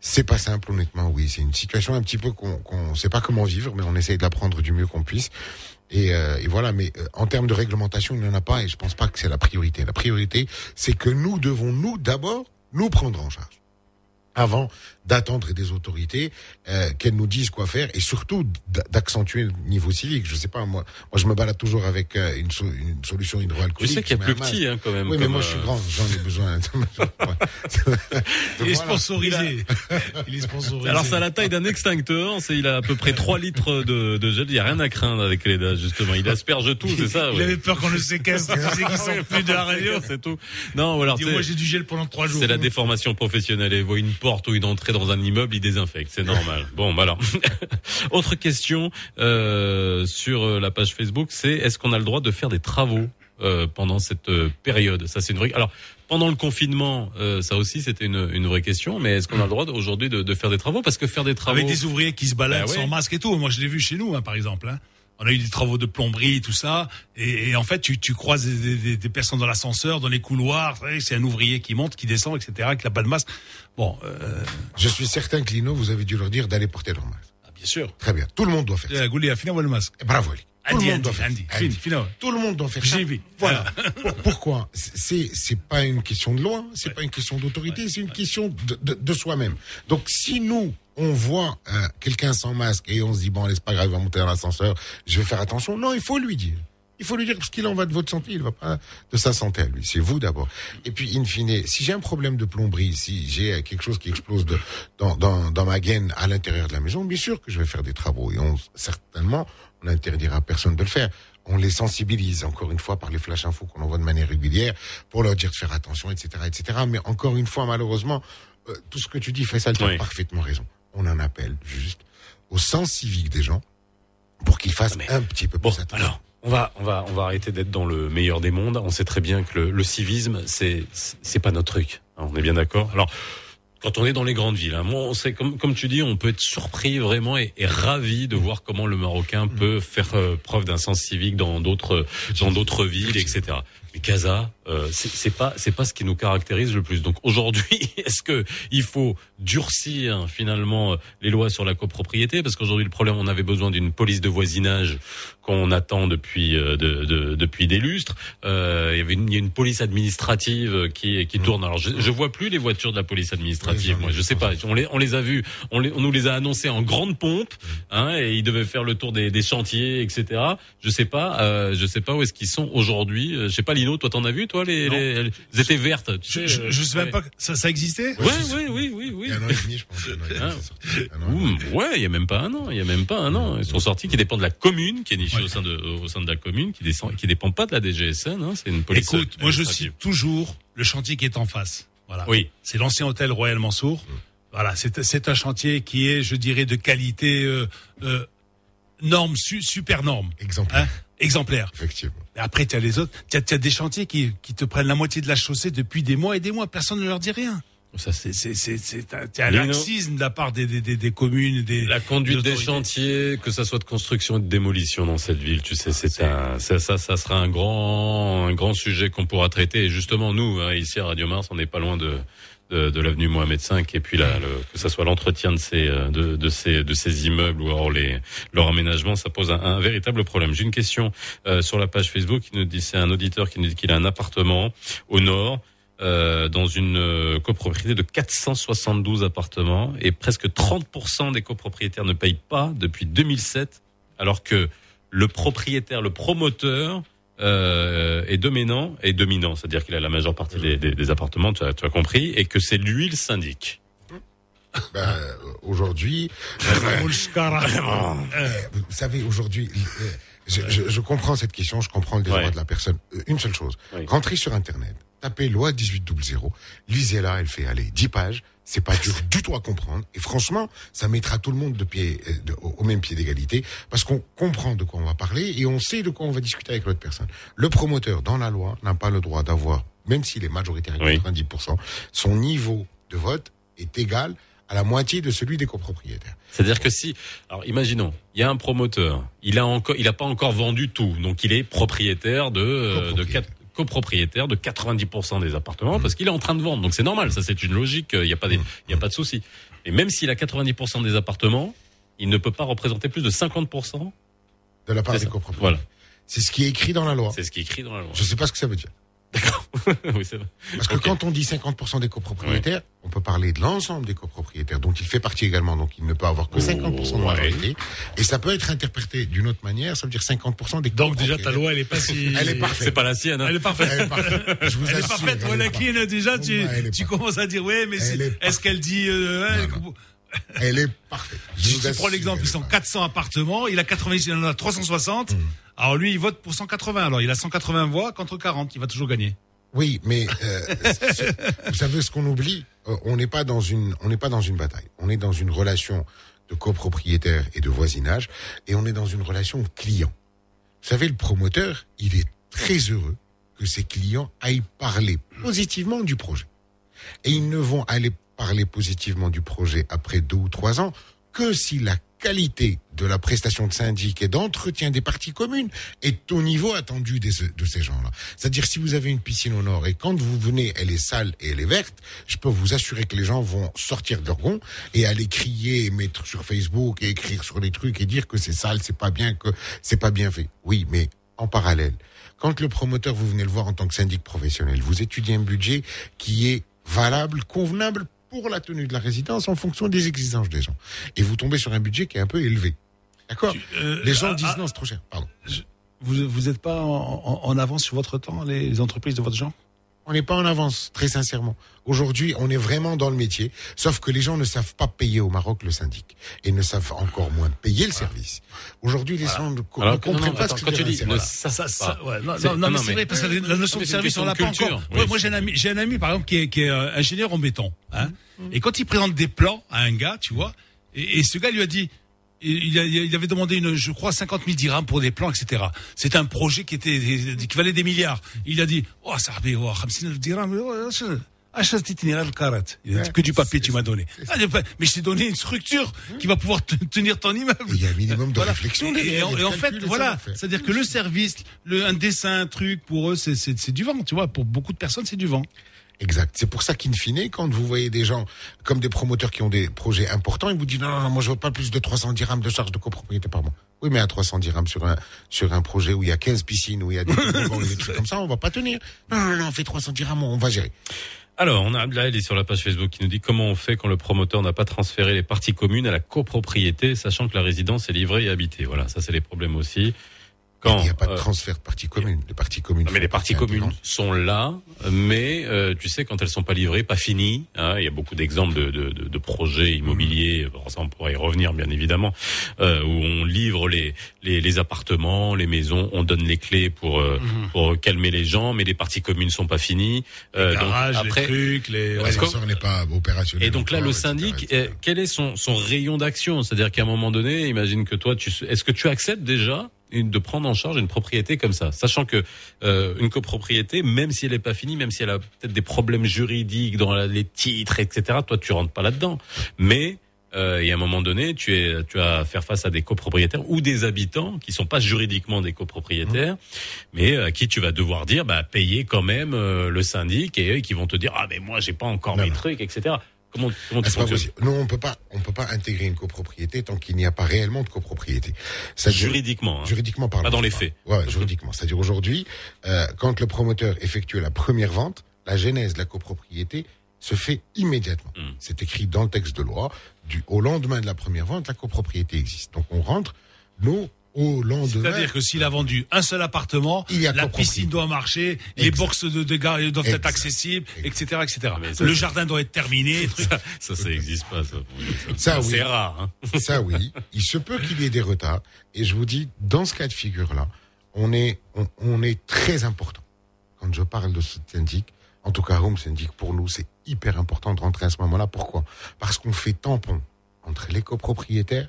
C'est pas simple, honnêtement, oui. C'est une situation un petit peu qu'on qu'on sait pas comment vivre, mais on essaye de la prendre du mieux qu'on puisse. Et, euh, et voilà, mais euh, en termes de réglementation, il n'y en a pas et je pense pas que c'est la priorité. La priorité, c'est que nous devons, nous, d'abord, nous prendre en charge avant d'attendre des autorités euh, qu'elles nous disent quoi faire et surtout d'accentuer le niveau civique. Je sais pas moi, moi je me balade toujours avec euh, une, so- une solution Je hydroalcoolique. sais qu'il y a je plus petit hein, quand même. Oui, mais moi je suis euh, grand, j'en ai besoin. (laughs) Il est (laughs) Voilà. sponsorisé. Il est sponsorisé. Alors c'est à la taille d'un (laughs) extincteur, c'est il a à peu près 3 litres de, de gel, il y a rien à craindre avec les dates justement, il asperge tout, c'est ça Il ouais. avait peur qu'on le séquestre, tu sais qu'il sort plus de la radio. C'est tout. Non, voilà, moi j'ai du gel pendant trois jours. c'est la déformation professionnelle. Il voit une porte ou une entrée dans un immeuble, il désinfecte, c'est normal. Bon, voilà. (laughs) Autre question euh, sur euh, la page Facebook, c'est est-ce qu'on a le droit de faire des travaux euh, pendant cette période? Ça, c'est une vraie. Alors, pendant le confinement, euh, ça aussi, c'était une, une vraie question. Mais est-ce qu'on a le droit aujourd'hui de, de faire des travaux? Parce que faire des travaux Avec des ouvriers qui se baladent Bah ouais. sans masque et tout. Moi je l'ai vu chez nous, hein, par exemple. Hein. On a eu des travaux de plomberie, tout ça, et, et en fait, tu, tu croises des, des- des personnes dans l'ascenseur, dans les couloirs, c'est un ouvrier qui monte, qui descend, etc., qui n'a pas de masque. Bon, euh, Je suis certain que Lino, vous avez dû leur dire d'aller porter leur masque. bien sûr. Très bien. Tout le monde doit faire ça. Gouli a fini le masque. Bravo, Ali. Tout Andy, le monde Andy, doit faire Andy, ouais. Tout le monde doit faire ça. Voilà. Pour- (laughs) Pourquoi? C'est c'est pas une question de loi, c'est pas une question d'autorité, c'est une question de, de, de soi-même. Donc si nous on voit euh, quelqu'un sans masque et on se dit bon c'est pas grave, il va monter dans l'ascenseur, je vais faire attention. Non, il faut lui dire. Il faut lui dire parce qu'il en va de votre santé, il va pas de sa santé à lui. C'est vous d'abord. Et puis in fine, si j'ai un problème de plomberie, si j'ai quelque chose qui explose de, dans, dans, dans ma gaine à l'intérieur de la maison, bien sûr que je vais faire des travaux et on certainement on n'interdira à personne de le faire. On les sensibilise encore une fois par les flash infos qu'on envoie de manière régulière pour leur dire de faire attention, etc., etc. Mais encore une fois, malheureusement, euh, tout ce que tu dis, Faisal, tu as Oui. parfaitement raison. On en appelle juste au sens civique des gens pour qu'ils fassent un petit peu plus attention. Alors, on va, on va, on va arrêter d'être dans le meilleur des mondes. On sait très bien que le, le civisme, c'est, c'est pas notre truc. On est bien d'accord. Alors, quand on est dans les grandes villes, hein, moi, on sait, comme, comme tu dis, on peut être surpris vraiment et, et ravi de voir comment le Marocain peut faire euh, preuve d'un sens civique dans d'autres, dans d'autres villes, etc. Mais Casa, euh, c'est c'est pas, c'est pas ce qui nous caractérise le plus. Donc aujourd'hui, (laughs) est-ce que il faut durcir finalement euh, les lois sur la copropriété? Parce qu'aujourd'hui le problème, on avait besoin d'une police de voisinage qu'on attend depuis euh, de, de- depuis des lustres. Euh, il y avait une, il y a une police administrative qui qui tourne. Alors je, je vois plus les voitures de la police administrative. Moi, je sais pas. On les on les a vus, on, les, on nous les a annoncés en grande pompe, hein, et ils devaient faire le tour des, des chantiers, etc. Je sais pas, euh, je sais pas où est-ce qu'ils sont aujourd'hui. Euh, Je sais pas, Lino, toi t'en as vu, toi les, les elles étaient vertes. Tu sais, Je, euh, je sais même ouais. pas ça, ça existait. Ouais, oui, oui, oui, oui. Ouh, ouais, il y a même pas un an. Il y a même pas un an. Ils sont sortis, qui dépendent de la commune, qui est nichée au sein de au sein de la commune, qui descend, qui dépend pas de la DGSN. Hein, c'est une police. Écoute, moi je cite toujours le chantier qui est en face. Voilà. Oui. C'est l'ancien hôtel Royal Mansour. Voilà, c'est un chantier qui est, je dirais, de qualité euh, euh, norme, su- super norme. Exemplaire. Hein exemplaire. Effectivement. Et après, tu as les autres. Tu as, des chantiers qui, qui te prennent la moitié de la chaussée depuis des mois et des mois. Personne ne leur dit rien. Ça, c'est c'est c'est c'est un laxisme de la part des des, des, des communes des La conduite des chantiers, que ça soit de construction et de démolition dans cette ville, tu sais, c'est un, ça, ça, ça sera un grand, un grand sujet qu'on pourra traiter. Et justement, nous, hein, ici à Radio Mars, on n'est pas loin de, de, de l'avenue Mohamed V et puis là, le, que ça soit l'entretien de ces, euh, de, de ces, de ces immeubles ou alors les, leur aménagement, ça pose un, un véritable problème. J'ai une question euh, sur la page Facebook qui nous dit, c'est un auditeur qui nous dit qu'il a un appartement au nord. Euh, dans une euh, copropriété de 472 appartements et presque 30% des copropriétaires ne payent pas depuis 2007 alors que le propriétaire, le promoteur euh, est dominant, est dominant, c'est-à-dire qu'il a la majeure partie des, des- des appartements, tu as, tu as compris, et que c'est lui le syndic. Ben, aujourd'hui, (laughs) euh, vous savez, aujourd'hui, je, je- je comprends cette question, je comprends le désarroi de la personne. Une seule chose, rentrez sur Internet, tapez loi 1800, lisez-la, elle fait aller 10 pages, c'est pas dur du tout à comprendre, et franchement, ça mettra tout le monde de pied, euh, de- au même pied d'égalité, parce qu'on comprend de quoi on va parler et on sait de quoi on va discuter avec l'autre personne. Le promoteur, dans la loi, n'a pas le droit d'avoir, même s'il est majoritaire à 90%, son niveau de vote est égal à la moitié de celui des copropriétaires. C'est-à-dire que si, alors imaginons, il y a un promoteur, il a encore, il a pas encore vendu tout, donc il est propriétaire de, euh, de quatre- copropriétaire de 90% des appartements parce qu'il est en train de vendre. Donc c'est normal, ça c'est une logique, il n'y a pas des, il y a pas de souci. Et même s'il a 90% des appartements, il ne peut pas représenter plus de 50% de la part des copropriétaires. Voilà. C'est ce qui est écrit dans la loi. C'est ce qui est écrit dans la loi. Je sais pas ce que ça veut dire. (laughs) oui, c'est vrai. Parce que quand on dit 50% des copropriétaires, on peut parler de l'ensemble des copropriétaires dont il fait partie également, donc il ne peut avoir que 50% de majorité. Et ça peut être interprété d'une autre manière, ça veut dire 50% des Donc déjà ta loi elle est pas si (laughs) Elle est parfaite. C'est pas la sienne. hein. Elle est parfaite. Elle est parfaite. (laughs) Je vous Elle est assure, parfaite. elle Voilà est qui est déjà tu, elle est tu commences à dire ouais mais est est-ce qu'elle dit euh, ouais, Elle est parfaite. Je vous assure, prends l'exemple, ils sont 400 appartements, il a 80, il en a 360. Mm. Alors lui, il vote pour 180. Alors il a 180 voix contre 40, il va toujours gagner. Oui, mais euh, (laughs) vous savez ce qu'on oublie? Euh, On n'est pas dans une, on n'est pas dans une bataille. On est dans une relation de copropriétaire et de voisinage, et on est dans une relation client. Vous savez, le promoteur, il est très heureux que ses clients aillent parler positivement du projet. Et ils ne vont aller parler positivement du projet après deux ou trois ans que si la qualité de la prestation de syndic et d'entretien des parties communes est au niveau attendu de ces gens-là. C'est-à-dire si vous avez une piscine au nord et quand vous venez, elle est sale et elle est verte, je peux vous assurer que les gens vont sortir de leur gond et aller crier et mettre sur Facebook et écrire sur les trucs et dire que c'est sale, c'est pas bien, que c'est pas bien fait. Oui, mais en parallèle, quand le promoteur, vous venez le voir en tant que syndic professionnel, vous étudiez un budget qui est valable, convenable pour la tenue de la résidence en fonction des exigences des gens. Et vous tombez sur un budget qui est un peu élevé. D'accord euh, Les gens ah, disent ah, non, c'est trop cher. Pardon. Vous vous êtes pas en, en- en avance sur votre temps, les entreprises de votre genre? On n'est pas en avance, très sincèrement. Aujourd'hui, on est vraiment dans le métier, sauf que les gens ne savent pas payer au Maroc le syndic et ne savent encore moins payer le service. Aujourd'hui, les gens ne, non, comprennent non, pas attends, ce que tu dis ça, ouais, non, non, non, mais non, c'est vrai parce que la notion de service on l'a pas encore. Oui, Moi, j'ai un ami, j'ai un ami par exemple qui est, qui est euh, ingénieur en béton, hein, et quand il présente des plans à un gars, tu vois, et, et ce gars lui a dit, il, a- il avait demandé une, je crois, 50 000 dirhams pour des plans, etc. C'est un projet qui était, qui valait des milliards. Il a dit, oh, ça oh, 50 000 dirhams, oh. Il a dit, que du papier tu m'as donné. Ah, mais je t'ai donné une structure qui va pouvoir te- tenir ton immeuble. Il y a un minimum de Voilà. réflexion Et, en, et fait, voilà, c'est-à-dire que le service, le, un dessin, un truc, pour eux, c'est- c'est c'est du vent, tu vois. Pour beaucoup de personnes, c'est du vent. Exact. C'est pour ça qu'in fine, quand vous voyez des gens comme des promoteurs qui ont des projets importants, ils vous disent non, non, non, moi je veux pas plus de 300 dirhams de charges de copropriété par mois. Oui, mais à 300 dirhams sur un, sur un projet où il y a 15 piscines, où il y a des, (laughs) des trucs comme ça, on va pas tenir. Non, non, non, on fait 300 dirhams, on va gérer. Alors, on a Abdelal est sur la page Facebook qui nous dit comment on fait quand le promoteur n'a pas transféré les parties communes à la copropriété, sachant que la résidence est livrée et habitée? Voilà, ça c'est les problèmes aussi. Quand, il n'y a pas de euh, transfert de parties communes. Les parties communes. Non, mais les parties partie communes sont là, mais euh, tu sais quand elles sont pas livrées, pas finies. hein, il y a beaucoup d'exemples de, de, de, de projets immobiliers. Bon, ça on pourrait y revenir bien évidemment, euh, où on livre les, les les appartements, les maisons, on donne les clés pour euh, Mhm. pour calmer les gens, mais les parties communes sont pas finies. Euh, Les donc, garages, après, les trucs, les. L'ascenseur n'est pas opérationnel. et donc là, le etc., syndic, etc. euh, quel est son, son rayon d'action? C'est-à-dire qu'à un moment donné, imagine que toi, tu, est-ce que tu acceptes déjà une- de prendre en charge une propriété comme ça, sachant que euh, une copropriété, même si elle n'est pas finie, même si elle a peut-être des problèmes juridiques dans la- les titres, etc., toi, tu rentres pas là-dedans. Mais euh, il y a un moment donné, tu es, tu as à faire face à des copropriétaires ou des habitants qui sont pas juridiquement des copropriétaires, mais à qui tu vas devoir dire, bah, payer quand même euh, le syndic et eux qui vont te dire, ah mais moi j'ai pas encore Non, mes non. trucs, etc. Comment, comment Ah, tu pas possible. Non, on peut pas, on peut pas intégrer une copropriété tant qu'il n'y a pas réellement de copropriété. Juridiquement, hein. Juridiquement parlant. Pas dans les faits. Ouais, juridiquement. C'est-à-dire aujourd'hui, euh, quand le promoteur effectue la première vente, la genèse de la copropriété se fait immédiatement. Mm. C'est écrit dans le texte de loi. Du, au lendemain de la première vente, la copropriété existe. Donc on rentre, nous, au lendemain. C'est-à-dire que s'il a vendu un seul appartement, Il y a la piscine doit marcher, les boxes de, de gare doivent être Exact. accessibles, etc., etc. mais ça, Le jardin doit être terminé. (laughs) Ça, ça, ça existe pas, ça. Ça, oui. C'est rare, hein. (laughs) Ça oui, il se peut qu'il y ait des retards. Et je vous dis, dans ce cas de figure-là, on est, on, on est très important. Quand je parle de ce syndic, en tout cas Home Syndic, pour nous, c'est hyper important de rentrer à ce moment-là. Pourquoi? Parce qu'on fait tampon entre les copropriétaires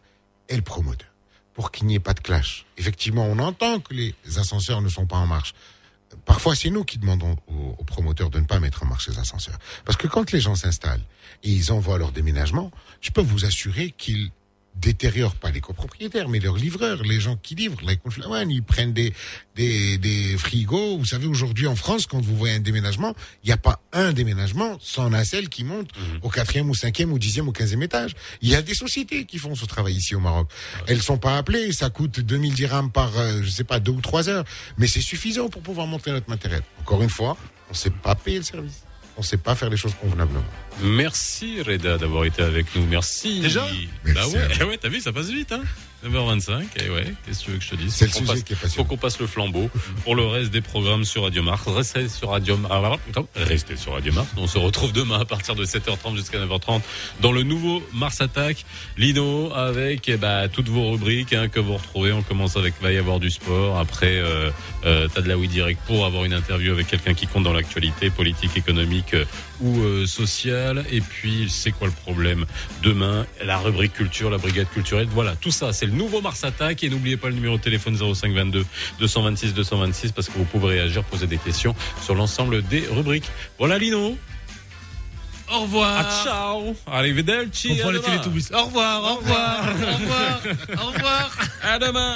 et le promoteur, pour qu'il n'y ait pas de clash. Effectivement, on entend que les ascenseurs ne sont pas en marche. Parfois, c'est nous qui demandons aux, promoteurs de ne pas mettre en marche les ascenseurs. Parce que quand les gens s'installent et ils envoient leur déménagement, je peux vous assurer qu'ils détériorent pas les copropriétaires, mais leurs livreurs, les gens qui livrent, les conflawanes, ils prennent des, des, des frigos. Vous savez, aujourd'hui en France, quand vous voyez un déménagement, il n'y a pas un déménagement sans nacelle qui monte au quatrième ou cinquième ou dixième ou quinzième étage. Il y a des sociétés qui font ce travail ici au Maroc. Elles sont pas appelées, ça coûte 2000 dirhams par, euh, je sais pas, deux ou trois heures, mais c'est suffisant pour pouvoir monter notre matériel. Encore une fois, on sait pas payer le service. On sait pas faire les choses convenablement. Merci Reda d'avoir été avec nous. Merci. Déjà Bah Merci ouais, (laughs) ouais, t'as vu, ça passe vite, hein 9h25, et ouais, qu'est-ce que tu veux que je te dise? C'est le Faut qu'on sujet passe- qui est Faut qu'on passe le flambeau pour le reste des programmes sur Radio Mars. Restez sur Radio Mars. Restez sur Radio Mars. On se retrouve demain à partir de 7h30 jusqu'à 9h30 dans le nouveau Mars Attack. Lino avec eh bah, toutes vos rubriques hein, que vous retrouvez. On commence avec Va y avoir du sport. Après, euh, euh, t'as de la oui direct pour avoir une interview avec quelqu'un qui compte dans l'actualité politique, économique euh, ou euh, sociale. Et puis, c'est quoi le problème? Demain, la rubrique culture, la brigade culturelle. Voilà, tout ça, c'est le nouveau Mars Attack. Et n'oubliez pas le numéro de téléphone 0522 226 226 parce que vous pouvez réagir, poser des questions sur l'ensemble des rubriques. Voilà, Lino. Au revoir. Ah, ciao. Arrivederci. On les. Télétoubis. Au revoir, au revoir, au revoir, au revoir. À demain.